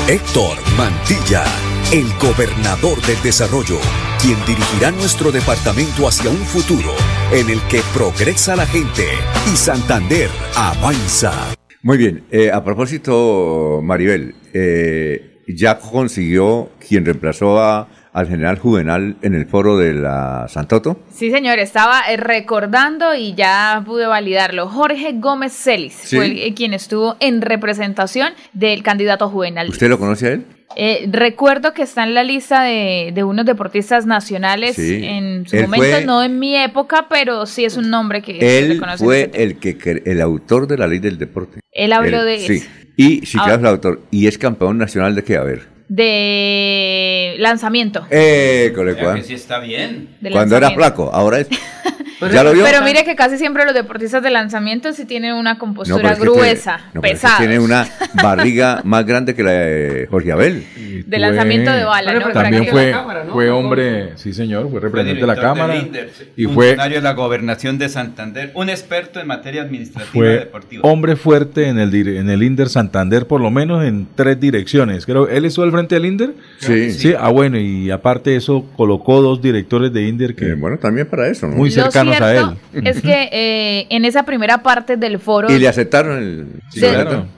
Héctor Mantilla, el gobernador del desarrollo, quien dirigirá nuestro departamento hacia un futuro en el que progresa la gente y Santander avanza. Muy bien, eh, a propósito, Maribel, eh, ya consiguió quien reemplazó a, al general Juvenal en el foro de la Santoto? Sí, señor, estaba eh, recordando y ya pude validarlo. Jorge Gómez Celis fue quien estuvo en representación del candidato Juvenal. ¿Usted lo conoce a él? Eh, recuerdo que está en la lista de, unos deportistas nacionales en su momento, no en mi época, pero sí es un nombre que él se fue el que el autor de la ley del deporte. Él habló de sí. Y si ah. el autor. Y es campeón nacional de qué, a ver. De lanzamiento. Eh, con que sí está bien. Cuando era flaco, ahora es. Pero mire que casi siempre los deportistas de lanzamiento sí tienen una compostura gruesa, pesada. Tiene una barriga más grande que la de Jorge Abel. De lanzamiento de bala, ¿no? También fue, fue hombre, sí señor, fue representante de la Cámara. y fue funcionario de la Gobernación de Santander, un experto en materia administrativa y deportiva. Hombre fuerte en el, en el INDER Santander, por lo menos en tres direcciones. Creo, ¿él estuvo al frente del INDER? Sí. Sí, ah, bueno, y aparte de eso, colocó dos directores de INDER que. Eh, bueno, también para eso, ¿no? Muy cercanos es que eh, en esa primera parte del foro... Y le aceptaron el...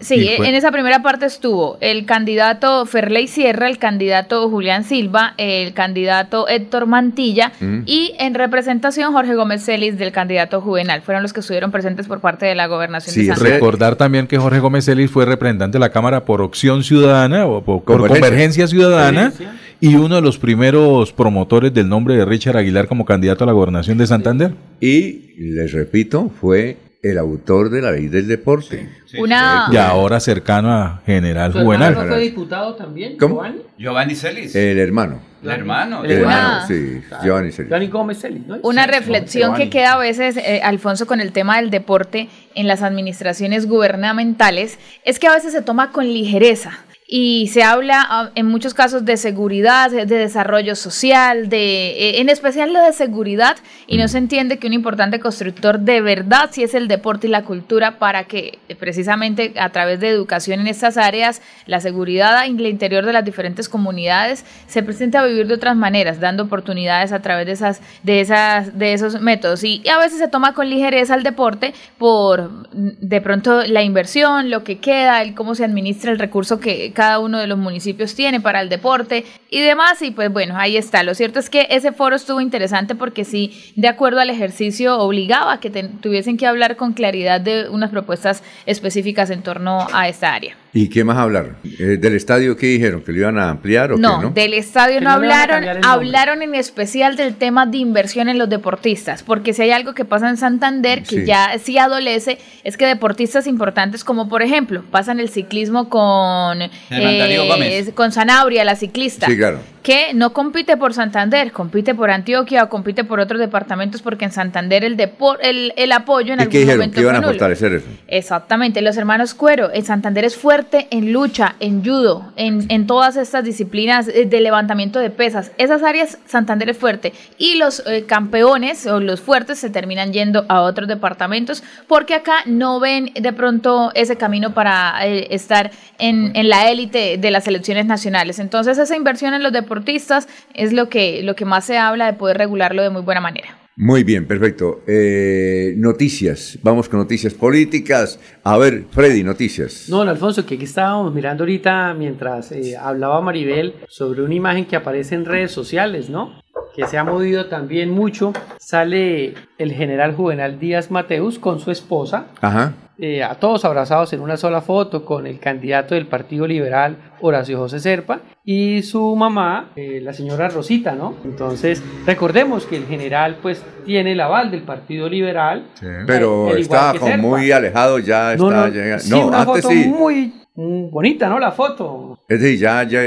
Sí, en esa primera parte estuvo el candidato Ferley Sierra, el candidato Julián Silva, el candidato Héctor Mantilla mm. y en representación Jorge Gómez Celis del candidato Juvenal. Fueron los que estuvieron presentes por parte de la gobernación sí, recordar también que Jorge Gómez Celis fue representante de la Cámara por Opción Ciudadana o por, Convergencia, Ciudadana y uno de los primeros promotores del nombre de Richard Aguilar como candidato a la gobernación de Santander. Y les repito, fue el autor de la ley del deporte. Y ahora cercano a General Juvenal. ¿No fue diputado también? ¿Cómo? Giovanni Celis. El hermano. El hermano. El hermano, sí. Giovanni Celis. Giovanni Gómez Celis. Una reflexión que queda a veces, eh, Alfonso, con el tema del deporte en las administraciones gubernamentales, es que a veces se toma con ligereza y se habla ah, en muchos casos de seguridad, de desarrollo social, de eh, en especial lo de seguridad y no se entiende que un importante constructor de verdad sí es el deporte y la cultura para que eh, precisamente a través de educación en estas áreas la seguridad en el interior de las diferentes comunidades se presente a vivir de otras maneras, dando oportunidades a través de esas de esas de esos métodos. Y, y a veces se toma con ligereza el deporte por mm, de pronto la inversión, lo que queda, el cómo se administra el recurso que cada uno de los municipios tiene para el deporte y demás. Y pues bueno, ahí está. Lo cierto es que ese foro estuvo interesante porque sí, de acuerdo al ejercicio, obligaba a que tuviesen que hablar con claridad de unas propuestas específicas en torno a esta área. ¿Y qué más hablaron? Eh, ¿Del estadio qué dijeron? ¿Que lo iban a ampliar o no, qué, no? del estadio no, hablaron, hablaron en especial del tema de inversión en los deportistas, porque si hay algo que pasa en Santander que ya sí adolece, es que deportistas importantes como por ejemplo, pasan el ciclismo con, eh, con Sanabria, la ciclista. Sí, claro que no compite por Santander, compite por Antioquia o compite por otros departamentos porque en Santander el depor, el, el apoyo en ¿Y qué dijeron? ¿Que iban a fortalecer eso? Exactamente, los hermanos Cuero, en Santander es fuerte en lucha, en judo, en, en todas estas disciplinas de levantamiento de pesas. Esas áreas Santander es fuerte y los eh, campeones o los fuertes se terminan yendo a otros departamentos porque acá no ven de pronto ese camino para eh, estar en, en la élite de las selecciones nacionales. Entonces esa inversión en los deportistas es lo que, lo que más se habla de poder regularlo de muy buena manera. Muy bien, perfecto. Eh, noticias, vamos con noticias políticas. A ver, Freddy, noticias. No, Alfonso, que aquí estábamos mirando ahorita mientras eh, hablaba Maribel sobre una imagen que aparece en redes sociales, ¿no? que se ha movido también mucho, sale el general Juvenal Díaz Mateus con su esposa, Ajá. Eh, a todos abrazados en una sola foto con el candidato del Partido Liberal, Horacio José Serpa, y su mamá, eh, la señora Rosita, ¿no? Entonces, recordemos que el general pues tiene el aval del Partido Liberal. Pero que como Serpa. muy alejado, ya No, está no, llegando. sí, No, una antes foto sí. muy mm, bonita, ¿no? La foto Es decir, ya, ya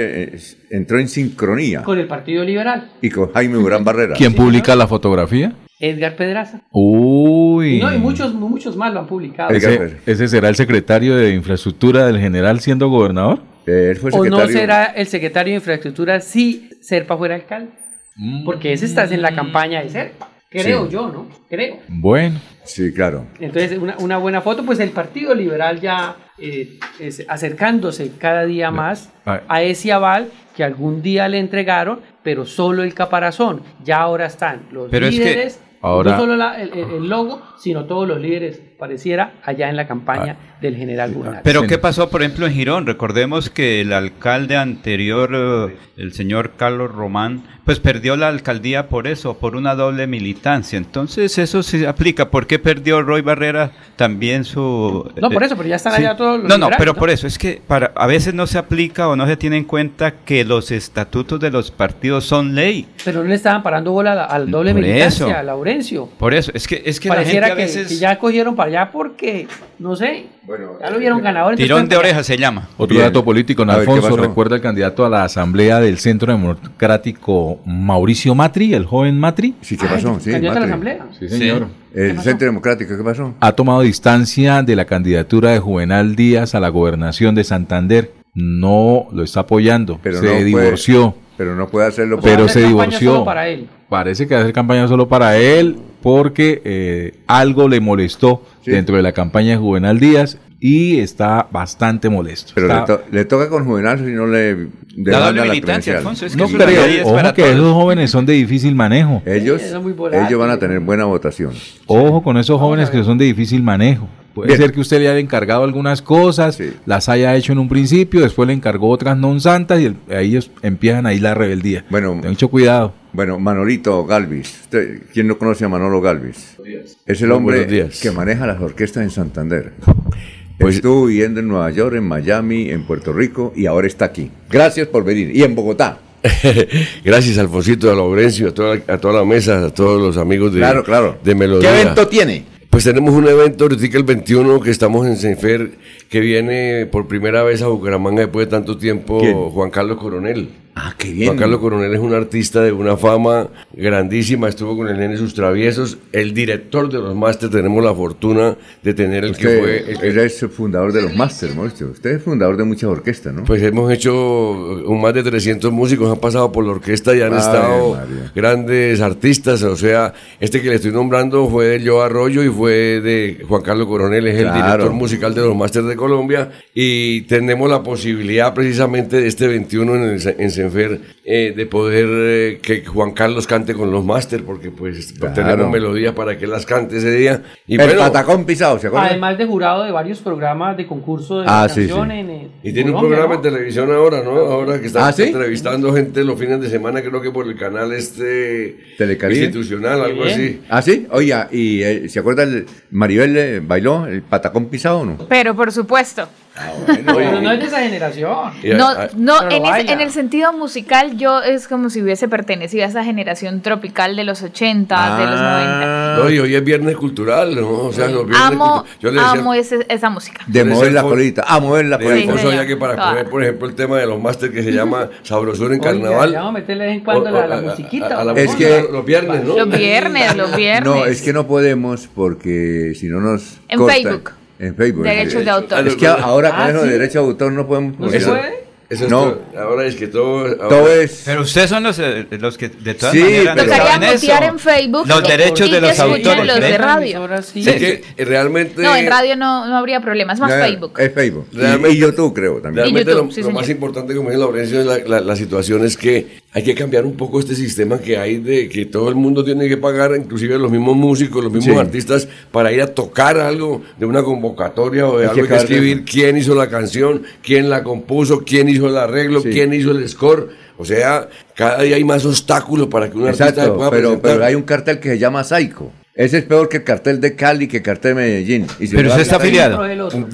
entró en sincronía. con el Partido Liberal. Y con Jaime Durán Barrera. ¿Quién publica la fotografía? Edgar Pedraza. Uy. Y, no, y muchos, muchos más lo han publicado. ¿Ese, ese será el secretario de infraestructura del general siendo gobernador? Él fue ¿O no será el secretario de Infraestructura si Serpa fuera alcalde? Porque ese está en la campaña de Serpa. Creo Sí. yo, ¿no? Creo. Bueno. Sí, claro. Entonces, una, una buena foto, pues el Partido Liberal ya eh, es acercándose cada día más Ah. a ese aval que algún día le entregaron, pero solo el caparazón. Ya ahora están los Pero es que líderes, ahora- no solo la- el, el- logo, sino todos los líderes, pareciera, allá en la campaña Ah. del general Bernal. Pero ¿qué pasó, por ejemplo, en Girón? Recordemos que el alcalde anterior, eh, el señor Carlos Román, pues perdió la alcaldía por eso, por una doble militancia. Entonces eso se aplica. ¿Por qué perdió Roy Barrera también su... No, por eh, eso, pero ya están sí. allá todos los No, no, liberales, pero ¿no? por eso, es que para, a veces no se aplica o no se tiene en cuenta que los estatutos de los partidos son ley. Pero no le estaban parando bola al- doble Por militancia, eso. a Laurencio. Por eso, es que, es que la Pareciera gente a que, que ya cogieron para allá porque, no sé, ya lo vieron ganador. entonces Tirón de oreja se llama. Otro Bien. dato político, ¿qué Alfonso, recuerda el candidato a la asamblea del Centro Democrático Mauricio Matri, el joven Matri. Sí, ¿qué pasó? Sí, candidato a la asamblea. Sí, señor. El Centro Democrático, ¿qué pasó? Ha tomado distancia de la candidatura de Juvenal Díaz a la gobernación de Santander. No lo está apoyando. Pero se no puede- divorció. Pero no puede hacerlo. Pero hacer se divorció. solo para él. Parece que va a hacer campaña solo para él porque eh, algo le molestó Sí. dentro de la campaña de Juvenal Díaz y está bastante molesto. Pero le, to- le toca con Juvenal si no le La la militancia, credencial. Alfonso, es que no creo, ojo que todos. esos jóvenes son de difícil manejo. Ellos, ellos van a tener buena votación. Ojo con esos jóvenes que son de difícil manejo. Puede Bien. ser que usted le haya encargado algunas cosas, Sí. las haya hecho en un principio, después le encargó otras non santas y el- ahí es- empiezan ahí la rebeldía. Bueno, Ten mucho cuidado. Bueno, Manolito Galvis. Usted, ¿Quién no conoce a Manolo Galvis? Es el hombre que maneja las orquestas en Santander. Pues- Estuvo viviendo en Nueva York, en Miami, en Puerto Rico y ahora está aquí. Gracias por venir. Y en Bogotá. Gracias, Alfonsito, a Laurencio, a toda, a toda la mesa, a todos los amigos de, Claro, claro. de Melodía. ¿Qué evento tiene? Pues tenemos un evento ahorita el 21 que estamos en Senfer, que viene por primera vez a Bucaramanga después de tanto tiempo ¿Quién? Juan Carlos Coronel. Ah, qué bien. Juan Carlos Coronel es un artista de una fama grandísima, estuvo con el Nene Sus Traviesos, el director de los máster, tenemos la fortuna de tener el que fue... el que- él es el fundador de los Masters, Mauricio. Usted es fundador de muchas orquestas, ¿no? Pues hemos hecho un más de 300 músicos, han pasado por la orquesta y han estado María. grandes artistas. O sea, este que le estoy nombrando fue de Joe Arroyo y fue de Juan Carlos Coronel, es el director musical de los Masters de Colombia. Y tenemos la posibilidad precisamente de este 21 en, el, en Eh, de poder eh, que Juan Carlos cante con los Masters, porque pues Claro. tenemos melodías para que las cante ese día. Y el bueno, patacón pisado, ¿se acuerda? Además de jurado de varios programas de concurso de Ah, sí, sí. en, Y tiene un programa ¿no? en televisión ahora, ¿no? Ahora que está ¿Ah, sí? entrevistando gente los fines de semana, creo que por el canal este Telecaribe. institucional, algo Bien. así. ¿Ah, sí? Oiga, ¿y eh, se acuerda el Maribel eh, bailó el patacón pisado o no? Pero por supuesto. Pero no es de esa generación. A- No, a- no en, ese- baila. en el sentido musical yo es como si hubiese pertenecido a esa generación tropical de los 80, de los 90. no, y hoy es viernes cultural, ¿no? O sea, los viernes Amo, Yo le decía, amo ese- esa música. De Puede mover la colita. Ah, mover la colita. Señor. ya que para Ah. poner, por ejemplo, el tema de los máster que se llama Sabrosura en Carnaval. vamos a meterle de vez en cuando O- la, la a- musiquita. a- a la Es que- los viernes, ¿no? Los viernes, los viernes. No, es que no podemos porque si no nos En cortan. Facebook. En Facebook. Derechos de autor. Es que ahora con Ah, eso ¿sí? de derecho de autor no podemos ¿No se puede? Eso es No. todo. ahora es que todo. ahora- Todo es... Pero ustedes son los, eh, los que de todas Sí, maneras Tocaría mutear en Facebook Los derechos de los autores. los de radio. Ahora sí. Es que eh, realmente. No, en radio no, no habría problema, es más Facebook. Es Facebook. Y- Realmente- y, YouTube creo también. Realmente YouTube, lo, sí, más importante, como dice Laurencio, es la, la- la situación es que hay que cambiar un poco este sistema que hay de que todo el mundo tiene que pagar, inclusive los mismos músicos, los mismos Sí. artistas, para ir a tocar algo de una convocatoria o de Hay algo que hay que escribir quién hizo la canción, quién la compuso, quién hizo hizo el arreglo, quién hizo el score. O sea, cada día hay más obstáculos para que un artista Exacto, pueda pero, presentar. pero hay un cartel que se llama Psycho. Ese es peor que el cartel de Cali, que el cartel de Medellín. Y si Pero usted está afiliado.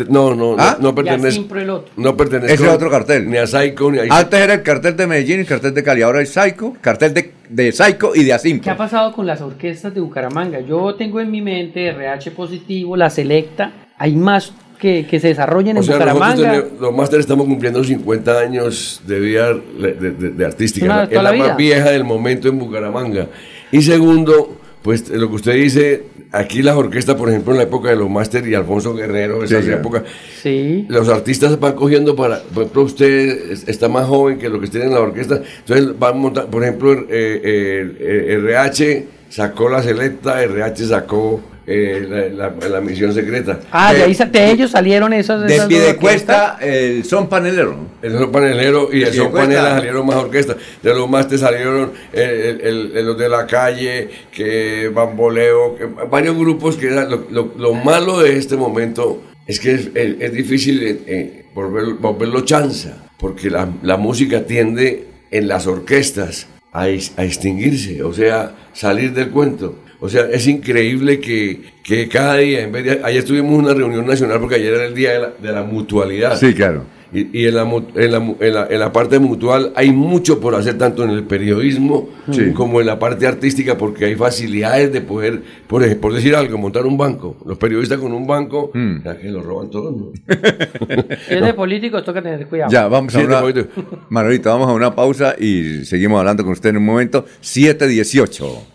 No, no, ¿Ah? no, no pertenece. Proelotto. No pertenece. Ese es otro cartel. Ni a Psycho ni a. Antes era el cartel de Medellín y el cartel de Cali. Ahora es Psycho, cartel de, de Psycho y de Asimpo. ¿Qué ha pasado con las orquestas de Bucaramanga? Yo tengo en mi mente RH positivo, la selecta. Hay más que, que se desarrollen O en sea, Bucaramanga. tenemos- los másteres estamos cumpliendo 50 años de vida de, de- de artística. Una es la, la más vieja del momento en Bucaramanga. Y segundo, pues lo que usted dice, aquí las orquestas, por ejemplo, en la época de los másteres y Alfonso Guerrero, esas Sí, ya. épocas, Sí. los artistas van cogiendo para, por ejemplo, usted es- está más joven que lo que tiene en la orquesta, entonces van montando, por ejemplo, eh, eh, eh, RH sacó la selecta, RH sacó eh, la, la- la misión secreta. Ah, de, ahí, de ellos salieron esas. De esas Piedecuesta, el son panelero. El son panelero y el son panela salieron más orquestas. De los másteres salieron el, el- el- los de la calle, que Bamboleo, que varios grupos que eran. Lo, lo- lo malo de este momento es que es, es- es difícil eh, eh, volver- volverlo chanza, porque la, la música tiende en las orquestas a extinguirse, o sea, salir del cuento. O sea, es increíble que, que cada día, en vez de... Ayer tuvimos una reunión nacional porque ayer era el día de la, de la mutualidad. Sí, claro. Y, y en, la, en, la, mu- en, la, en la parte mutual hay mucho por hacer, tanto en el periodismo Sí. como en la parte artística, porque hay facilidades de poder, por, por decir algo, montar un banco. Los periodistas con un banco, ya que lo roban todos, ¿no? Es de políticos, toca tener cuidado. Ya, vamos a una... te Manolito, vamos a una pausa y seguimos hablando con usted en un momento. 718.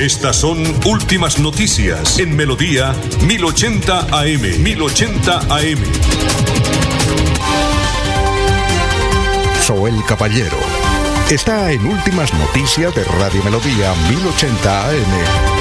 Estas son últimas noticias en Melodía 1080 AM. 1080 AM. Soel Caballero. Está en Últimas Noticias de Radio Melodía 1080 AM.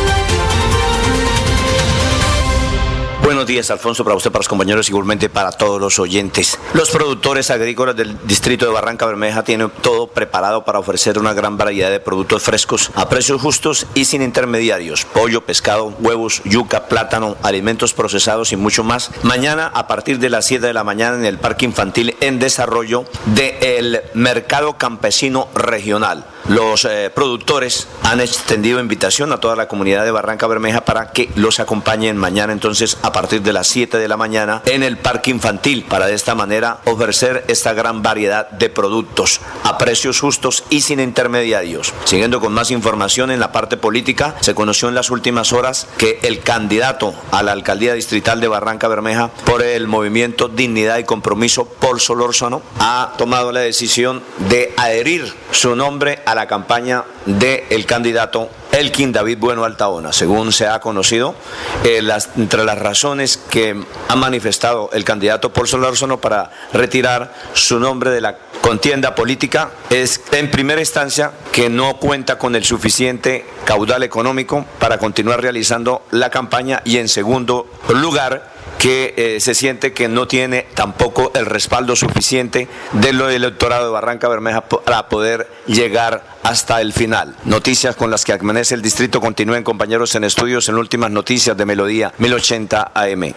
Buenos días, Alfonso, para usted, para los compañeros, igualmente para todos los oyentes. Los productores agrícolas del distrito de Barranca Bermeja tienen todo preparado para ofrecer una gran variedad de productos frescos a precios justos y sin intermediarios. Pollo, pescado, huevos, yuca, plátano, alimentos procesados y mucho más. Mañana, a partir de las 7 de la mañana, en el Parque Infantil en desarrollo del Mercado Campesino Regional. Los eh, productores han extendido invitación a toda la comunidad de Barranca Bermeja para que los acompañen mañana entonces partir de las 7 de la mañana en el parque infantil para de esta manera ofrecer esta gran variedad de productos a precios justos y sin intermediarios. Siguiendo con más información en la parte política, se conoció en las últimas horas que el candidato a la alcaldía distrital de Barranca Bermeja por el movimiento Dignidad y Compromiso, Paul Solórzano, ha tomado la decisión de adherir su nombre a la campaña del candidato Elkin David Bueno Altaona. Según se ha conocido, eh, las- entre las razones que ha manifestado el candidato Paul Solórzano para retirar su nombre de la contienda política es, en primera instancia, que no cuenta con el suficiente caudal económico para continuar realizando la campaña y, en segundo lugar, que eh, se siente que no tiene tampoco el respaldo suficiente del electorado de Barranca Bermeja para poder llegar hasta el final. Noticias con las que amanece el distrito. Continúen compañeros en estudios en últimas noticias de Melodía 1080 AM.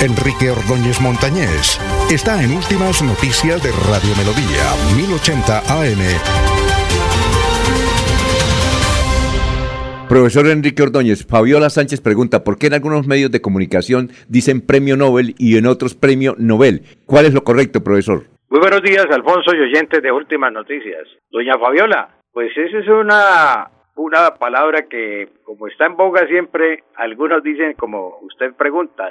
Enrique Ordóñez Montañés está en Últimas Noticias de Radio Melodía 1080 AM. Profesor Enrique Ordóñez, Fabiola Sánchez pregunta, ¿por qué en algunos medios de comunicación dicen premio Nobel y en otros premio Nobel? ¿Cuál es lo correcto, profesor? Muy buenos días, Alfonso y oyentes de Últimas Noticias. Doña Fabiola, pues esa es una, una palabra que, como está en boga siempre, algunos dicen, como usted pregunta,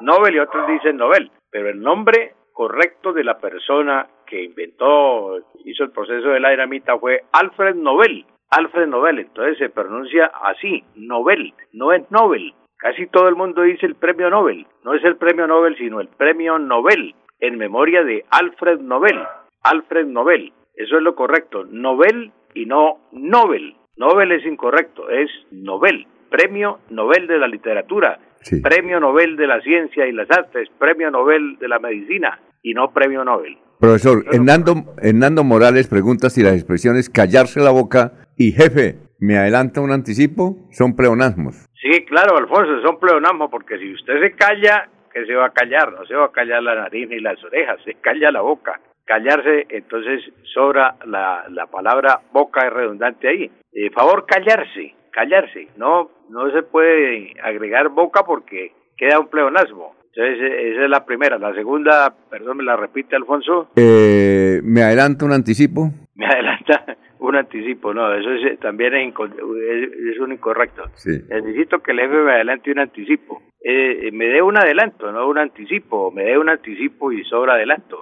Nobel y otros dicen Nobel, pero el nombre correcto de la persona que inventó, hizo el proceso de la dinamita fue Alfred Nobel. Alfred Nobel, entonces se pronuncia así, Nobel, no es Nobel. Casi todo el mundo dice el premio Nobel, no es el premio Nobel, sino el premio Nobel, en memoria de Alfred Nobel. Alfred Nobel, eso es lo correcto, Nobel y no Nobel. Nobel es incorrecto, es Nobel, premio Nobel de la literatura, premio Nobel de la ciencia y las artes, premio Nobel de la medicina y no premio Nobel. Profesor, Hernando, Hernando Morales pregunta si las expresiones callarse la boca y jefe, ¿me adelanta un anticipo? Son pleonasmos. Sí, claro, Alfonso, son pleonasmos porque si usted se calla, ¿qué se va a callar? No se va a callar la nariz ni las orejas, se calla la boca. Callarse, entonces sobra la, la palabra boca es redundante ahí. Eh, favor, callarse, callarse. No, no se puede agregar boca porque queda un pleonasmo. Entonces, esa es la primera. La segunda, perdón, me la repite, Alfonso. Eh, ¿Me adelanta un anticipo? Me adelanta un anticipo, no, eso es, también es, es, un incorrecto. Necesito que el jefe me adelante un anticipo. Eh, me dé un adelanto, no un anticipo, me dé un anticipo y sobra adelanto.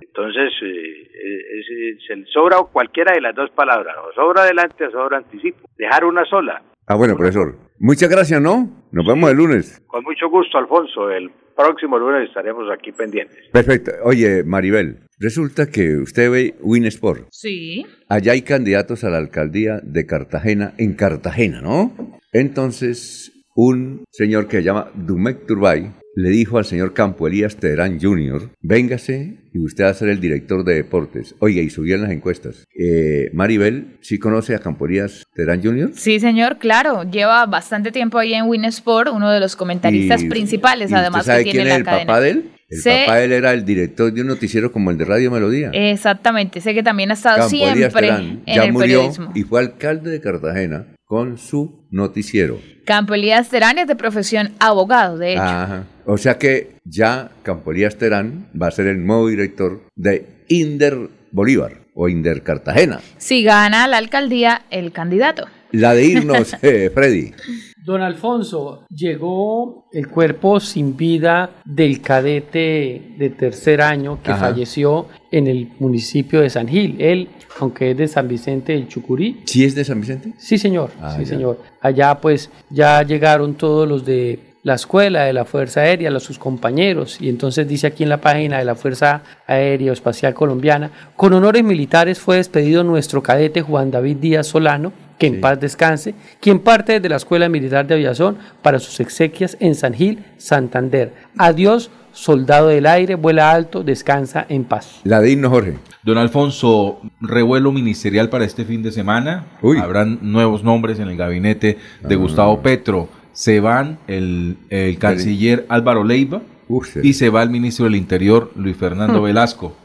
Entonces, eh, se sobra cualquiera de las dos palabras, o sobra adelante o sobra anticipo. Dejar una sola. Ah, bueno, profesor. Muchas gracias, ¿no? Nos vemos el lunes. Con mucho gusto, Alfonso. El próximo lunes estaremos aquí pendientes. Perfecto. Oye, Maribel, resulta que usted ve Winsport. Sí. Allá hay candidatos a la alcaldía de Cartagena, en Cartagena, ¿no? Entonces, un señor que se llama Dumek Turbay le dijo al señor Campo Elías Terán Jr., véngase y usted va a ser el director de deportes. Oye, y subían las encuestas. Eh, Maribel, ¿sí conoce a Campo Elías Terán Jr.? Sí, señor, claro. Lleva bastante tiempo ahí en Winsport, uno de los comentaristas principales, además sabe que quién tiene es la el papá de él? El papá de él era el director de un noticiero como el de Radio Melodía. Exactamente, sé que también ha estado Campo siempre Terán en ya el murió periodismo. y fue alcalde de Cartagena con su noticiero. Campo Elías Terán es de profesión abogado, de hecho. Ajá. O sea que ya Campo Elías Terán va a ser el nuevo director de Inder Bolívar o Inder Cartagena. Si gana la alcaldía, el candidato. La de irnos, eh, Freddy. Don Alfonso, llegó el cuerpo sin vida del cadete de tercer año que Ajá. falleció en el municipio de San Gil. Él, aunque es de San Vicente del Chucurí. ¿Sí es de San Vicente? Sí, señor. Ah, sí, ya. señor. Allá pues ya llegaron todos los de la escuela de la Fuerza Aérea, los sus compañeros, y entonces dice aquí en la página de la Fuerza Aérea Espacial Colombiana, con honores militares fue despedido nuestro cadete Juan David Díaz Solano, que en paz descanse, quien parte de la Escuela Militar de Aviación para sus exequias en San Gil, Santander. Adiós, soldado del aire, vuela alto, descansa en paz. La de irnos, Jorge. Don Alfonso, revuelo ministerial para este fin de semana. Habrán nuevos nombres en el gabinete de Gustavo Petro. Se van el, el canciller Álvaro Leiva y se va el ministro del Interior Luis Fernando Hmm. Velasco.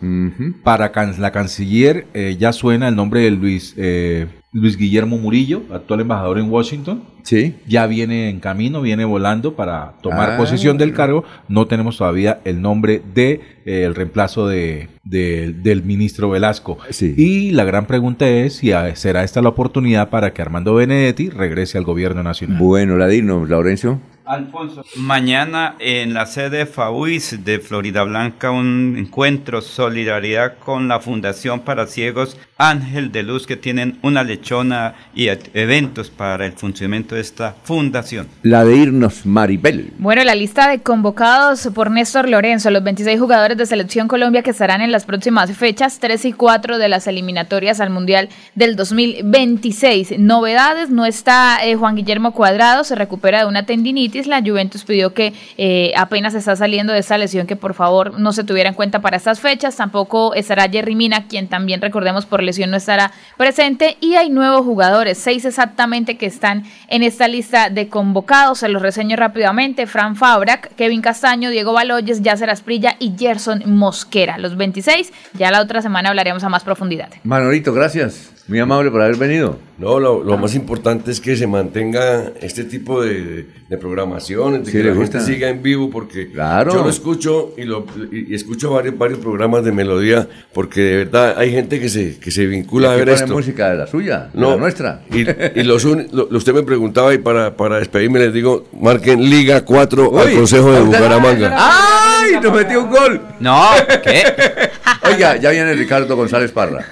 Para can- la canciller eh, ya suena el nombre de Luis, eh, Luis Guillermo Murillo, actual embajador en Washington. Sí. Ya viene en camino, viene volando para tomar Ah. posesión del cargo. No tenemos todavía el nombre de eh, el reemplazo de, de- del ministro Velasco. Y la gran pregunta es si será esta la oportunidad para que Armando Benedetti regrese al gobierno nacional. Bueno, la de irnos, Laurencio. Alfonso. Mañana en la sede FAUIS de Florida Blanca un encuentro solidaridad con la Fundación para Ciegos Ángel de Luz que tienen una lechona y eventos para el funcionamiento de esta fundación. La de irnos, Maribel. Bueno, la lista de convocados por Néstor Lorenzo, los 26 jugadores de Selección Colombia que estarán en las próximas fechas 3 y 4 de las eliminatorias al Mundial del 2026. Novedades, no está eh, Juan Guillermo Cuadrado, se recupera de una tendinitis Isla. Juventus pidió que eh, apenas está saliendo de esa lesión que por favor no se tuviera en cuenta para estas fechas. Tampoco estará Jerry Mina, quien también recordemos por lesión no estará presente. Y hay nuevos jugadores, seis exactamente que están en esta lista de convocados. Se los reseño rápidamente. Fran Fabrac, Kevin Castaño, Diego Baloyes, Yacer Asprilla y Gerson Mosquera. Los 26. Ya la otra semana hablaremos a más profundidad. Manolito, gracias. Muy amable por haber venido. No, lo, lo más importante es que se mantenga este tipo de, de programación, de Sí, que le la gusta. gente siga en vivo, porque Claro. yo lo escucho y, lo, y, escucho varios, varios programas de melodía, porque de verdad hay gente que se, que se vincula Y a ver esto. música de la suya, de No, la nuestra. Y, y los un- lo- usted me preguntaba y para, para despedirme les digo, marquen Liga 4 al Uy, Consejo de Bucaramanga. ¡Ay! Nos metió un gol. No, ¿qué? Oiga, ya viene Ricardo González Parra.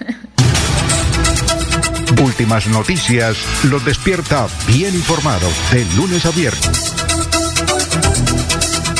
Últimas noticias los despierta bien informados de lunes a viernes.